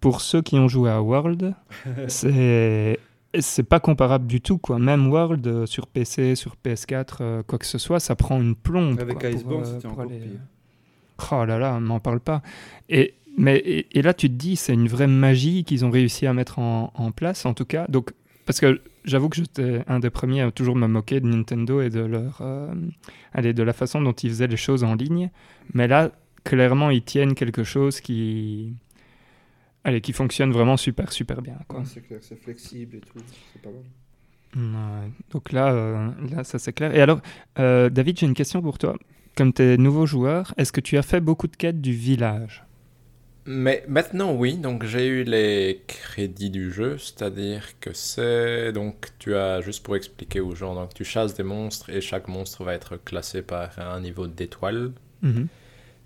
pour ceux qui ont joué à World, [LAUGHS] c'est c'est pas comparable du tout quoi. Même World euh, sur PC, sur PS4, euh, quoi que ce soit, ça prend une plombe. Avec Iceborne, euh, c'était encore pire. Oh là là, m'en parle pas. Et mais et, là tu te dis c'est une vraie magie qu'ils ont réussi à mettre en, en, place en tout cas. Donc parce que j'avoue que j'étais un des premiers à toujours me moquer de Nintendo et de leur allez, de la façon dont ils faisaient les choses en ligne. Mais là clairement ils tiennent quelque chose qui Allez, qui fonctionne vraiment super, super bien. c'est clair, c'est flexible et tout, c'est pas mal. Donc là, euh, là, ça c'est clair. Et alors, euh, David, j'ai une question pour toi. Comme tu es nouveau joueur, est-ce que tu as fait beaucoup de quêtes du village? Mais maintenant, oui. Donc j'ai eu les crédits du jeu, c'est-à-dire que c'est donc tu as juste pour expliquer aux gens, donc tu chasses des monstres et chaque monstre va être classé par un niveau d'étoile. Mm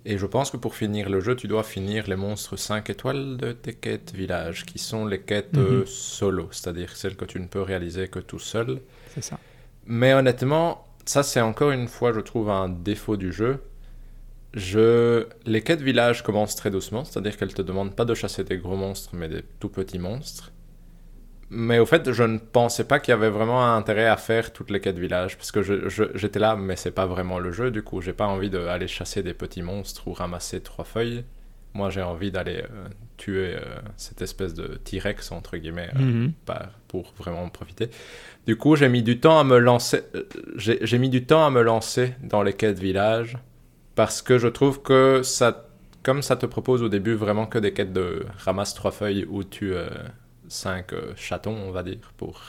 et je pense que pour finir le jeu, tu dois finir les monstres 5 étoiles de tes quêtes village, qui sont les quêtes mhm. euh, solo, c'est-à-dire celles que tu ne peux réaliser que tout seul. C'est ça. Mais honnêtement, ça c'est encore une fois, je trouve, un défaut du jeu. Je... Les quêtes village commencent très doucement, c'est-à-dire qu'elles te demandent pas de chasser des gros monstres, mais des tout petits monstres. Mais au fait, je ne pensais pas qu'il y avait vraiment un intérêt à faire toutes les quêtes village, parce que j'étais là, mais c'est pas vraiment le jeu, du coup, j'ai pas envie d'aller chasser des petits monstres ou ramasser trois feuilles. Moi, j'ai envie d'aller euh, tuer euh, cette espèce de T-Rex, entre guillemets, euh, mhm. pour vraiment profiter. Du coup, j'ai mis du temps à me lancer, j'ai mis du temps à me lancer dans les quêtes village, parce que je trouve que ça, comme ça te propose au début vraiment que des quêtes de ramasse trois feuilles ou tu cinq euh, chatons, on va dire, pour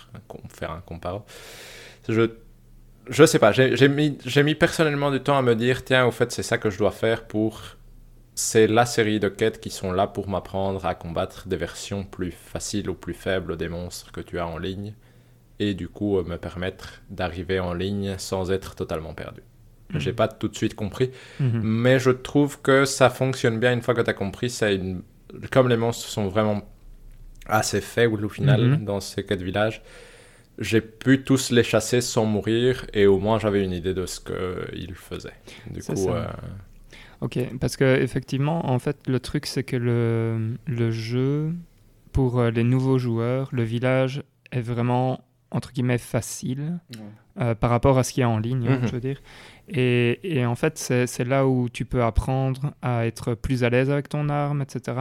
faire un comparo. Je, je sais pas, j'ai mis, mis personnellement du temps à me dire, tiens, au fait, c'est ça que je dois faire pour... C'est la série de quêtes qui sont là pour m'apprendre à combattre des versions plus faciles ou plus faibles des monstres que tu as en ligne, et du coup euh, me permettre d'arriver en ligne sans être totalement perdu. Je mhm. J'ai pas tout de suite compris, mhm. mais je trouve que ça fonctionne bien une fois que tu as compris. Une... Comme les monstres sont vraiment assez faible au final mhm. dans ces quatre villages. J'ai pu tous les chasser sans mourir et au moins j'avais une idée de ce qu'ils faisaient. Du coup, euh, Ok, parce que effectivement, en fait, le truc c'est que le, le jeu, pour euh, les nouveaux joueurs, le village est vraiment entre guillemets facile euh, par rapport à ce qu'il y a en ligne, hein, mhm. je veux dire. Et, en fait, c'est là où tu peux apprendre à être plus à l'aise avec ton arme, etc.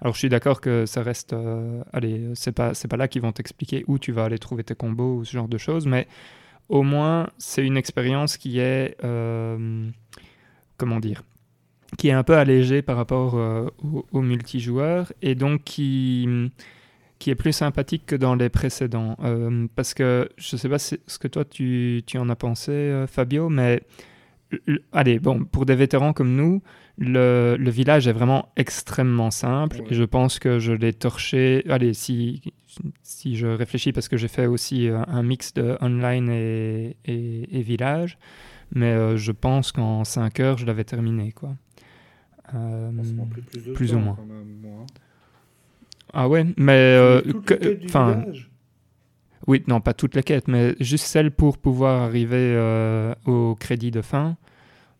Alors, je suis d'accord que ça reste. Euh, allez, c'est pas, pas là qu'ils vont t'expliquer où tu vas aller trouver tes combos ou ce genre de choses, mais au moins, c'est une expérience qui est. Euh, comment dire Qui est un peu allégée par rapport au, au multijoueur et donc qui qui est plus sympathique que dans les précédents. Euh, parce que je sais pas ce que toi tu, tu en as pensé, euh, Fabio, mais allez, bon, pour des vétérans comme nous, le, le village est vraiment extrêmement simple Ouais. et je pense que je l'ai torché. Allez, si, si je réfléchis, parce que j'ai fait aussi euh, un mix de online et, et, et village, mais euh, je pense qu'en 5 heures, je l'avais terminé, quoi. Euh, plus, de plus temps, ou moins. même, ah ouais, mais enfin, oui, non, pas toutes les quêtes, mais juste celles pour pouvoir arriver euh, au crédit de fin.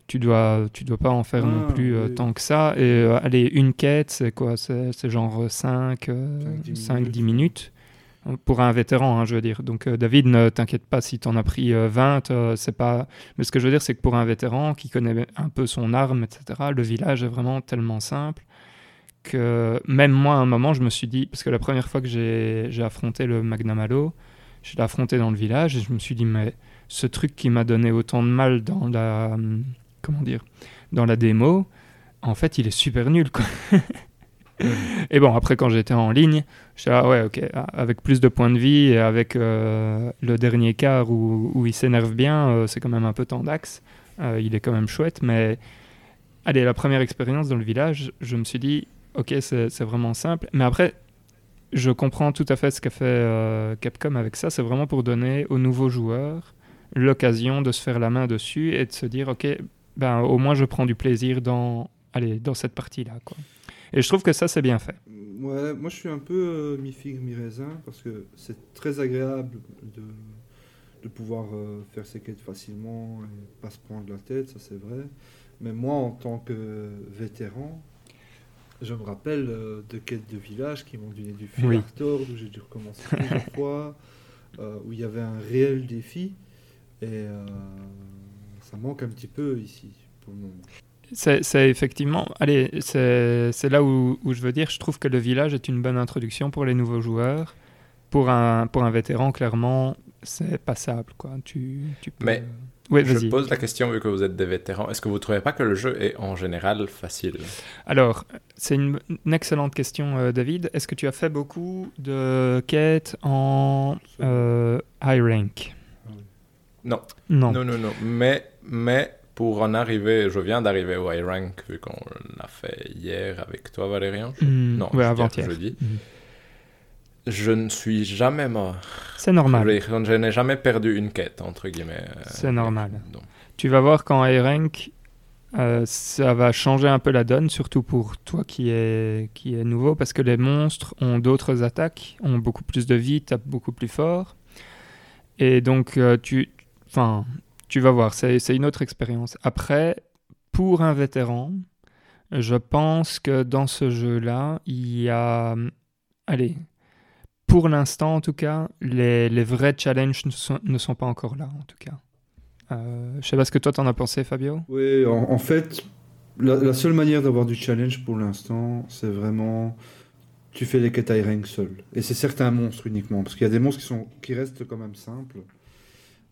Tu dois, tu dois pas en faire non Ah, plus euh, oui. tant que ça. Et euh, allez, une quête, c'est quoi? C'est genre 5-10 Cinq, dix minutes. minutes. Pour un vétéran, hein, je veux dire. Donc, David, ne t'inquiète pas si tu en as pris euh, 20. euh, c'est pas... Mais ce que je veux dire, c'est que pour un vétéran qui connaît un peu son arme, etc., le village est vraiment tellement simple que même moi, à un moment, je me suis dit, parce que la première fois que j'ai j'ai affronté le Magnum Halo, je l'ai affronté dans le village et je me suis dit, mais ce truc qui m'a donné autant de mal dans la, comment dire, dans la démo, en fait, il est super nul, quoi. et bon, après, quand j'étais en ligne, je ah ouais, ok, avec plus de points de vie et avec euh, le dernier quart où, où il s'énerve bien, euh, c'est quand même un peu tendax. Euh, il est quand même chouette, mais allez, la première expérience dans le village, je me suis dit, ok, c'est vraiment simple. Mais après, je comprends tout à fait ce qu'a fait euh, Capcom avec ça. C'est vraiment pour donner aux nouveaux joueurs l'occasion de se faire la main dessus et de se dire, ok, ben au moins je prends du plaisir dans, allez, dans cette partie-là. Et je trouve que ça, c'est bien fait. Ouais, moi je suis un peu euh, mi-figue, mi-raisin parce que c'est très agréable de, de pouvoir euh, faire ses quêtes facilement et pas se prendre la tête, ça c'est vrai. Mais moi en tant que vétéran, je me rappelle euh, de quêtes de village qui m'ont donné du fil Oui. à retordre, où j'ai dû recommencer plusieurs [LAUGHS] fois, euh, où il y avait un réel défi et euh, ça manque un petit peu ici pour le moment. C'est effectivement, allez, c'est c'est là où, où je veux dire, je trouve que le village est une bonne introduction pour les nouveaux joueurs. Pour un, pour un vétéran, clairement, c'est passable, quoi. Tu, tu peux... Mais Je pose la question, vu que vous êtes des vétérans, est-ce que vous trouvez pas que le jeu est en général facile? Alors, c'est une, une excellente question, euh, David. Est-ce que tu as fait beaucoup de quêtes en euh, high rank? Non. Non. Non, non, non. Mais, mais pour en arriver, je viens d'arriver au high rank, vu qu'on l'a fait hier avec toi, Valérian. Hmm, Non, ouais, avant-hier. jeudi. Mhm. Je ne suis jamais mort. C'est normal. je n'ai jamais perdu une quête, entre guillemets. euh, C'est normal. donc. Tu vas voir qu'en rank, euh, ça va changer un peu la donne, surtout pour toi qui est, qui est nouveau, parce que les monstres ont d'autres attaques, ont beaucoup plus de vie, tapent beaucoup plus fort. Et donc, euh, tu, tu vas voir, c'est une autre expérience. Après, pour un vétéran, je pense que dans ce jeu-là, il y a... Allez, pour l'instant en tout cas, les, les vrais challenges ne sont, ne sont pas encore là, en tout cas. Euh, je sais pas ce que toi t'en as pensé, Fabio. Oui, en, en fait, la, la seule manière d'avoir du challenge pour l'instant, c'est vraiment. Tu fais les quêtes rank seul. Et c'est certains monstres uniquement. Parce qu'il y a des monstres qui, sont, qui restent quand même simples.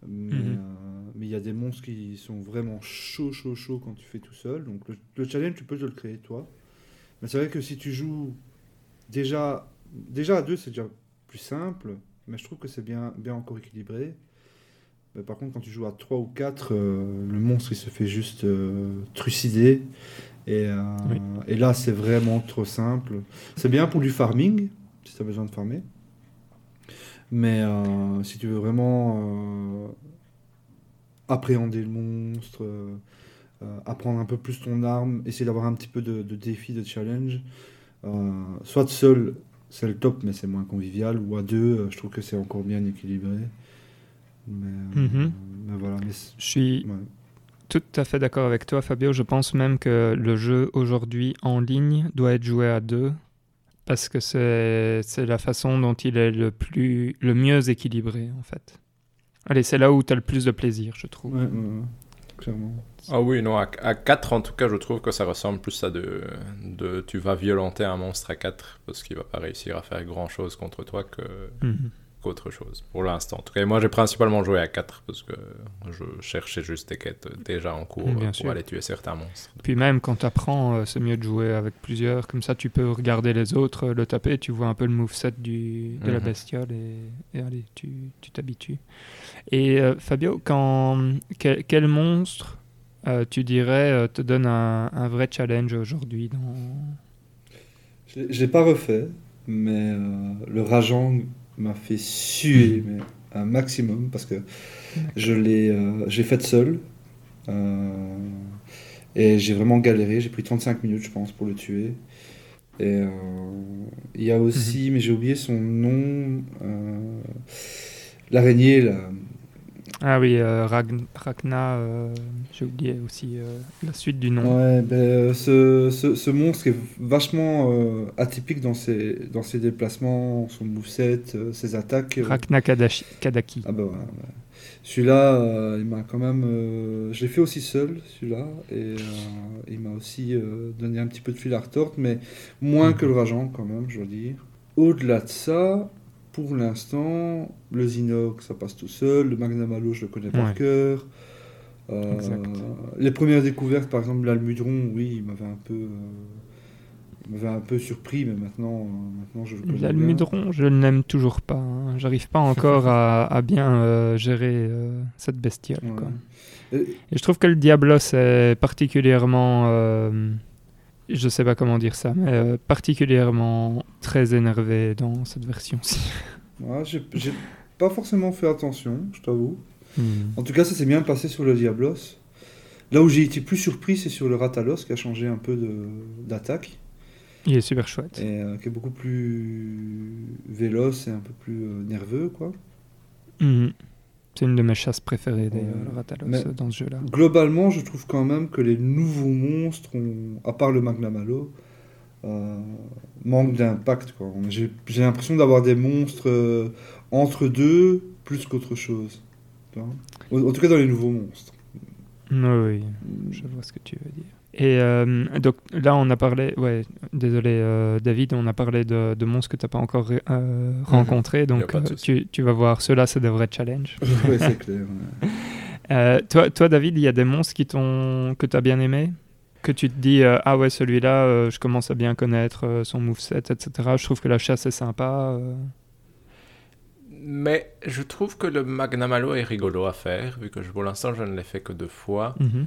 Mais Mhm. euh, il y a des monstres qui sont vraiment chauds, chauds, chauds quand tu fais tout seul. Donc le, le challenge, tu peux te le créer toi. Mais c'est vrai que si tu joues déjà, déjà à deux, c'est déjà plus simple. Mais je trouve que c'est bien, bien encore équilibré. Mais par contre, quand tu joues à 3 ou 4, le monstre il se fait juste euh, trucider. Et, euh, Oui. et là, c'est vraiment trop simple. C'est bien pour du farming, si tu as besoin de farmer. Mais euh, si tu veux vraiment euh, appréhender le monstre, euh, euh, apprendre un peu plus ton arme, essayer d'avoir un petit peu de, de défi, de challenge, euh, soit seul, c'est le top, mais c'est moins convivial, ou à deux, euh, je trouve que c'est encore bien équilibré. Mais, euh, Mhm. mais voilà. Mais Je suis ouais. tout à fait d'accord avec toi, Fabio. Je pense même que le jeu aujourd'hui en ligne doit être joué à deux parce que c'est c'est la façon dont il est le plus le mieux équilibré en fait. Allez, c'est là où tu as le plus de plaisir, je trouve. Ouais, ouais, ouais, clairement. Ah oui, non, à, à 4 en tout cas, je trouve que ça ressemble plus à de, de tu vas violenter un monstre à 4 parce qu'il va pas réussir à faire grand chose contre toi que Mhm. Qu'autre chose, pour l'instant. En tout cas, moi, j'ai principalement joué à 4 parce que je cherchais juste des quêtes déjà en cours Bien pour sûr. aller tuer certains monstres. Puis même quand tu apprends, c'est mieux de jouer avec plusieurs. Comme ça, tu peux regarder les autres, euh, le taper, tu vois un peu le moveset du, de la Mhm. bestiole et, et allez, tu tu t'habitues. Et euh, Fabio, quand, quel, quel monstre euh, tu dirais euh, te donne un, un vrai challenge aujourd'hui dans... Je l'ai- je l'ai pas refait, mais euh, le Rajang m'a fait suer mais un maximum parce que je l'ai euh, j'ai fait seul euh, et j'ai vraiment galéré. J'ai pris 35 minutes, je pense, pour le tuer. Et euh, il y a aussi, mais j'ai oublié son nom, l'araignée. Ah oui, euh, Ragn- Ragna, euh, j'ai oublié aussi euh, la suite du nom. Ouais, ben, euh, ce, ce, ce monstre est vachement atypique dans ses, dans ses déplacements, son moveset, euh, ses attaques. Ragna Kadashi- Kadaki. Ah bah ouais, ouais. Celui-là, il m'a quand même... je l'ai fait aussi seul, celui-là, et il m'a aussi donné un petit peu de fil à retordre, mais moins Mhm. que le Rajang quand même, je dois dire. Au-delà de ça, pour l'instant, le Zinok, ça passe tout seul, le Magnamalo, je le connais par Ouais. cœur. Euh, les premières découvertes, par exemple, l'Almudron, oui, il m'avait un peu... euh, m'avait un peu surpris, mais maintenant, euh, maintenant je le connais. L'almudron, je ne l'aime toujours pas. hein. J'arrive pas encore à, à bien gérer cette bestiole. Ouais. quoi. Et- Et je trouve que le Diablos est particulièrement. Je sais pas comment dire ça, mais euh, particulièrement très énervé dans cette version-ci. [LAUGHS] Ouais, j'ai pas forcément fait attention, je t'avoue. Hmm. En tout cas, ça s'est bien passé sur le Diablos. Là où j'ai été plus surpris, c'est sur le Ratalos qui a changé un peu d'attaque Il est super chouette. et euh, qui est beaucoup plus véloce et un peu plus euh, nerveux, quoi. Mhm. C'est une de mes chasses préférées d'ailleurs, le Ratalos, dans ce jeu-là. Globalement, je trouve quand même que les nouveaux monstres, ont, à part le Magnamalo, euh, manquent d'impact. J'ai l'impression d'avoir des monstres euh, entre deux plus qu'autre chose. En en tout cas, dans les nouveaux monstres. Oui, oui, je vois ce que tu veux dire. Et euh, donc là, on a parlé, ouais, désolé euh, David, on a parlé de, de monstres que tu n'as pas encore euh, rencontrés, donc pas de euh, tu, tu vas voir, ceux-là, c'est des vrais challenges. [LAUGHS] ouais, c'est [LAUGHS] clair. ouais. Euh, toi, toi, David, il y a des monstres qui t'ont, que tu as bien aimé? Que tu te dis, euh, ah ouais, celui-là, euh, je commence à bien connaître euh, son moveset, etc. Je trouve que la chasse est sympa. euh. Mais je trouve que le Magnamalo est rigolo à faire, vu que je- pour l'instant je ne l'ai fait que deux fois. Mhm.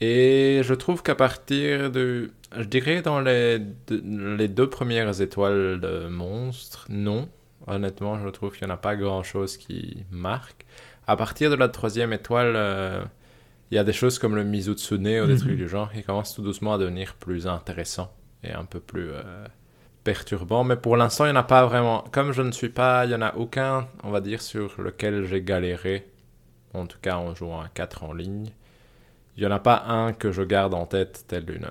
Et je trouve qu'à partir de. Je dirais dans les deux, les deux premières étoiles de monstres, non. Honnêtement, je trouve qu'il n'y en a pas grand chose qui marque. À partir de la troisième étoile, euh, il y a des choses comme le Mizutsune ou des Mhm. trucs du genre qui commencent tout doucement à devenir plus intéressants et un peu plus euh, perturbants. Mais pour l'instant, il n'y en a pas vraiment. Comme je ne suis pas. Il n'y en a aucun, on va dire, sur lequel j'ai galéré. En tout cas, en jouant à 4 en ligne. Il n'y en a pas un que je garde en tête, tel une, euh,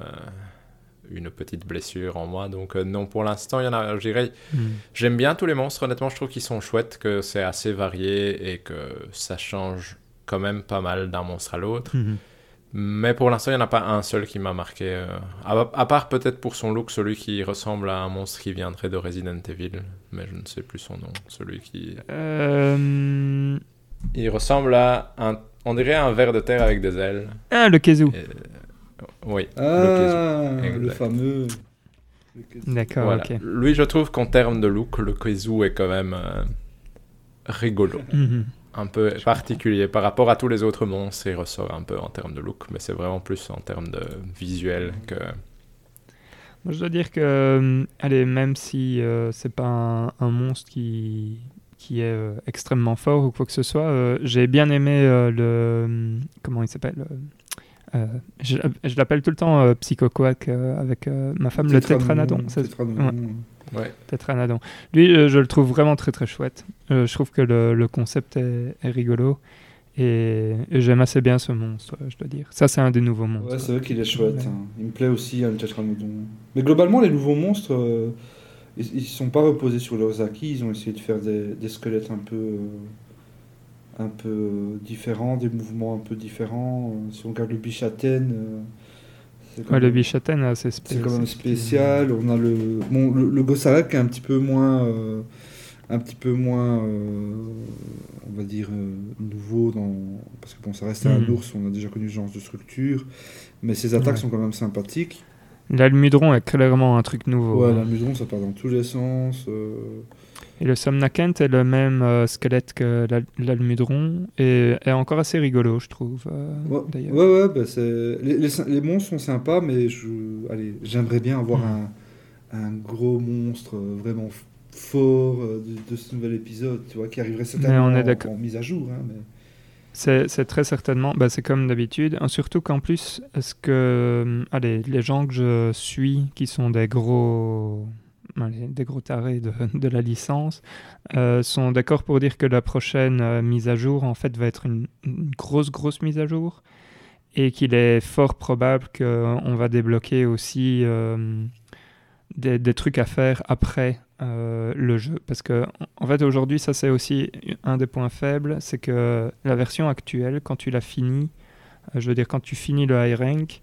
une petite blessure en moi. Donc, euh, non, pour l'instant, il y en a, je dirais, Mhm. j'aime bien tous les monstres. Honnêtement, je trouve qu'ils sont chouettes, que c'est assez varié et que ça change quand même pas mal d'un monstre à l'autre. Mhm. Mais pour l'instant, il n'y en a pas un seul qui m'a marqué. euh, à, à part peut-être pour son look, celui qui ressemble à un monstre qui viendrait de Resident Evil. Mais je ne sais plus son nom. Celui qui. Euh, Il ressemble à un. On dirait un ver de terre avec des ailes. Ah, le Kezu. Et- Oui. le Ah, le fameux. le Kezu. D'accord, Voilà. ok. Lui, je trouve qu'en termes de look, le Kezu est quand même euh, rigolo. [LAUGHS] Mhm. Un peu particulier par rapport à tous les autres monstres. Il ressort un peu en termes de look, mais c'est vraiment plus en termes de visuel que. Moi, je dois dire que, euh, allez, même si euh, c'est pas un, un monstre qui, qui est euh, extrêmement fort ou quoi que ce soit, euh, j'ai bien aimé euh, le. Comment il s'appelle euh, Je, je l'appelle tout le temps euh, Psychoquack euh, avec euh, ma femme, le Tétranodon. c'est- Tétranodon. Ouais. Lui, euh, je le trouve vraiment très très chouette. Euh, je trouve que le, le concept est, est rigolo. Et, et j'aime assez bien ce monstre, je dois dire. Ça, c'est un des nouveaux monstres. Ouais, c'est vrai qu'il est chouette. Ouais. hein. Il me plaît aussi, hein, le Tétranodon. Mais globalement, les nouveaux monstres, euh, ils ne sont pas reposés sur leurs acquis. Ils ont essayé de faire des, des squelettes un peu, euh, un peu différents, des mouvements un peu différents. Euh, si on regarde le Bichaten, c'est Ouais, le Bichaten, euh, c'est c'est quand même spécial. spécial. On a le, bon, le, le Gossarak qui est un petit peu moins, euh, un petit peu moins, euh, on va dire, euh, nouveau, dans... parce que bon, ça reste un Mhm. ours, on a déjà connu ce genre de structure, mais ses attaques Ouais. sont quand même sympathiques. L'almudron est clairement un truc nouveau. Ouais, hein. la mudron, ça part dans tous les sens. euh, Et le Somnakent est le même euh, squelette que l'al- l'almudron et est encore assez rigolo, je trouve. euh, Ouais, ouais, ouais, bah, c'est... Les, les- les monstres sont sympas, mais j'aimerais bien avoir Mhm. un, un gros monstre vraiment fort de, de ce nouvel épisode, tu vois, qui arriverait certainement on est en- mise à jour. Hein, mais... C'est très certainement, bah, c'est comme d'habitude, hein, surtout qu'en plus, est-ce que, euh, allez, les gens que je suis, qui sont des gros, des gros tarés [LAUGHS] de, la licence, euh, sont d'accord pour dire que la prochaine euh, mise à jour, en fait, va être une, grosse, grosse mise à jour, et qu'il est fort probable qu'on va débloquer aussi euh, des trucs à faire après euh, le jeu. Parce que, en fait, aujourd'hui, ça c'est aussi un des points faibles, c'est que la version actuelle, quand tu l'as fini, euh, je veux dire, quand tu finis le high rank,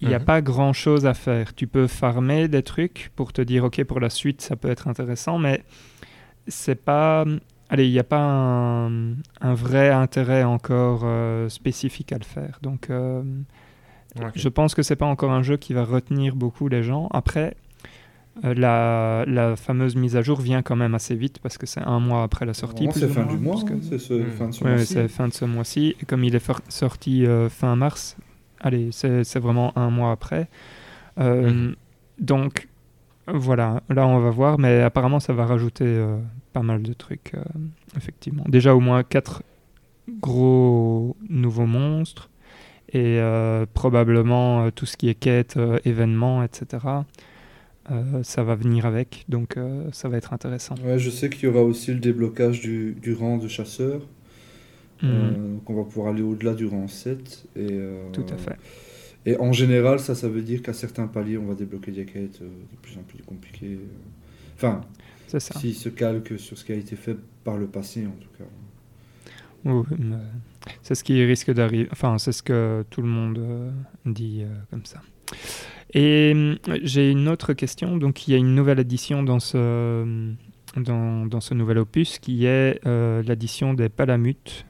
il n'y a Mhm. pas grand chose à faire. Tu peux farmer des trucs pour te dire, ok, pour la suite, ça peut être intéressant, mais c'est pas. Allez, il n'y a pas un, un vrai intérêt encore euh, spécifique à le faire. Donc, je pense que c'est pas encore un jeu qui va retenir beaucoup les gens. Après, la, la fameuse mise à jour vient quand même assez vite parce que c'est un mois après la sortie. C'est fin du mois, hein, c'est ce, fin de ce Ouais, ouais, mois-ci. c'est fin de ce mois-ci. Et comme il est sorti euh, fin mars, allez, c'est vraiment un mois après. Euh, Mhm. Donc, voilà, là on va voir, mais apparemment ça va rajouter euh, pas mal de trucs, euh, effectivement. Déjà au moins quatre gros nouveaux monstres et euh, probablement euh, tout ce qui est quête, euh, événements, etc. Euh, ça va venir avec, donc euh, ça va être intéressant. Ouais, je sais qu'il y aura aussi le déblocage du, du rang de chasseur. Euh, donc on va pouvoir aller au-delà du rang 7. Et, euh, Tout à fait. Et en général, ça, ça veut dire qu'à certains paliers, on va débloquer des quêtes euh, de plus en plus compliquées. euh. Enfin, ça. s'il se calque sur ce qui a été fait par le passé, en tout cas. Oui, c'est ce qui risque d'arriver. Enfin, c'est ce que tout le monde euh, dit euh, comme ça. Et hum, j'ai une autre question. Donc, il y a une nouvelle édition dans ce, dans, ce nouvel opus qui est euh, l'édition des Palamutes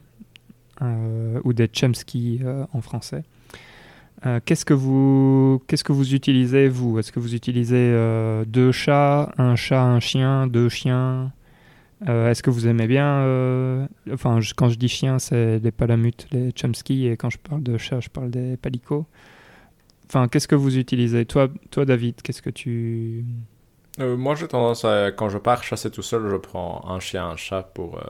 euh, ou des Chemsky euh, en français. Euh, qu'est-ce que vous qu'est-ce que vous utilisez vous? Est-ce que vous utilisez euh, deux chats, un chat, un chien, deux chiens? Euh, Est-ce que vous aimez bien euh, Enfin, quand je dis chien, c'est les palamutes, les chomsky, et quand je parle de chat, je parle des palicots. Enfin, qu'est-ce que vous utilisez? Toi, toi, David, qu'est-ce que tu Euh, moi, j'ai tendance à, quand je pars chasser tout seul, je prends un chien, un chat pour, euh,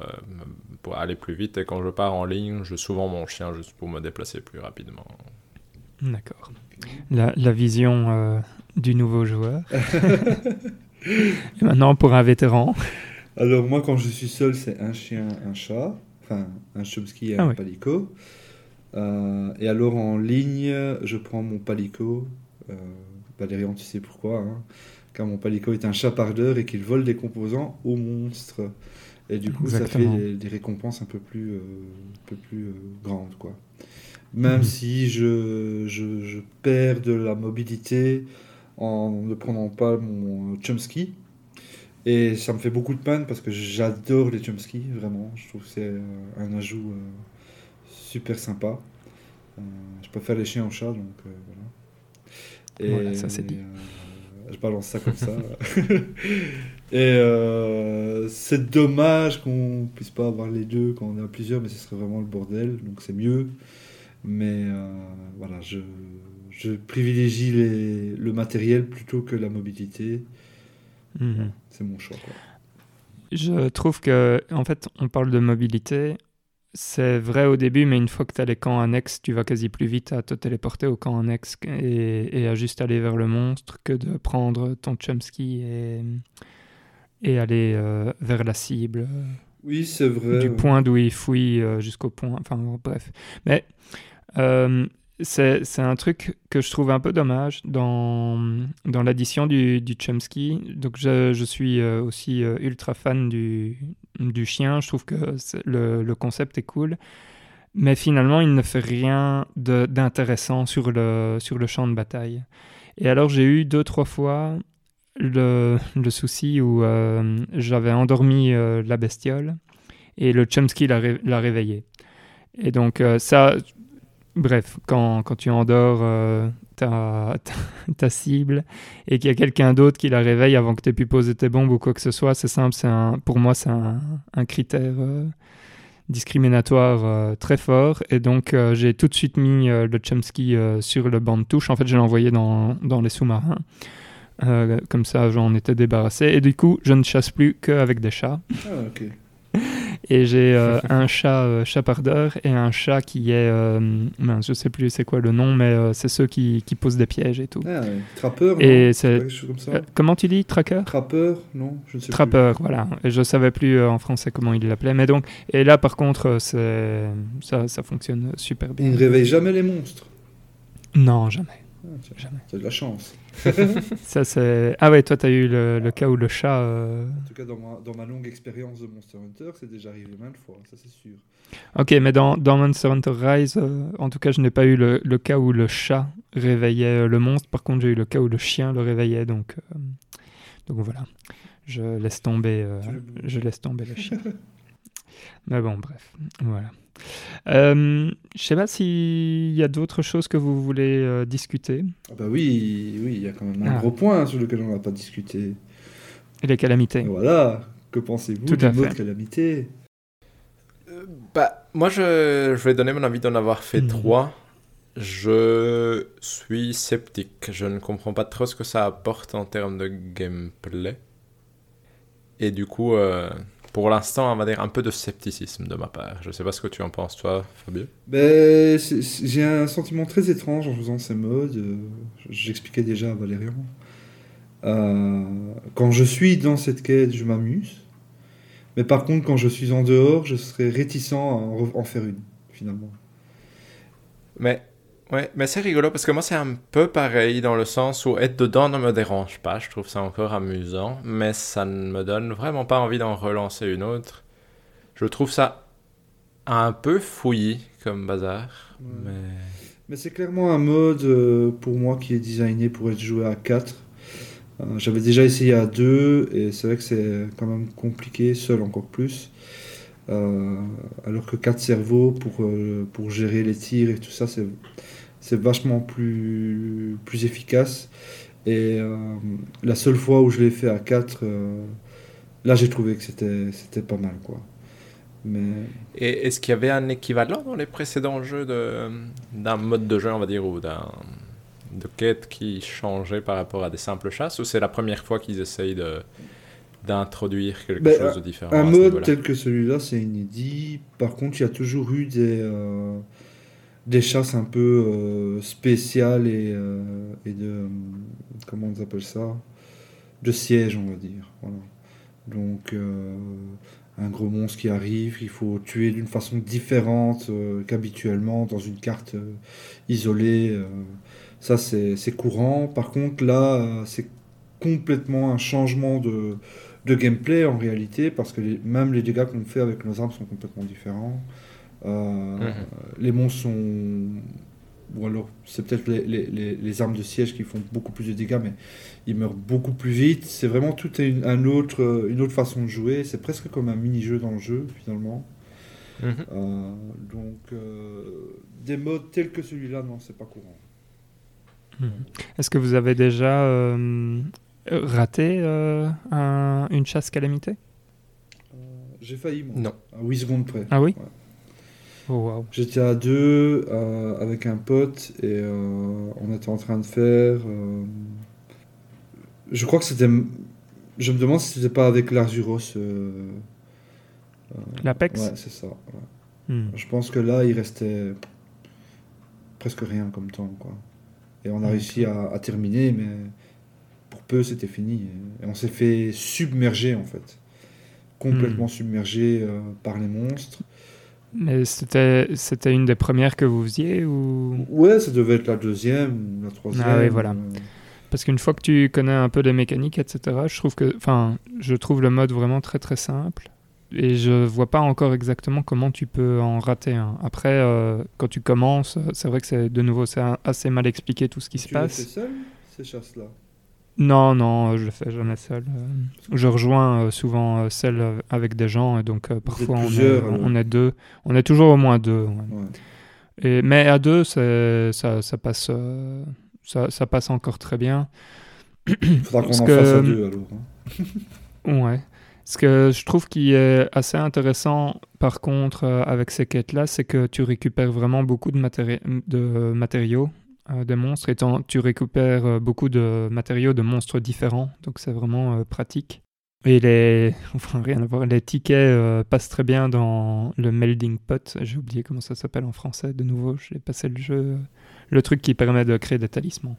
pour aller plus vite. Et quand je pars en ligne, je souvent mon chien juste pour me déplacer plus rapidement. D'accord. La, la vision euh, du nouveau joueur. [LAUGHS] et maintenant, pour un vétéran. Alors, moi, quand je suis seul, c'est un chien, un chat. Enfin, un chomsky et Ah un oui. palico. Euh, et alors, en ligne, je prends mon palico. Euh, Valérian, tu sais pourquoi. hein, car mon palico est un chapardeur et qu'il vole des composants aux monstres. Et du coup, Exactement. ça fait des, des récompenses un peu plus, euh, un peu plus euh, grandes, quoi. Même Mhm. si je, je, je perds de la mobilité en ne prenant pas mon chomsky. Et ça me fait beaucoup de peine parce que j'adore les chomsky, vraiment. Je trouve que c'est un ajout euh, super sympa. Euh, je préfère les chiens aux chats, donc euh, voilà. Voilà, ça, c'est dit. euh, je balance ça comme ça. [LAUGHS] Et euh, c'est dommage qu'on puisse pas avoir les deux quand on est à plusieurs, mais ce serait vraiment le bordel, donc c'est mieux. Mais euh, voilà, je, je privilégie les- le matériel plutôt que la mobilité. Mhm. C'est mon choix. quoi. Je trouve que, en fait, on parle de mobilité. C'est vrai au début, mais une fois que tu as les camps annexes, tu vas quasi plus vite à te téléporter au camp annexe et, et à juste aller vers le monstre que de prendre ton chumski et, et aller euh, vers la cible, euh, Oui, c'est vrai. du point d'où il fouille euh, jusqu'au point. Enfin, bref. Mais euh, c'est un truc que je trouve un peu dommage dans, dans l'addition du, du Chomsky. Donc, je, je suis euh, aussi euh, ultra fan du, du chien. Je trouve que le, le concept est cool. Mais finalement, il ne fait rien d'intéressant sur le, sur le champ de bataille. Et alors, j'ai eu deux, trois fois le, le souci où euh, j'avais endormi la bestiole et le Chomsky l'a ré- l'a réveillé. Et donc, ça, bref, quand, quand tu endors euh, ta, ta, cible et qu'il y a quelqu'un d'autre qui la réveille avant que tu aies pu poser tes bombes ou quoi que ce soit, c'est simple, un, pour moi, c'est un, critère euh, discriminatoire euh, très fort. Et donc, j'ai tout de suite mis le Chomsky sur le banc de touche. En fait, je l'ai envoyé dans, dans les sous-marins. Comme ça, j'en étais débarrassé. Et du coup, je ne chasse plus qu'avec des chats. Ah. [LAUGHS] Et j'ai euh, un chat euh, chapardeur et un chat qui est. Euh, mince, je sais plus c'est quoi le nom, mais euh, c'est ceux qui, qui posent des pièges et tout. Ah, ouais. Trappeur, Et c'est- comment tu dis Tracker Trappeur, non Je ne sais Trapper, voilà. Et je savais plus en français comment il l'appelait. Mais donc, et là par contre, ça, ça fonctionne super plus. Il bien. ne réveille jamais les monstres. Non, jamais. Jamais. T'as de la chance. [LAUGHS] Ça, c'est... Ah ouais, toi, t'as eu le, le cas où le chat... euh, En tout cas, dans ma, dans ma longue expérience de Monster Hunter, c'est déjà arrivé maintes fois, ça c'est sûr. Ok, mais dans, dans Monster Hunter Rise, euh, en tout cas, je n'ai pas eu le, le cas où le chat réveillait euh, le monstre. Par contre, j'ai eu le cas où le chien le réveillait. Donc, euh, donc voilà. Je laisse tomber, euh, je laisse tomber le chien. [LAUGHS] mais bon, bref. Voilà. Euh, je sais pas s'il y a d'autres choses que vous voulez euh, discuter. Ah bah oui, oui, il y a quand même un Ah. gros point sur lequel on n'a pas discuté. Les calamités. Et voilà, que pensez-vous à mode fait. calamité? Bah, moi, je, je vais donner mon avis d'en avoir fait Mhm. trois. Je suis sceptique. Je ne comprends pas trop ce que ça apporte en termes de gameplay. Et du coup, euh, pour l'instant, on va dire un peu de scepticisme de ma part. Je sais pas ce que tu en penses, toi, Fabio. Ben, j'ai un sentiment très étrange en faisant ces modes. euh, J'expliquais déjà à Valérian. Euh, quand je suis dans cette quête, je m'amuse. Mais par contre, quand je suis en dehors, je serais réticent à en, en faire une, finalement. Mais, ouais, mais c'est rigolo parce que moi, c'est un peu pareil dans le sens où être dedans ne me dérange pas. Je trouve ça encore amusant, mais ça ne me donne vraiment pas envie d'en relancer une autre. Je trouve ça un peu fouillis comme bazar. Ouais. Mais... Mais c'est clairement un mode euh, pour moi qui est designé pour être joué à 4. Euh, J'avais déjà essayé à 2 et c'est vrai que c'est quand même compliqué, seul encore plus. Euh, alors que 4 cerveaux pour, pour gérer les tirs et tout ça, c'est c'est vachement plus, plus efficace. Et euh, la seule fois où je l'ai fait à 4, euh, là j'ai trouvé que c'était pas mal. quoi. Mais Et est-ce qu'il y avait un équivalent dans les précédents jeux de d'un mode de jeu, on va dire, ou d'un de quête qui changeait par rapport à des simples chasses, ou c'est la première fois qu'ils essayent de d'introduire quelque Ben, chose de différent Un mode tel que celui-là, c'est inédit. Par contre, il y a toujours eu des, euh, des chasses un peu euh, spéciales et, euh, de. euh, Comment on appelle ça? De siège, on va dire. Donc, un gros monstre qui arrive, il faut tuer d'une façon différente qu'habituellement dans une carte isolée. ça, c'est courant. Par contre, là, c'est complètement un changement de gameplay en réalité, parce que même les dégâts qu'on fait avec nos armes sont complètement différents. Euh, Mhm. Les monstres sont. Ou alors, c'est peut-être les, les- les- les armes de siège qui font beaucoup plus de dégâts, mais ils meurent beaucoup plus vite. C'est vraiment tout un, un autre, une autre façon de jouer. C'est presque comme un mini-jeu dans le jeu, finalement. Mhm. Euh, donc, euh, des modes tels que celui-là, non, c'est pas courant. Mhm. Est-ce que vous avez déjà euh, raté euh, un- une chasse calamité? Euh, J'ai failli, moi. Non. À 8 secondes près. Ah oui? Ouais. Oh wow. J'étais à deux euh, avec un pote et euh, on était en train de faire. euh, je crois que c'était. Je me demande si c'était pas avec l'Arzuros. L'Apex Ouais, c'est ça. ouais. Hmm. Je pense que là, il restait presque rien comme temps. Quoi. Et on a réussi à, à terminer, mais pour peu, c'était fini. Et on s'est fait submerger en fait. Complètement Hmm. submergé par les monstres. Mais c'était c'était une des premières que vous faisiez ou? Ouais, ça devait être la deuxième, la troisième. Ah oui, voilà. euh, Parce qu'une fois que tu connais un peu les mécaniques, etc., je trouve que, je trouve le mode vraiment très très simple. Et je vois pas encore exactement comment tu peux en rater un. Après, euh, quand tu commences, c'est vrai que c'est de nouveau c'est assez mal expliqué tout ce qui se tu l'as fait passe. seul, ces chasses-là? Non, non, je le fais jamais seul. Euh, Je rejoins euh, souvent euh, celle euh, avec des gens, et donc euh, parfois on est, on deux. On est toujours au moins deux. ouais. Ouais. Et, mais à deux, ça, ça, passe, euh, ça, ça passe encore très bien. Faudra qu'on en que- fasse à deux alors. hein. [LAUGHS] Ouais. Ce que je trouve qui est assez intéressant, par contre, euh, avec ces quêtes-là, c'est que tu récupères vraiment beaucoup de, matéri- de matériaux euh, des monstres, t'en- tu récupères euh, beaucoup de matériaux de monstres différents, donc c'est vraiment euh, pratique. Et les, [LAUGHS] enfin, rien à voir, les tickets euh, passent très bien dans le melding pot. J'ai oublié comment ça s'appelle en français. De nouveau, j'ai passé le jeu. Le truc qui permet de créer des talismans.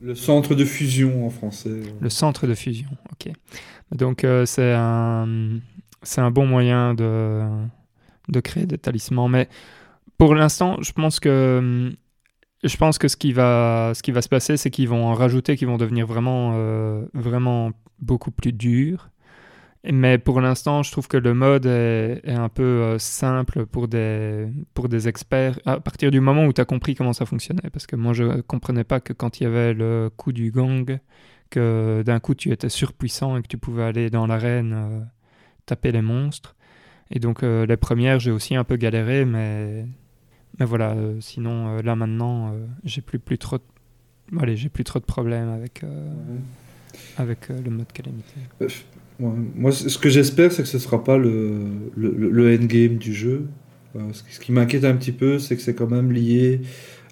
Le centre de fusion en français. Le centre de fusion, ok. Donc euh, c'est un, c'est un bon moyen de, de créer des talismans. Mais pour l'instant, je pense que, hum, je pense que ce qui va, se passer, c'est qu'ils vont en rajouter, qui vont devenir vraiment, euh, vraiment beaucoup plus durs. Mais pour l'instant, je trouve que le mode est, un peu euh, simple pour des, experts à partir du moment où tu as compris comment ça fonctionnait. Parce que moi, je ne comprenais pas que quand il y avait le coup du gang, que d'un coup tu étais surpuissant et que tu pouvais aller dans l'arène euh, taper les monstres. Et donc les premières, j'ai aussi un peu galéré, mais, mais voilà, euh, sinon euh, là maintenant, euh, j'ai plus, plus trop de... Allez, j'ai plus trop de problèmes avec, Ouais. avec le mode calamité. Ouais, Moi, ce que j'espère, c'est que ce sera pas le, le, le- endgame du jeu. Ce qui, m'inquiète un petit peu, c'est que c'est quand même lié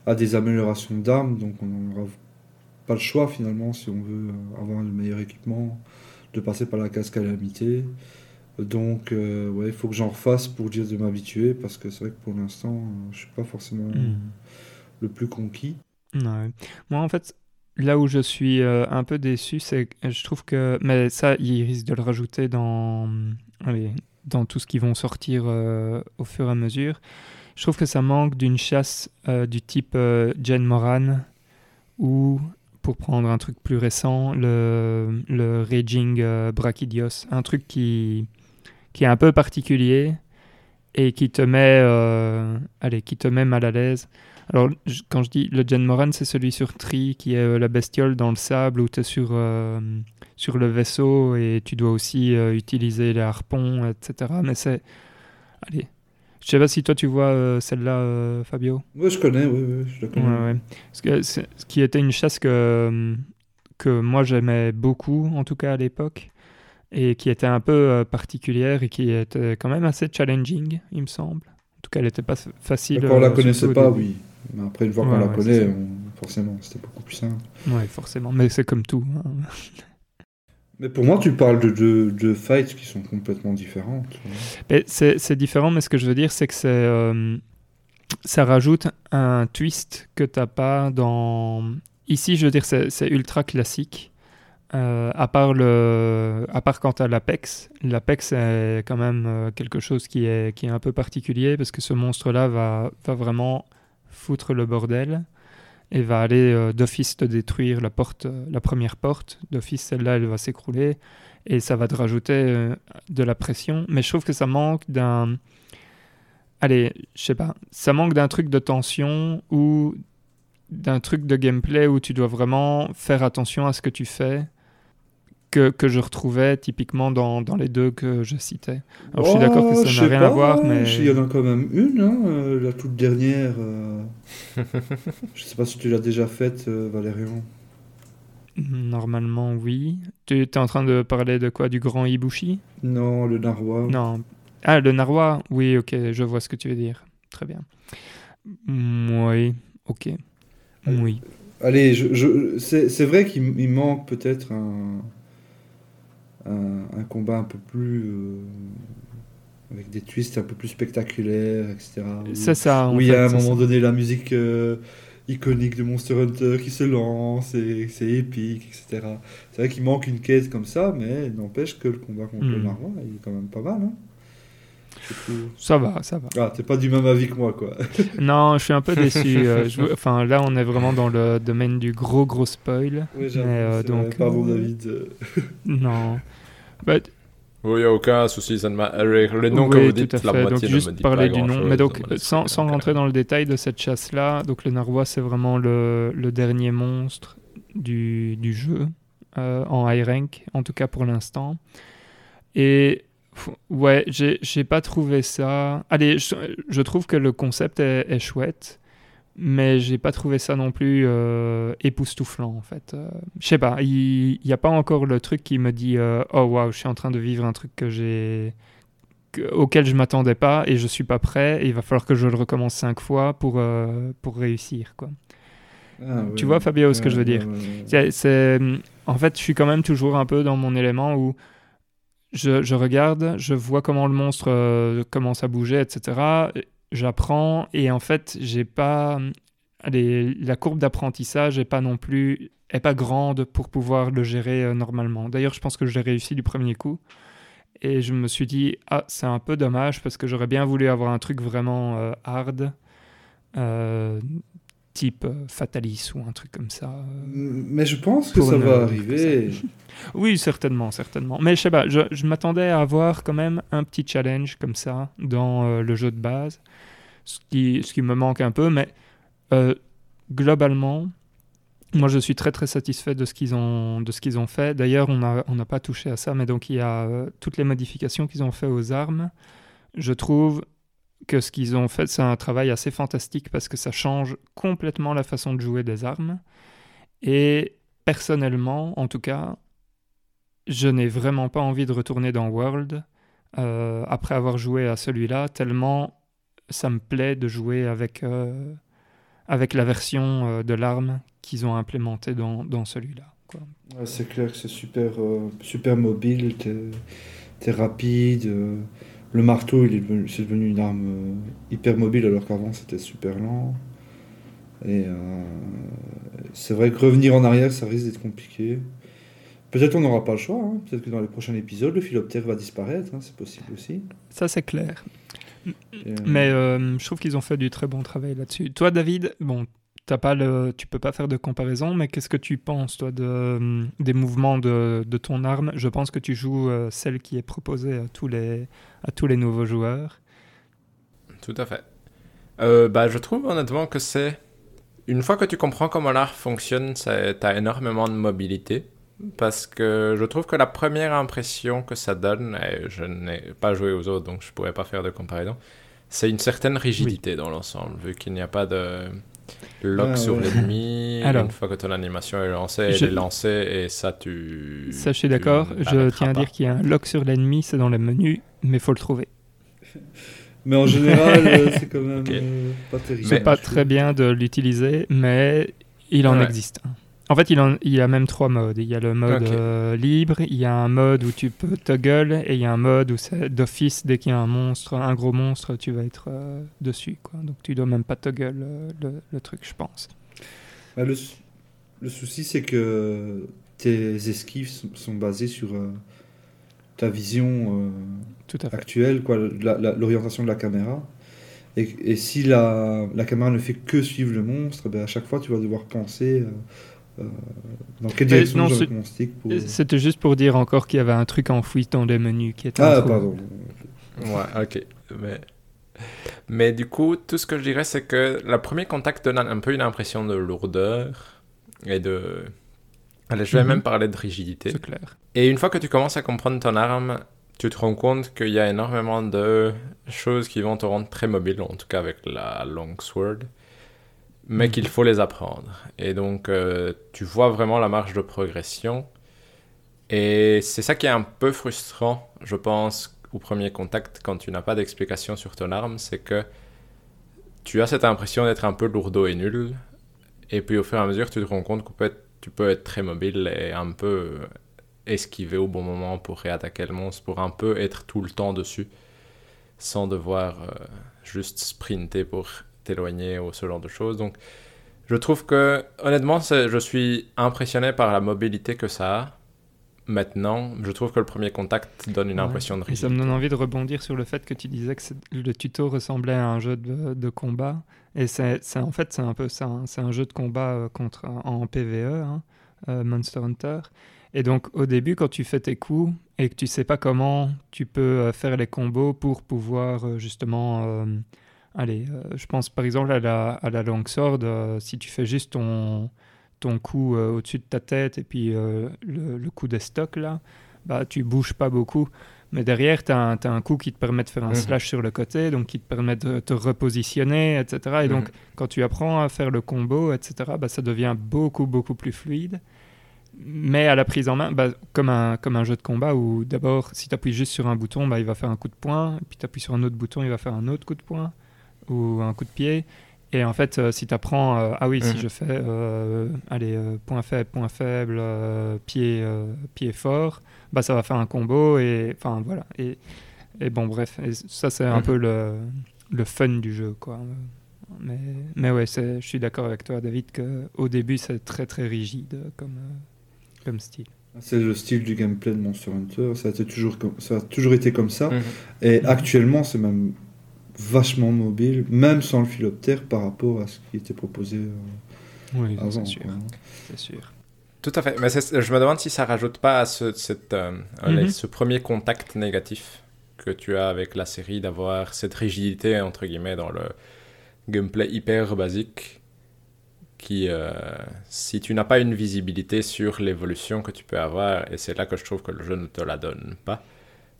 à des améliorations d'armes, donc on n'aura pas le choix finalement, si on veut avoir le meilleur équipement, de passer par la case calamité. Donc, euh, ouais, il faut que j'en refasse pour dire de m'habituer, parce que c'est vrai que pour l'instant, euh, je suis pas forcément Hmm. le plus conquis. Ouais. Moi, en fait, là où je suis euh, un peu déçu, c'est que je trouve que. Mais ça, ils risquent de le rajouter dans, allez, dans tout ce qui vont sortir euh, au fur et à mesure. Je trouve que ça manque d'une chasse du type Jen Moran ou, pour prendre un truc plus récent, le, le Raging Brachydios. Un truc qui, qui est un peu particulier et qui te met, euh, allez, qui te met mal à l'aise. Alors, quand je dis le Jen Moran, c'est celui sur Tree, qui est euh, la bestiole dans le sable, où tu es sur, euh, sur le vaisseau et tu dois aussi utiliser les harpons, etc. Mais c'est. Allez. Je sais pas si toi tu vois celle-là, Fabio. Ouais, je connais, oui, oui, je la Ouais, connais. ouais. Parce que c'est- ce qui était une chasse que, que moi j'aimais beaucoup, en tout cas à l'époque, et qui était un peu euh, particulière et qui était quand même assez challenging, il me semble. En tout cas, elle n'était pas facile. Quand on la euh, connaissait pas, oui. Mais après, une fois Ouais, qu'on la ouais, connaît, on- forcément, c'était beaucoup plus simple. Ouais, forcément. Mais c'est comme tout. hein. [LAUGHS] Mais pour moi, tu parles de deux de fights qui sont complètement différentes. C'est différent, mais ce que je veux dire, c'est que c'est, euh, ça rajoute un twist que t'as pas dans. Ici, je veux dire, c'est ultra classique. Euh, à part le, à part quand t'as l'Apex, l'Apex est quand même euh, quelque chose qui est qui est un peu particulier parce que ce monstre-là va va vraiment foutre le bordel et va aller euh, d'office te détruire la porte, la première porte. D'office, celle-là, elle va s'écrouler et ça va te rajouter de la pression. Mais je trouve que ça manque d'un. Allez, je sais pas. Ça manque d'un truc de tension ou d'un truc de gameplay où tu dois vraiment faire attention à ce que tu fais. Que, que je retrouvais typiquement dans, dans les deux que je citais. Alors, je suis d'accord que ça Oh, n'a rien pas, à voir, mais- Il y en a quand même une, hein, euh, la toute dernière. euh, [LAUGHS] je sais pas si tu l'as déjà faite, euh, Valérian. Normalement, oui. Tu es en train de parler de quoi? Du grand Ibushi? Non, le narwhal. Non. Ah, le narwhal Oui, ok, je vois ce que tu veux dire. Très bien. Mm, Oui, ok. Oui. Allez, je, je- c'est vrai qu'il manque peut-être un, un, un combat un peu plus. euh, avec des twists un peu plus spectaculaires, etc. Où- C'est ça. en Oui, fait, à un moment ça. donné, la musique euh, iconique de Monster Hunter qui se lance, et c'est épique, etc. C'est vrai qu'il manque une quête comme ça, mais n'empêche que le combat contre le Hmm. narwhal, il est quand même pas mal. Hein. Ça va, ça va. ah, t'es pas du même avis que moi, quoi. [LAUGHS] Non, je suis un peu déçu. euh, je Enfin, là, on est vraiment dans le domaine du gros, gros spoil. Oui, j'avoue, euh, donc, donc, pardon, euh, David. [LAUGHS] Non. Oui, il n'y a aucun souci. Ça ne m'a- Le nom que oui, vous tout dites, à la fait. moitié Donc, ne juste me dit parler pas du nom. Mais donc, mon sans, rentrer dans le détail de cette chasse-là, donc le narwhal, c'est vraiment le, le dernier monstre du, du jeu. euh, en high rank, en tout cas pour l'instant. Et ouais, j'ai pas trouvé ça. Allez, je, trouve que le concept est, chouette, mais j'ai pas trouvé ça non plus euh, époustouflant en fait. Euh, je sais pas, il n'y a pas encore le truc qui me dit oh waouh, je suis en train de vivre un truc que j'ai auquel je m'attendais pas et je suis pas prêt et il va falloir que je le recommence cinq fois pour, pour réussir quoi. Ah, tu vois, Fabio, ce que je veux dire? c'est, En fait, je suis quand même toujours un peu dans mon élément où je, regarde, je vois comment le monstre euh, commence à bouger, etc. J'apprends et en fait, j'ai pas. Allez, la courbe d'apprentissage est pas non plus est pas grande pour pouvoir le gérer euh, normalement. D'ailleurs, je pense que je l'ai réussi du premier coup. Et je me suis dit, ah, c'est un peu dommage parce que j'aurais bien voulu avoir un truc vraiment euh, hard type euh, Fatalis ou un truc comme ça. Mais je pense que ça va arriver. [LAUGHS] oui, certainement, certainement. Mais je sais pas, je, m'attendais à avoir quand même un petit challenge comme ça dans euh, le jeu de base, ce qui, ce qui me manque un peu, mais euh, globalement, moi je suis très très satisfait de ce qu'ils ont, de ce qu'ils ont fait. D'ailleurs, on n'a on pas touché à ça, mais donc il y a toutes les modifications qu'ils ont fait aux armes. Je trouve que ce qu'ils ont fait, c'est un travail assez fantastique parce que ça change complètement la façon de jouer des armes. Et personnellement, en tout cas, je n'ai vraiment pas envie de retourner dans World euh, après avoir joué à celui-là, tellement ça me plaît de jouer avec, euh, avec la version euh, de l'arme qu'ils ont implémentée dans, dans celui-là. c'est clair que c'est super, super mobile, t'es es rapide le marteau, il est devenu, c'est devenu une arme euh, hyper mobile alors qu'avant c'était super lent. Et euh, c'est vrai que revenir en arrière, ça risque d'être compliqué. Peut-être on n'aura pas le choix. Hein. Peut-être que dans les prochains épisodes, le philoptère va disparaître. Hein. C'est possible aussi. Ça, c'est clair. Euh, Mais je trouve qu'ils ont fait du très bon travail là-dessus. Toi, David, bon, t'as pas le, tu peux pas faire de comparaison, mais qu'est-ce que tu penses, toi, de, euh, des mouvements de, de, ton arme? Je pense que tu joues euh, celle qui est proposée à tous les, à tous les nouveaux joueurs. Tout à fait. Euh, bah, je trouve honnêtement que c'est. Une fois que tu comprends comment l'art fonctionne, tu as énormément de mobilité. Parce que je trouve que la première impression que ça donne, et je n'ai pas joué aux autres donc je pourrais pas faire de comparaison, c'est une certaine rigidité dans l'ensemble, vu qu'il n'y a pas de Lock ah, sur l'ennemi. [LAUGHS] Une fois que ton animation est lancée, elle est lancée et ça tu. Ça, je suis d'accord. Je tiens à dire qu'il y a un lock sur l'ennemi, c'est dans le menu, mais faut le trouver. [LAUGHS] Mais en général, euh, c'est quand [LAUGHS] même euh, pas terrible. C'est pas très bien de l'utiliser, mais il en existe. En fait, il, y a même trois modes. Il y a le mode euh, libre, il y a un mode où tu peux toggle, et il y a un mode où c'est d'office, dès qu'il y a un monstre, un gros monstre, tu vas être euh, dessus. Quoi. Donc tu dois même pas toggle euh, le, truc, je pense. Bah, le, le, souci, c'est que tes esquives sont, basées sur ta vision Tout à actuelle, l'orientation de la caméra. Et, et si la, la, caméra ne fait que suivre le monstre, ben à chaque fois, tu vas devoir penser euh, dans quelle direction mon stick pour... C'était juste pour dire encore qu'il y avait un truc enfoui dans les menus qui était. Ah, pardon. Ouais, ok. Mais... Mais du coup, tout ce que je dirais, c'est que le premier contact donne un peu une impression de lourdeur et de. Allez, je vais mhm. même parler de rigidité. C'est clair. Et une fois que tu commences à comprendre ton arme, tu te rends compte qu'il y a énormément de choses qui vont te rendre très mobile, en tout cas avec la longsword mais qu'il faut les apprendre. Et donc, euh, tu vois vraiment la marge de progression. Et c'est ça qui est un peu frustrant, je pense, au premier contact, quand tu n'as pas d'explication sur ton arme, c'est que tu as cette impression d'être un peu lourdeau et nul. Et puis au fur et à mesure, tu te rends compte que tu peux être très mobile et un peu esquiver au bon moment pour réattaquer le monstre, pour un peu être tout le temps dessus, sans devoir euh, juste sprinter pour t'éloigner ou ce genre de choses. Donc, je trouve que, honnêtement, je suis impressionné par la mobilité que ça a. Maintenant, je trouve que le premier contact donne une impression de risque. Ça me donne envie de rebondir sur le fait que tu disais que le tuto ressemblait à un jeu de, de combat. Et c'est en fait, c'est un peu ça. Hein. C'est un jeu de combat euh, contre, en PVE, hein, euh, Monster Hunter. Et donc, au début, quand tu fais tes coups et que tu sais pas comment tu peux euh, faire les combos pour pouvoir justement Allez, euh, je pense par exemple à la, à la longsword, euh, si tu fais juste ton, ton cou euh, au-dessus de ta tête et puis le, le coup des stocks là, bah tu bouges pas beaucoup. Mais derrière, tu as, un coup qui te permet de faire un Mhm. slash sur le côté, donc qui te permet de te repositionner, etc. Et donc, Mhm. quand tu apprends à faire le combo, etc., bah, ça devient beaucoup, beaucoup plus fluide. Mais à la prise en main, bah, comme, un, comme un jeu de combat où d'abord, si tu appuies juste sur un bouton, bah, il va faire un coup de poing, puis tu appuies sur un autre bouton, il va faire un autre coup de poing ou un coup de pied. Et en fait, euh, si tu apprends, euh, ah oui, si je fais, euh, allez, euh, point faible, point faible, euh, pied, euh, pied fort, bah, ça va faire un combo. Et enfin, voilà. Et, et bon, bref, et ça, c'est un peu le, le fun du jeu, quoi. Mais, mais ouais, je suis d'accord avec toi, David, qu'au début, c'est très, très rigide comme, euh, comme style. C'est le style du gameplay de Monster Hunter. Ça a, été toujours, ça a toujours été comme ça. Et actuellement, c'est même vachement mobile, même sans le philoptère par rapport à ce qui était proposé euh, Oui, avant. c'est sûr. quoi. C'est sûr. Tout à fait. Mais je me demande si ça rajoute pas à ce, cette, euh, Mhm. ce premier contact négatif que tu as avec la série, d'avoir cette rigidité, entre guillemets, dans le gameplay hyper basique, qui, euh, si tu n'as pas une visibilité sur l'évolution que tu peux avoir, et c'est là que je trouve que le jeu ne te la donne pas,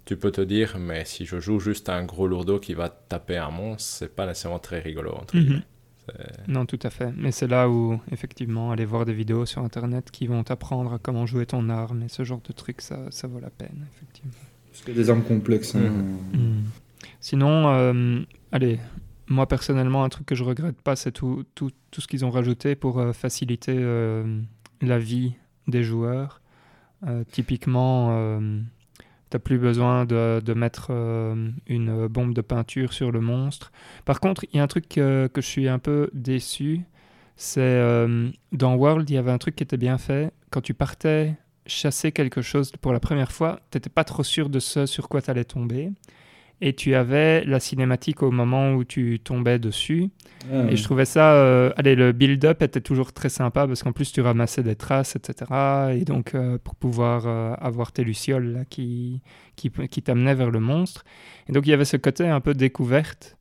tu peux te dire, mais si je joue juste un gros lourdeau qui va taper un monstre, c'est pas nécessairement très rigolo, entre Mhm. guillemets. C'est- Non, tout à fait. Mais c'est là où, effectivement, aller voir des vidéos sur Internet qui vont t'apprendre à comment jouer ton arme et ce genre de trucs, ça, ça vaut la peine, effectivement. Parce qu'il y a des armes complexes. hein. Mhm. Sinon, euh, allez, moi personnellement, un truc que je regrette pas, c'est tout, tout, tout ce qu'ils ont rajouté pour euh, faciliter euh, la vie des joueurs. Euh, typiquement, tu n'as plus besoin de, mettre euh, une bombe de peinture sur le monstre. Par contre, il y a un truc que je suis un peu déçu, c'est euh, dans World, il y avait un truc qui était bien fait. Quand tu partais chasser quelque chose pour la première fois, tu n'étais pas trop sûr de ce sur quoi tu allais tomber. Et tu avais la cinématique au moment où tu tombais dessus. Ah, Et je trouvais ça. euh, allez, le build-up était toujours très sympa parce qu'en plus tu ramassais des traces, etc. Et donc euh, pour pouvoir euh, avoir tes lucioles là, qui, qui, qui t'amenaient vers le monstre. Et donc il y avait ce côté un peu découverte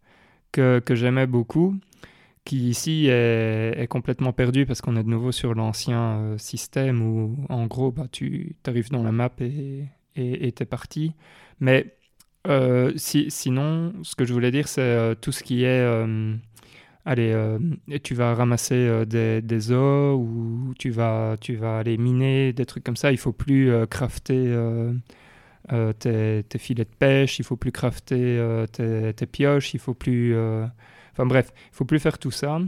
que, que j'aimais beaucoup, qui ici est, est complètement perdu parce qu'on est de nouveau sur l'ancien système où en gros bah, tu arrives dans la map et et et t'es parti. Mais euh, si, sinon, ce que je voulais dire, c'est euh, tout ce qui est. euh, allez, tu vas ramasser des, des os ou tu vas, tu vas aller miner, des trucs comme ça. Il faut plus crafter tes, filets de pêche, il faut plus crafter tes, pioches, il faut plus. Enfin bref, il faut plus faire tout ça.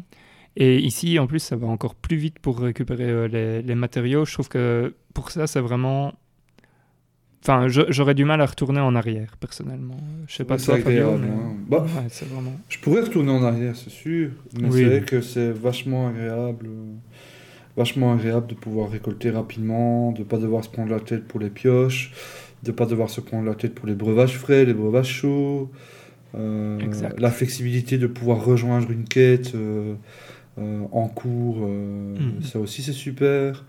Et ici, en plus, ça va encore plus vite pour récupérer les matériaux. Je trouve que pour ça, c'est vraiment. Enfin, j'aurais du mal à retourner en arrière, personnellement. Je sais pas c'est toi, Fabio, mais- hein. Bah, Ouais, vraiment. Je pourrais retourner en arrière, c'est sûr, mais Oui. c'est vrai que c'est vachement agréable, euh, vachement agréable de pouvoir récolter rapidement, de pas devoir se prendre la tête pour les pioches, de pas devoir se prendre la tête pour les breuvages frais, les breuvages chauds, euh, la flexibilité de pouvoir rejoindre une quête euh, euh, en cours, euh, Mhm. ça aussi c'est super.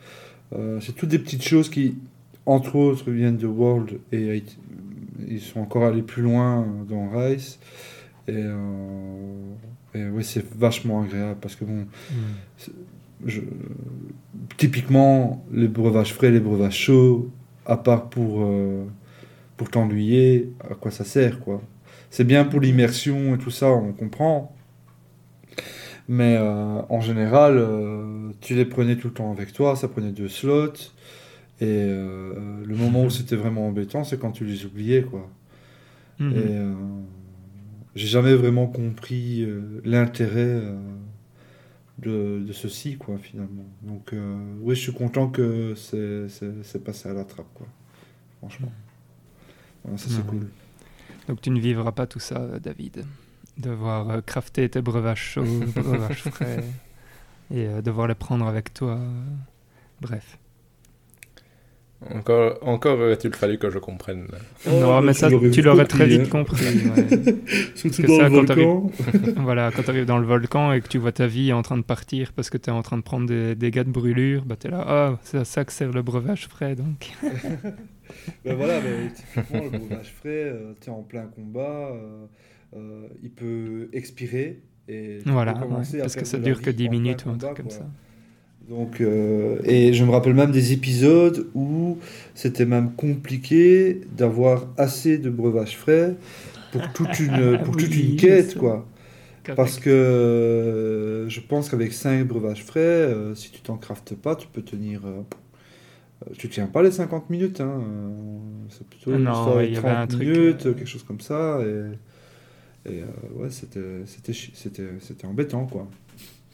Euh, c'est toutes des petites choses qui, entre autres, viennent de World et ils sont encore allés plus loin dans Rise. Et, euh, et ouais, c'est vachement agréable parce que bon, je- typiquement, les breuvages frais, les breuvages chauds, à part pour, euh, pour t'ennuyer, à quoi ça sert quoi C'est bien pour l'immersion et tout ça, on comprend. Mais euh, en général, euh, tu les prenais tout le temps avec toi, ça prenait deux slots. Et euh, le moment où c'était vraiment embêtant, c'est quand tu les oubliais quoi. Mhm. Et euh, j'ai jamais vraiment compris euh, l'intérêt euh, de, de ceci, quoi, finalement. Donc, oui, je suis content que c'est- passé à la trappe, quoi. Franchement. Voilà, ça, c'est Mhm. cool. Donc tu ne vivras pas tout ça, David. Devoir crafter tes breuvages chauds, [LAUGHS] breuvages frais, et devoir les prendre avec toi. Bref. Encore, encore aurait-il fallu que je comprenne. non, mais ça, tu l'aurais très vite compris. ouais. [LAUGHS] Surtout dans ça, le quand volcan. [LAUGHS] voilà, quand tu arrives dans le volcan et que tu vois ta vie en train de partir parce que tu es en train de prendre des dégâts de brûlure, bah tu es là, ah, c'est à ça que sert le breuvage frais, donc. [LAUGHS] Ben voilà, mais typiquement, le breuvage frais, tu es en plein combat, euh, euh, il peut expirer. Et tu Voilà, commencer ouais, parce que ça dure que vie 10 en plein minutes ou un truc comme quoi. ça. Donc, euh, et je me rappelle même des épisodes où c'était même compliqué d'avoir assez de breuvage frais pour toute une, [LAUGHS] pour toute Oui, une quête, quoi. Parce que euh, je pense qu'avec 5 breuvages frais, euh, si tu t'en craftes pas, tu peux tenir. tu tiens pas les 50 minutes, hein. c'est plutôt une non, histoire ouais, de il y avait un 30 truc, minutes, quelque chose comme ça. Et, et, ouais, c'était embêtant, quoi.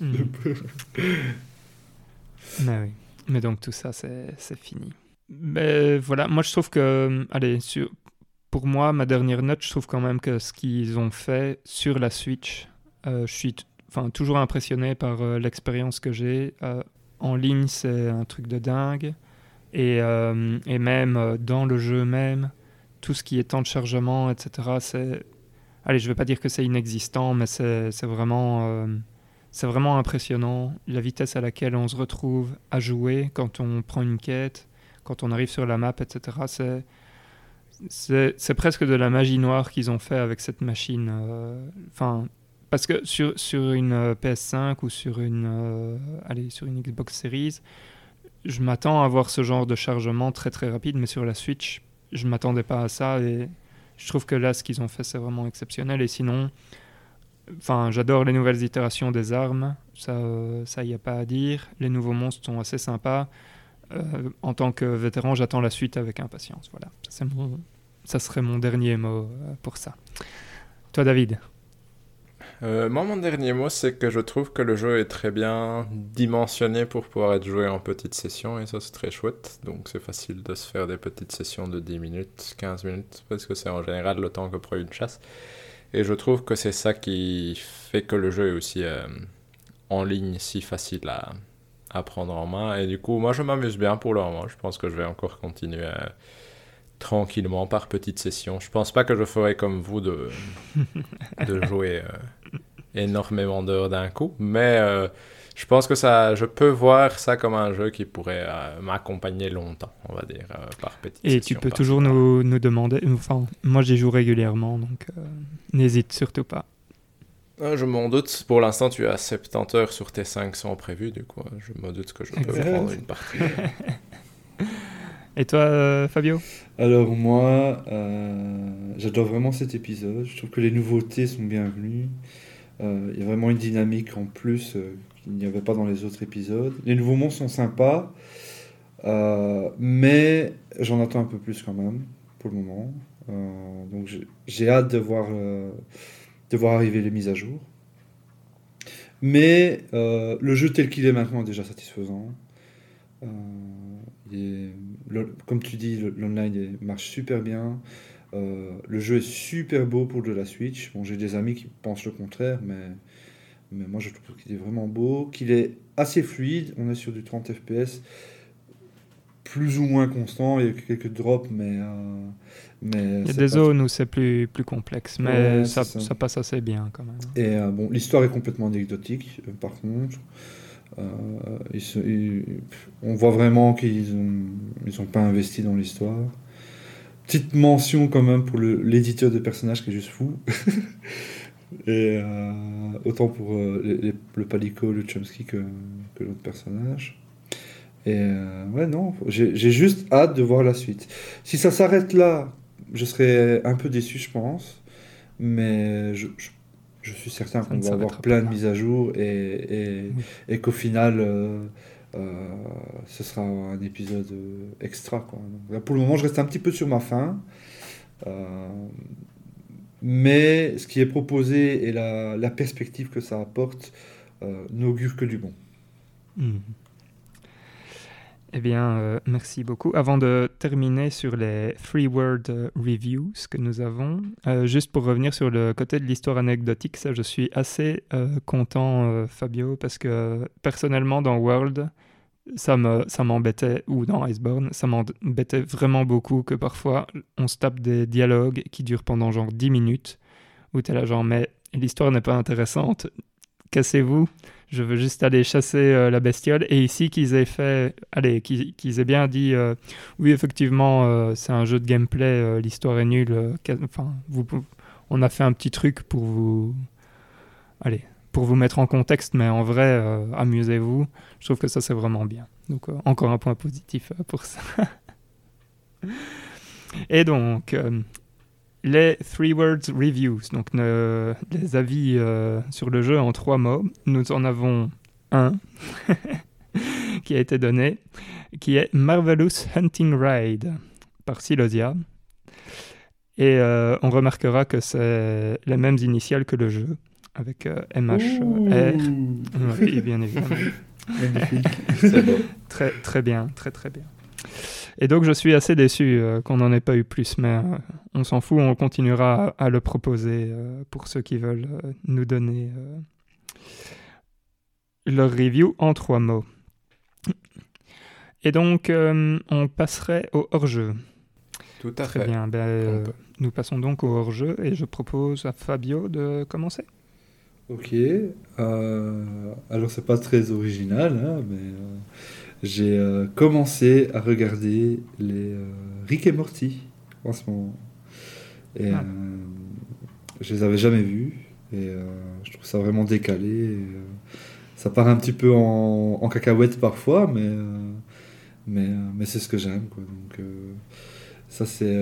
Mhm. [LAUGHS] Mais oui. Mais donc tout ça, c'est fini. Mais voilà, moi je trouve que, allez, sur, pour moi, ma dernière note, je trouve quand même que ce qu'ils ont fait sur la Switch, euh, je suis enfin, toujours impressionné par euh, l'expérience que j'ai. Euh, en ligne, c'est un truc de dingue. Et, euh, et même euh, dans le jeu même, tout ce qui est temps de chargement, etc., c'est... Allez, je ne vais pas dire que c'est inexistant, mais c'est vraiment... c'est vraiment impressionnant la vitesse à laquelle on se retrouve à jouer quand on prend une quête, quand on arrive sur la map, etc. C'est, presque de la magie noire qu'ils ont fait avec cette machine. euh, Enfin, parce que sur, sur une euh, PS5 ou sur une, euh, allez, sur une Xbox Series, je m'attends à avoir ce genre de chargement très très rapide, mais sur la Switch, je m'attendais pas à ça et je trouve que là, ce qu'ils ont fait, c'est vraiment exceptionnel. Et sinon, Enfin, j'adore les nouvelles itérations des armes, ça, euh, ça y a pas à dire. Les nouveaux monstres sont assez sympas. Euh, en tant que vétéran, j'attends la suite avec impatience. Voilà, c'est mon, ça serait mon dernier mot euh, pour ça. Toi, David? Moi, mon dernier mot, c'est que je trouve que le jeu est très bien dimensionné pour pouvoir être joué en petite session, et ça, c'est très chouette. Donc, c'est facile de se faire des petites sessions de 10 minutes, 15 minutes, parce que c'est en général le temps que prend une chasse. Et je trouve que c'est ça qui fait que le jeu est aussi euh, en ligne si facile à, à prendre en main. Et du coup, moi, je m'amuse bien pour le moment. Je pense que je vais encore continuer euh, tranquillement par petites sessions. Je pense pas que je ferai comme vous de, [LAUGHS] de jouer euh, énormément d'heures d'un coup, mais je pense que ça, je peux voir ça comme un jeu qui pourrait euh, m'accompagner longtemps, on va dire, euh, par petites Et tu peux toujours nous, nous demander. Enfin, moi, j'y joue régulièrement, donc euh, n'hésite surtout pas. Ah, je m'en doute. Pour l'instant, tu as 70 heures sur tes 500 prévus, du coup, je me doute que je peux Exact. prendre une partie. [LAUGHS] Et toi, euh, Fabio? Alors moi, euh, j'adore vraiment cet épisode. Je trouve que les nouveautés sont bienvenues. Euh, Il y a vraiment une dynamique en plus euh, qu'il n'y avait pas dans les autres épisodes. Les nouveaux monstres sont sympas, euh, mais j'en attends un peu plus quand même pour le moment. Euh, donc j'ai- hâte de voir, euh, de voir arriver les mises à jour. Mais le jeu tel qu'il est maintenant est déjà satisfaisant. Comme tu dis, l'online marche super bien. Le jeu est super beau pour de la Switch. J'ai des amis qui pensent le contraire, mais, mais moi je trouve qu'il est vraiment beau, qu'il est assez fluide. On est sur du 30 FPS, plus ou moins constant. Il y a quelques drops, mais. euh, mais Il y a des pas- zones où c'est plus, plus complexe, mais Ouais, ça, c'est ça. ça passe assez bien quand même. Et euh, bon, l'histoire est complètement anecdotique, euh, par contre. Euh, ils se- ils- on voit vraiment qu'ils n'ont ils ont pas investi dans l'histoire. Petite mention quand même pour l'éditeur de personnages qui est juste fou. [LAUGHS] Et euh, autant pour euh, les- les- le Palico, le Chomsky que, que l'autre personnage. Et euh, ouais, non, j'ai juste hâte de voir la suite. Si ça s'arrête là, je serais un peu déçu, je pense. Mais je, je, je suis certain qu'on va avoir plein de mises à jour et, et, Oui. et qu'au final, ce sera un épisode extra. Quoi. Donc, là, pour le moment, je reste un petit peu sur ma faim. Euh, mais ce qui est proposé et la, perspective que ça apporte euh, n'augure que du bon. Mhm. Eh bien, euh, merci beaucoup. Avant de terminer sur les Free Word euh, Reviews que nous avons, juste pour revenir sur le côté de l'histoire anecdotique, ça, je suis assez content, Fabio, parce que personnellement, dans World, ça me ça m'embêtait, ou dans Iceborne, ça m'embêtait vraiment beaucoup que parfois on se tape des dialogues qui durent pendant genre 10 minutes, où tu es là genre, mais l'histoire n'est pas intéressante, cassez-vous je veux juste aller chasser euh, la bestiole. Et ici, qu'ils aient fait, allez, qu'ils qu'ils aient bien dit, euh, oui, effectivement, euh, c'est un jeu de gameplay, l'histoire est nulle. Enfin, vous, on a fait un petit truc pour vous, allez, pour vous mettre en contexte, mais en vrai, euh, amusez-vous. Je trouve que ça, c'est vraiment bien. Donc, euh, encore un point positif euh, pour ça. [LAUGHS] Et donc, les Three Words Reviews, donc les avis sur le jeu en trois mots. Nous en avons un [LAUGHS] qui a été donné, qui est Marvelous Hunting Ride par Silosia. Et on remarquera que c'est les mêmes initiales que le jeu, avec euh, MHR. Oui, bien évidemment. [LAUGHS] Magnifique. C'est beau. Très, très bien, très très bien. Et donc je suis assez déçu euh, qu'on n'en ait pas eu plus, mais euh, on s'en fout, on continuera à, à le proposer euh, pour ceux qui veulent euh, nous donner euh, leur review en trois mots. Et donc euh, on passerait au hors-jeu. Tout à Très fait. bien, ben, euh, nous passons donc au hors-jeu et je propose à Fabio de commencer. Ok. euh, alors, c'est pas très original, hein, mais euh, j'ai euh, commencé à regarder les Rick et Morty en ce moment. Et Ah. je les avais jamais vus. Et je trouve ça vraiment décalé. et, ça part un petit peu en, en cacahuète parfois, mais, mais, mais c'est ce que j'aime. quoi. Donc, ça, c'est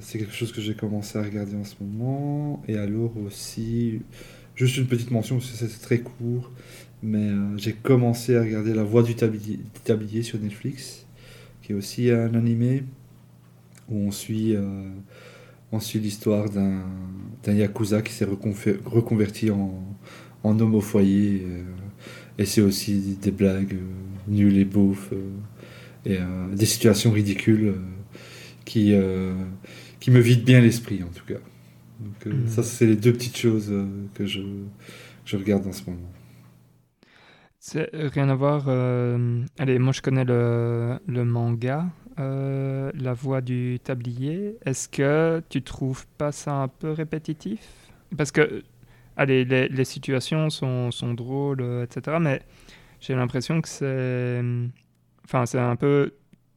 c'est quelque chose que j'ai commencé à regarder en ce moment. Et alors aussi, juste une petite mention, c'est très court, mais euh, j'ai commencé à regarder La Voix du tablier, sur Netflix, qui est aussi un animé où on suit, euh, l'histoire d'un yakuza qui s'est reconverti en, homme au foyer. euh, et c'est aussi des blagues nulles et beaufs et des situations ridicules qui, qui me vident bien l'esprit en tout cas. Donc, euh, Mhm. Ça, c'est les deux petites choses euh, que je, je regarde en ce moment. C'est rien à voir. euh, Allez, moi je connais le, le manga, euh, La Voix du Tablier. Est-ce que tu trouves pas ça un peu répétitif? Parce que, allez, les, les situations sont, sont drôles, euh, etc. Mais j'ai l'impression que c'est. Enfin, c'est un peu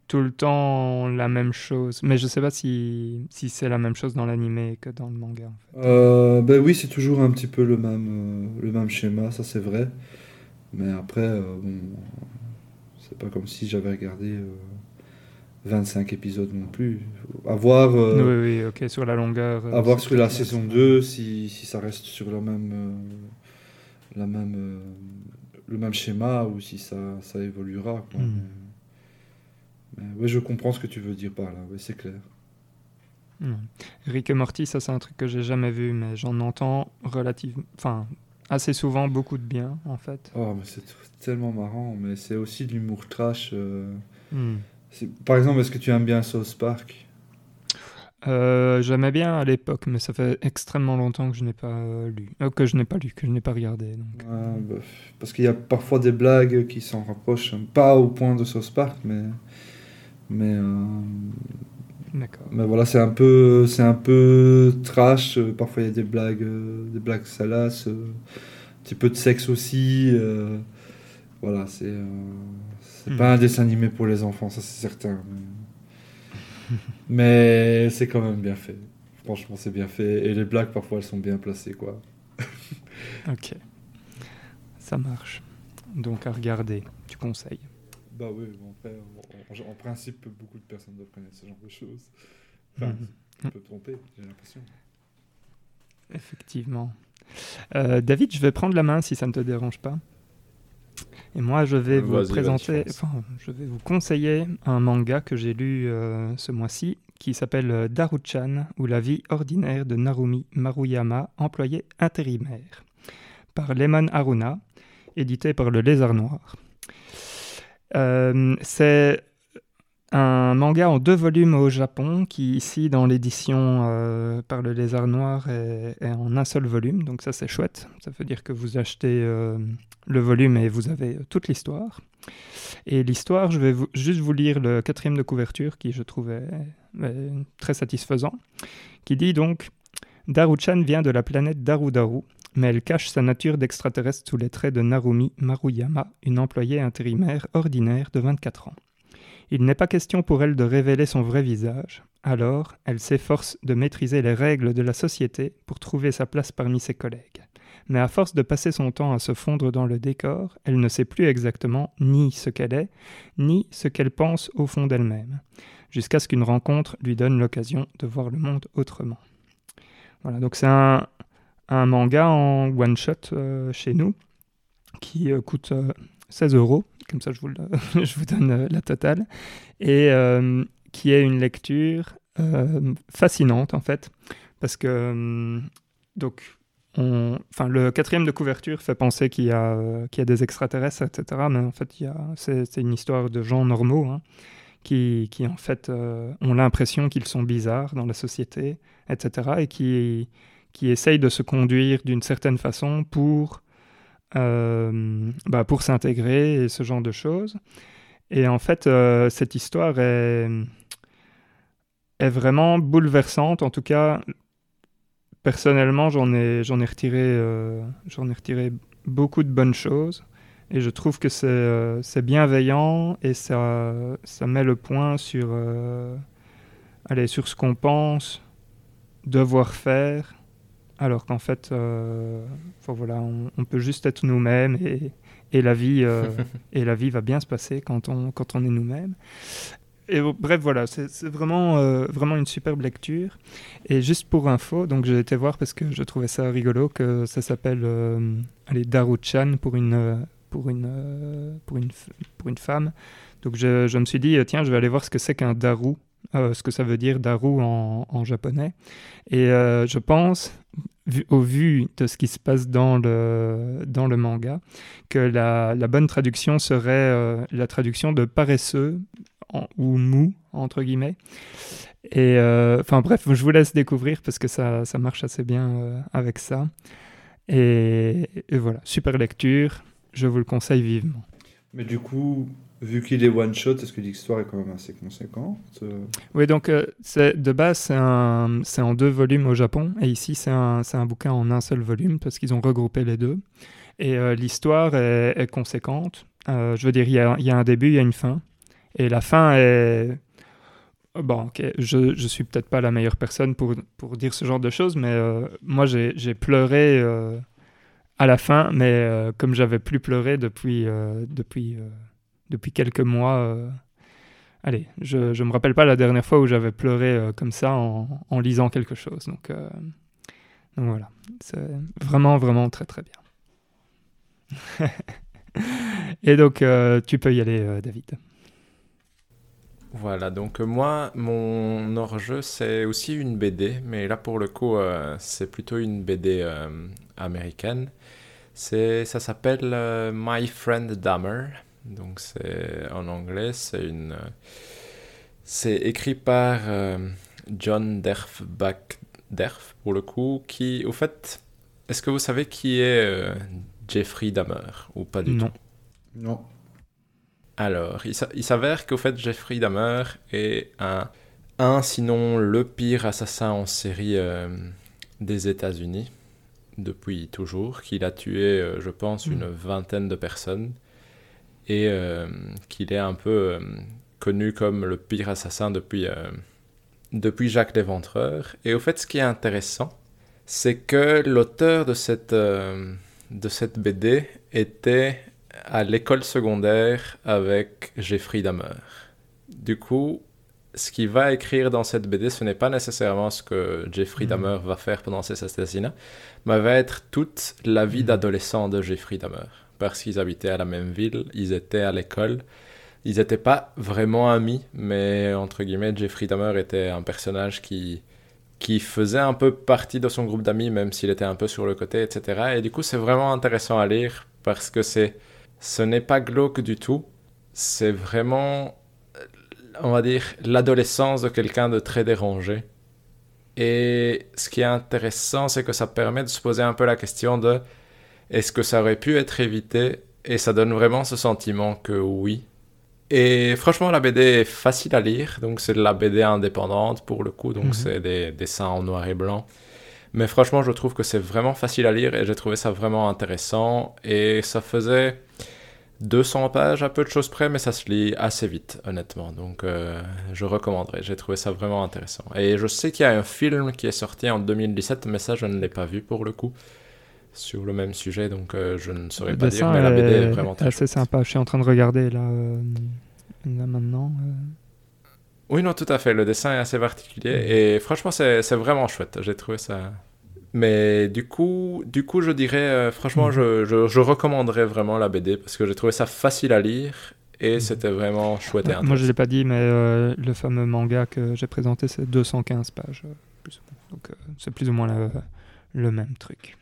tout le temps la même chose. Mais je sais pas si, si c'est la même chose dans l'animé que dans le manga. en fait. Euh, ben oui, c'est toujours un petit peu le même, euh, le même schéma, ça c'est vrai. Mais après, euh, bon, c'est pas comme si j'avais regardé euh, 25 épisodes non plus. À voir, euh, oui, oui, ok, sur la longueur. euh, à voir sur la saison moins- 2, si, si ça reste sur le même, euh, la même, euh, le même schéma ou si ça, ça évoluera. quoi. Mhm. Mais, mais ouais, je comprends ce que tu veux dire par là, ouais, c'est clair. Hmm. Rick et Morty, ça c'est un truc que j'ai jamais vu, mais j'en entends relativement, enfin assez souvent beaucoup de bien en fait. Oh, mais c'est tellement marrant, mais c'est aussi de l'humour trash. euh, Hmm. Par exemple, est-ce que tu aimes bien South Park? Euh, J'aimais bien à l'époque, mais ça fait extrêmement longtemps que je n'ai pas euh, lu, Euh, que je n'ai pas lu, que je n'ai pas regardé. Donc. Ouais, bah, parce qu'il y a parfois des blagues qui s'en rapprochent, pas au point de South Park, mais mais euh, mais voilà, c'est un peu c'est un peu trash. Parfois il y a des blagues euh, des blagues salaces, euh, un petit peu de sexe aussi. voilà, c'est c'est Hmm. pas un dessin animé pour les enfants, ça c'est certain. Mais, [LAUGHS] mais c'est quand même bien fait. Franchement, c'est bien fait et les blagues parfois elles sont bien placées quoi. [LAUGHS] Ok. Ça marche. Donc à regarder, tu conseilles. Bah oui, bon, après, en, en- en principe, beaucoup de personnes doivent connaître ce genre de choses. Enfin, Mhm. peux me tromper, j'ai l'impression. Effectivement. Euh, David, je vais prendre la main si ça ne te dérange pas. Et moi, je vais Euh, vous présenter, enfin, je vais vous conseiller un manga que j'ai lu euh, ce mois-ci qui s'appelle Daruchan ou la vie ordinaire de Narumi Maruyama, employé intérimaire, par Lemon Haruna, édité par le Lézard Noir. Euh, c'est un manga en deux volumes au Japon qui ici dans l'édition euh, par le Lézard Noir est, en un seul volume, donc ça c'est chouette. Ça veut dire que vous achetez euh, le volume et vous avez euh, toute l'histoire. Et l'histoire, je vais juste vous lire le quatrième de couverture qui je trouvais très satisfaisant, qui dit donc Daruchan vient de la planète Daru-Daru, mais elle cache sa nature d'extraterrestre sous les traits de Narumi Maruyama, une employée intérimaire ordinaire de 24 ans. Il n'est pas question pour elle de révéler son vrai visage, alors elle s'efforce de maîtriser les règles de la société pour trouver sa place parmi ses collègues. mais à force de passer son temps à se fondre dans le décor, elle ne sait plus exactement ni ce qu'elle est, ni ce qu'elle pense au fond d'elle-même, jusqu'à ce qu'une rencontre lui donne l'occasion de voir le monde autrement. Voilà, donc c'est un, manga en one-shot euh, chez nous, qui euh, coûte 16 euros, comme ça je vous, [LAUGHS] je vous donne la totale, et qui est une lecture fascinante en fait, parce que donc enfin, le quatrième de couverture fait penser qu'il y, a, qu'il y a des extraterrestres, etc. Mais en fait, c'est, une histoire de gens normaux hein, qui, qui, en fait, euh, ont l'impression qu'ils sont bizarres dans la société, etc. Et qui, qui essayent de se conduire d'une certaine façon pour, euh, bah, pour s'intégrer et ce genre de choses. Et en fait, euh, cette histoire est, est vraiment bouleversante. En tout cas, personnellement, j'en ai, j'en ai, retiré, euh, j'en ai retiré beaucoup de bonnes choses. Et je trouve que c'est, c'est bienveillant et ça, ça met le point sur, allez, sur ce qu'on pense devoir faire, alors qu'en fait, voilà, on, peut juste être nous-mêmes et, et la vie, [LAUGHS] et la vie va bien se passer quand on, quand on est nous-mêmes et bref, voilà, c'est vraiment, euh, vraiment une superbe lecture. Et juste pour info, donc j'ai été voir parce que je trouvais ça rigolo que ça s'appelle euh, Daru-chan pour une, euh, pour, une, euh, pour, une, pour une femme. Donc je, je, me suis dit, tiens, je vais aller voir ce que c'est qu'un Daru, ce que ça veut dire Daru en, japonais. Et je pense, au vu de ce qui se passe dans le, dans le manga, que la, bonne traduction serait la traduction de paresseux ou mou, entre guillemets. Et euh, enfin bref, je vous laisse découvrir parce que ça, ça marche assez bien euh, avec ça. Et, voilà, super lecture, je vous le conseille vivement. Mais du coup, vu qu'il est one shot, est-ce que l'histoire est quand même assez conséquente euh? Oui, donc c'est de base c'est en deux volumes au Japon et ici c'est un, bouquin en un seul volume parce qu'ils ont regroupé les deux. Et l'histoire est, conséquente. je veux dire, il y, a, un début, il y a une fin. Et la fin est... Bon, ok, je ne suis peut-être pas la meilleure personne pour, pour dire ce genre de choses, mais euh, moi j'ai pleuré euh, à la fin, mais euh, comme j'avais plus pleuré depuis, depuis, depuis quelques mois, allez, je ne me rappelle pas la dernière fois où j'avais pleuré comme ça en, lisant quelque chose. Donc, donc voilà, c'est vraiment, vraiment très très bien. [LAUGHS] Et donc tu peux y aller, David. Voilà, donc euh, moi, mon hors-jeu, c'est aussi une BD, mais là pour le coup, euh, c'est plutôt une BD euh, américaine. Ça s'appelle My Friend Dahmer, donc c'est en anglais, c'est une, c'est écrit par John Derf Derf pour le coup, qui, au fait, est-ce que vous savez qui est Jeffrey Dahmer ou pas du tout? Non. Alors, il s'avère qu'au fait, Jeffrey Dahmer est un, un, sinon le pire assassin en série euh, des États-Unis, depuis toujours, qu'il a tué, euh, je pense, une hmm. vingtaine de personnes, et euh, qu'il est un peu connu comme le pire assassin depuis, depuis Jacques l'Éventreur. Et au fait, ce qui est intéressant, c'est que l'auteur de cette, de cette BD était à l'école secondaire avec Jeffrey Dahmer. Du coup, ce qu'il va écrire dans cette BD, ce n'est pas nécessairement ce que Jeffrey mhm. Dahmer va faire pendant ses assassinats, mais va être toute la vie mhm. d'adolescent de Jeffrey Dahmer. Parce qu'ils habitaient à la même ville, ils étaient à l'école. Ils n'étaient pas vraiment amis, mais entre guillemets, Jeffrey Dahmer était un personnage qui, qui faisait un peu partie de son groupe d'amis, même s'il était un peu sur le côté, etc. Et du coup, c'est vraiment intéressant à lire parce que c'est ce n'est pas glauque du tout. C'est vraiment, on va dire, l'adolescence de quelqu'un de très dérangé. Et ce qui est intéressant, c'est que ça permet de se poser un peu la question de est-ce que ça aurait pu être évité? Et ça donne vraiment ce sentiment que oui. Et franchement, la BD est facile à lire, donc c'est de la BD indépendante pour le coup, donc mhm. c'est des dessins en noir et blanc. Mais franchement, je trouve que c'est vraiment facile à lire et j'ai trouvé ça vraiment intéressant. Et ça faisait 200 pages à peu de choses près, mais ça se lit assez vite, honnêtement. Donc euh, je recommanderais. J'ai trouvé ça vraiment intéressant. Et je sais qu'il y a un film qui est sorti en 2017, mais ça, je ne l'ai pas vu pour le coup. Sur le même sujet, donc euh, je ne saurais Le pas dire, mais la BD est est vraiment très assez sympa. Je suis en train de regarder là, euh, là maintenant. euh. Oui, non, tout à fait. Le dessin est assez particulier et franchement, c'est vraiment chouette. J'ai trouvé ça. Mais du coup, du coup, je dirais, euh, franchement, Mhm. je, je, je recommanderais vraiment la BD parce que j'ai trouvé ça facile à lire et Mhm. c'était vraiment chouette et Moi, je intéressant. l'ai pas dit, mais le fameux manga que j'ai présenté, c'est 215 pages. plus ou moins. Donc, c'est plus ou moins le, le même truc.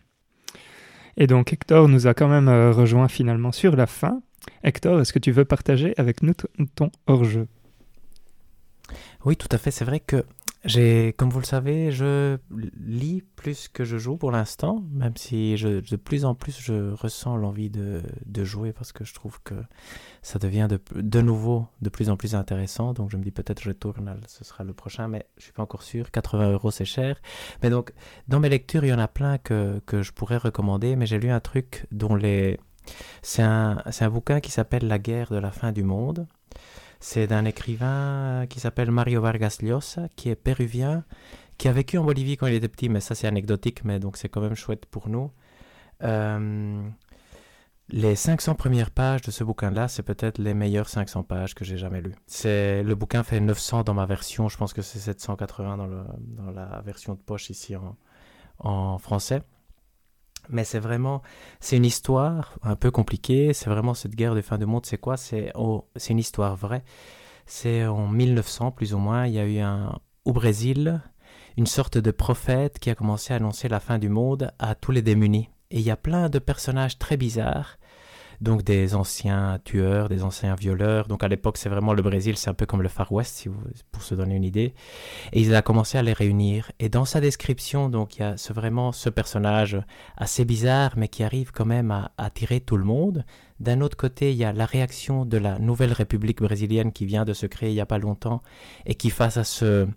Et donc, Hector nous a quand même euh, rejoint finalement sur la fin. Hector, est-ce que tu veux partager avec nous ton hors-jeu? Oui, tout à fait. C'est vrai que comme vous le savez, je lis plus que je joue pour l'instant, même si de plus en plus je ressens l'envie de, jouer parce que je trouve que ça devient de, de nouveau de plus en plus intéressant. Donc je me dis peut-être Returnal, ce sera le prochain, mais je suis pas encore sûr. 80 euros, c'est cher. Mais donc, dans mes lectures, il y en a plein que, que je pourrais recommander, mais j'ai lu un truc dont les... C'est un, c'est un bouquin qui s'appelle La guerre de la fin du monde. C'est d'un écrivain qui s'appelle Mario Vargas Llosa, qui est péruvien, qui a vécu en Bolivie quand il était petit, mais ça c'est anecdotique, mais donc c'est quand même chouette pour nous. Euh, les 500 premières pages de ce bouquin-là, c'est peut-être les meilleures 500 pages que j'ai jamais lues. Le bouquin fait 900 dans ma version, je pense que c'est 780 dans, la version de poche ici en français. Mais c'est vraiment, c'est une histoire un peu compliquée. C'est vraiment cette guerre de fin du monde. C'est quoi? C'est oh, c'est une histoire vraie. C'est en 1900 plus ou moins. Il y a eu un au Brésil une sorte de prophète qui a commencé à annoncer la fin du monde à tous les démunis. Et il y a plein de personnages très bizarres. Donc des anciens tueurs, des anciens violeurs. Donc à l'époque, c'est vraiment le Brésil, c'est un peu comme le Far West, si vous, pour se donner une idée. Et il a commencé à les réunir. Et dans sa description, donc il y a vraiment ce personnage assez bizarre, mais qui arrive quand même à attirer tout le monde. D'un autre côté, il y a la réaction de la nouvelle République brésilienne qui vient de se créer il n'y a pas longtemps et qui, face à ce,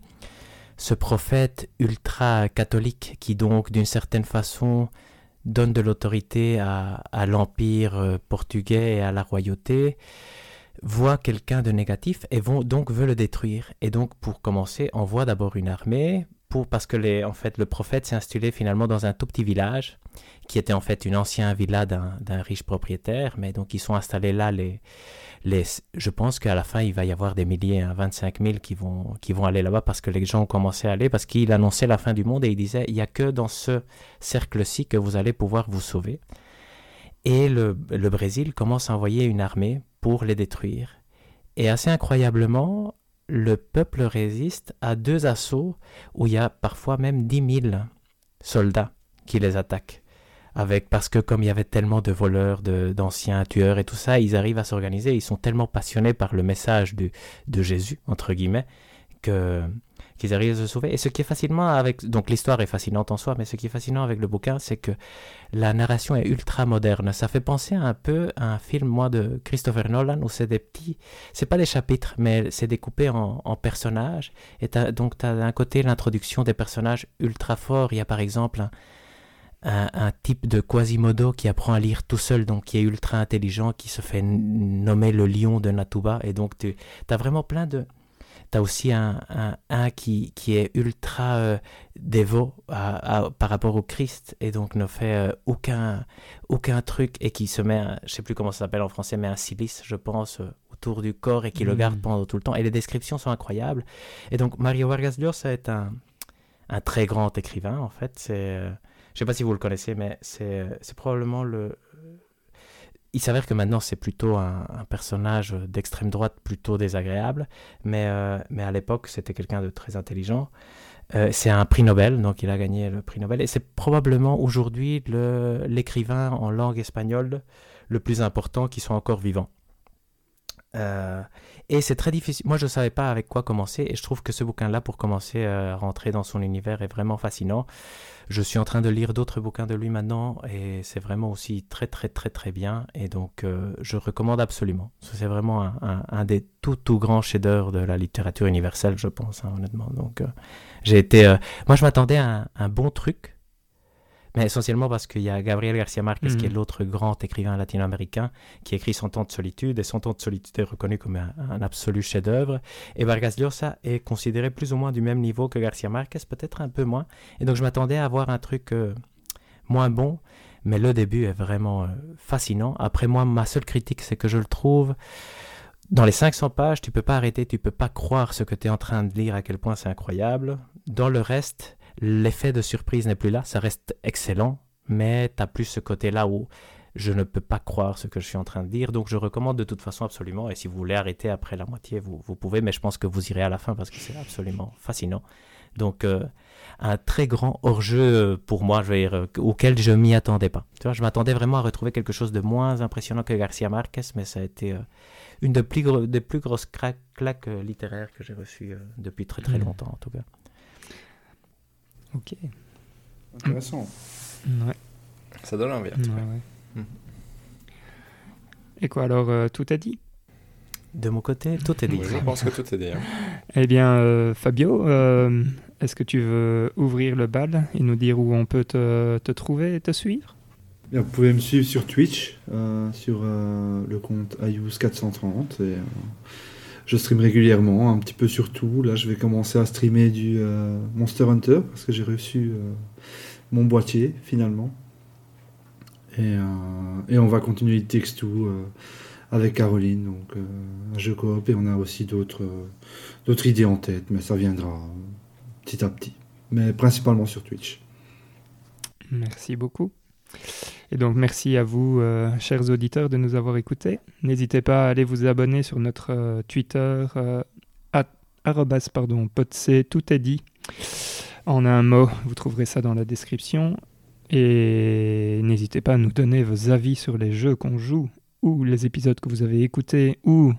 ce prophète ultra catholique, qui donc d'une certaine façon donne de l'autorité à, l'empire euh, portugais et à la royauté, voit quelqu'un de négatif et donc veut le détruire. Et donc, pour commencer, envoie d'abord une armée pour, parce que en fait, le prophète s'est installé finalement dans un tout petit village qui était en fait une ancienne villa d'un riche propriétaire, mais donc ils sont installés là les, je pense qu'à la fin, il va y avoir des milliers, hein, 25 000 qui vont, qui vont aller là-bas parce que les gens ont commencé à aller, parce qu'il annonçait la fin du monde et il disait, il n'y a que dans ce cercle-ci que vous allez pouvoir vous sauver. Et le, le Brésil commence à envoyer une armée pour les détruire. Et assez incroyablement, le peuple résiste à deux assauts où il y a parfois même 10 000 soldats qui les attaquent avec parce que comme il y avait tellement de voleurs, de- d'anciens tueurs et tout ça, ils arrivent à s'organiser. Ils sont tellement passionnés par le message du- de Jésus entre guillemets que qu'ils arrivent à se sauver. Et ce qui est facilement avec donc l'histoire est fascinante en soi, mais ce qui est fascinant avec le bouquin, c'est que la narration est ultra moderne. Ça fait penser un peu à un film moi de Christopher Nolan où c'est des petits, c'est pas des chapitres, mais c'est découpé en, en personnages. Et donc tu as d'un côté l'introduction des personnages ultra forts. Il y a par exemple un, un type de Quasimodo qui apprend à lire tout seul, donc qui est ultra intelligent, qui se fait nommer le lion de Natuba. Et donc, tu as vraiment plein de. Tu as aussi un, un, un qui, qui est ultra euh, dévot à- à- par rapport au Christ et donc ne fait euh, aucun, aucun truc et qui se met, un- je sais plus comment ça s'appelle en français, mais un silice, je pense, euh, autour du corps et qui le Mm. garde pendant tout le temps. Et les descriptions sont incroyables. Et donc, Mario Vargas Llosa est un, un très grand écrivain, en fait. C'est. Je sais pas si vous le connaissez, mais c'est probablement le. Il s'avère que maintenant c'est plutôt un, personnage d'extrême droite plutôt désagréable, mais, euh, mais à l'époque c'était quelqu'un de très intelligent. Euh, c'est un prix Nobel, donc il a gagné le prix Nobel, et c'est probablement aujourd'hui l'écrivain en langue espagnole le plus important qui soit encore vivant. Euh, et c'est très difficile. Moi, je ne savais pas avec quoi commencer, et je trouve que ce bouquin-là, pour commencer à rentrer dans son univers, est vraiment fascinant. Je suis en train de lire d'autres bouquins de lui maintenant, et c'est vraiment aussi très, très, très, très bien. Et donc, euh, je recommande absolument. C'est vraiment un, des tout, tout grands chefs-d'œuvre de la littérature universelle, je pense, hein, honnêtement. Donc, euh, j'ai été. euh, Moi, je m'attendais à un bon truc. Mais essentiellement parce qu'il y a Gabriel Garcia Marquez, qui est Mhm. l'autre grand écrivain latino-américain, qui écrit Son temps de solitude, et Son temps de solitude est reconnu comme un, un absolu chef-d'œuvre. Et Vargas Llosa est considéré plus ou moins du même niveau que Garcia Marquez, peut-être un peu moins. Et donc je m'attendais à avoir un truc euh, moins bon, Mais le début est vraiment euh, fascinant. Après moi, ma seule critique, c'est que je le trouve... Dans les 500 pages, tu peux pas arrêter, tu peux pas croire ce que tu es en train de lire, à quel point c'est incroyable. Dans le reste, l'effet de surprise n'est plus là, ça reste excellent, mais tu as plus ce côté-là où je ne peux pas croire ce que je suis en train de dire. Donc je recommande de toute façon absolument. Et si vous voulez arrêter après la moitié, vous, vous pouvez. Mais je pense que vous irez à la fin parce que c'est absolument fascinant. Donc euh, un très grand hors-jeu euh, pour moi, je veux dire, euh, auquel je m'y attendais pas. Tu vois, je m'attendais vraiment à retrouver quelque chose de moins impressionnant que Garcia Marquez, mais ça a été une des plus, des plus grosses claques littéraires que j'ai reçues depuis très très hmm. longtemps en tout cas. Ok. Intéressant. Ouais. Ça donne envie. Hmm. Et quoi alors, tout est dit? De mon côté, tout est dit. je pense que tout est dit. Hein. [LAUGHS] Eh bien, euh, Fabio, euh, est-ce que tu veux ouvrir le bal et nous dire où on peut te, te trouver et te suivre? Vous pouvez me suivre sur Twitch, euh, sur le compte ius430. Et, je stream régulièrement, un petit peu sur tout. Là, je vais commencer à streamer du Monster Hunter parce que j'ai reçu mon boîtier finalement. Et, et, on va continuer le texte avec Caroline. Donc, euh, un jeu coop et on a aussi d'autres euh, idées en tête, mais ça viendra euh, petit à petit. Mais principalement sur Twitch. Merci beaucoup. Et donc merci à vous, chers auditeurs, de nous avoir écoutés. N'hésitez pas à aller vous abonner sur notre Twitter, arrobas, pardon, tout est dit. En un mot, vous trouverez ça dans la description. Et n'hésitez pas à nous donner vos avis sur les jeux qu'on joue ou les épisodes que vous avez écoutés ou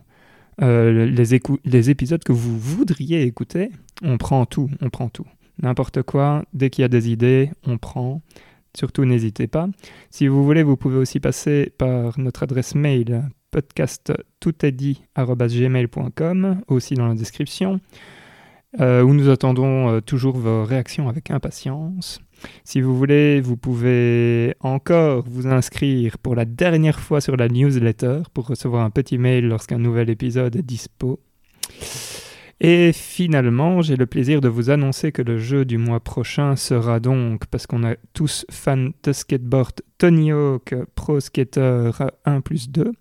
euh, les épisodes que vous voudriez écouter, on prend tout, on prend tout. N'importe quoi, dès qu'il y a des idées, on prend. Surtout, n'hésitez pas. Si vous voulez, vous pouvez aussi passer par notre adresse mail podcasttoutestdit.gmail.com, aussi dans la description, euh, où nous attendons euh, toujours vos réactions avec impatience. Si vous voulez, vous pouvez encore vous inscrire pour la dernière fois sur la newsletter pour recevoir un petit mail lorsqu'un nouvel épisode est dispo. Et finalement, j'ai le plaisir de vous annoncer que le jeu du mois prochain sera donc, parce qu'on a tous fans de skateboard, Tony Hawk Pro Skater 1 plus 2.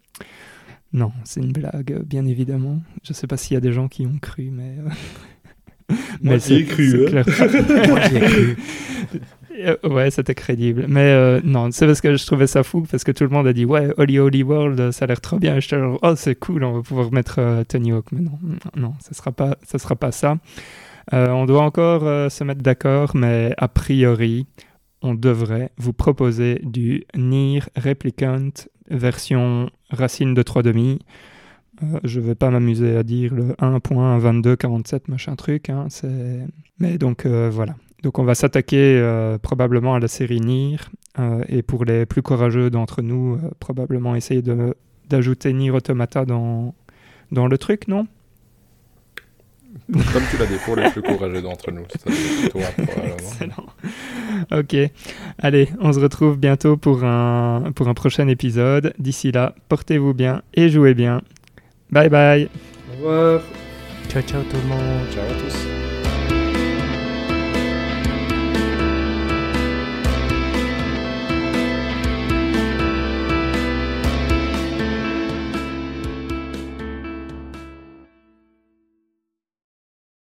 Non, c'est une blague, bien évidemment. Je ne sais pas s'il y a des gens qui ont cru, mais... Euh, mais c'est cru. Hein. Euh, [LAUGHS] ouais, c'était crédible. Mais euh, non, c'est parce que je trouvais ça fou, parce que tout le monde a dit Ouais, Holy Holy World, ça a l'air trop bien. Et genre Oh, c'est cool, on va pouvoir mettre euh, Tony Hawk. Mais non, non, ça sera pas ça. Sera pas ça. on doit encore se mettre d'accord, mais a priori, on devrait vous proposer du Nier Replicant version racine de 3 demi. je vais pas m'amuser à dire le 1.2247 machin truc. Hein, mais donc voilà, donc on va s'attaquer euh, probablement à la série Nier, euh, et pour les plus courageux d'entre nous, euh, probablement essayer d'ajouter Nier Automata dans, dans le truc, non? Comme tu l'as dit, pour les plus courageux d'entre nous. [LAUGHS] Excellent. Ok. Allez, on se retrouve bientôt pour un, pour un prochain épisode. D'ici là, portez-vous bien et jouez bien. Bye bye. Au revoir. Ciao, ciao tout le monde. Ciao à tous.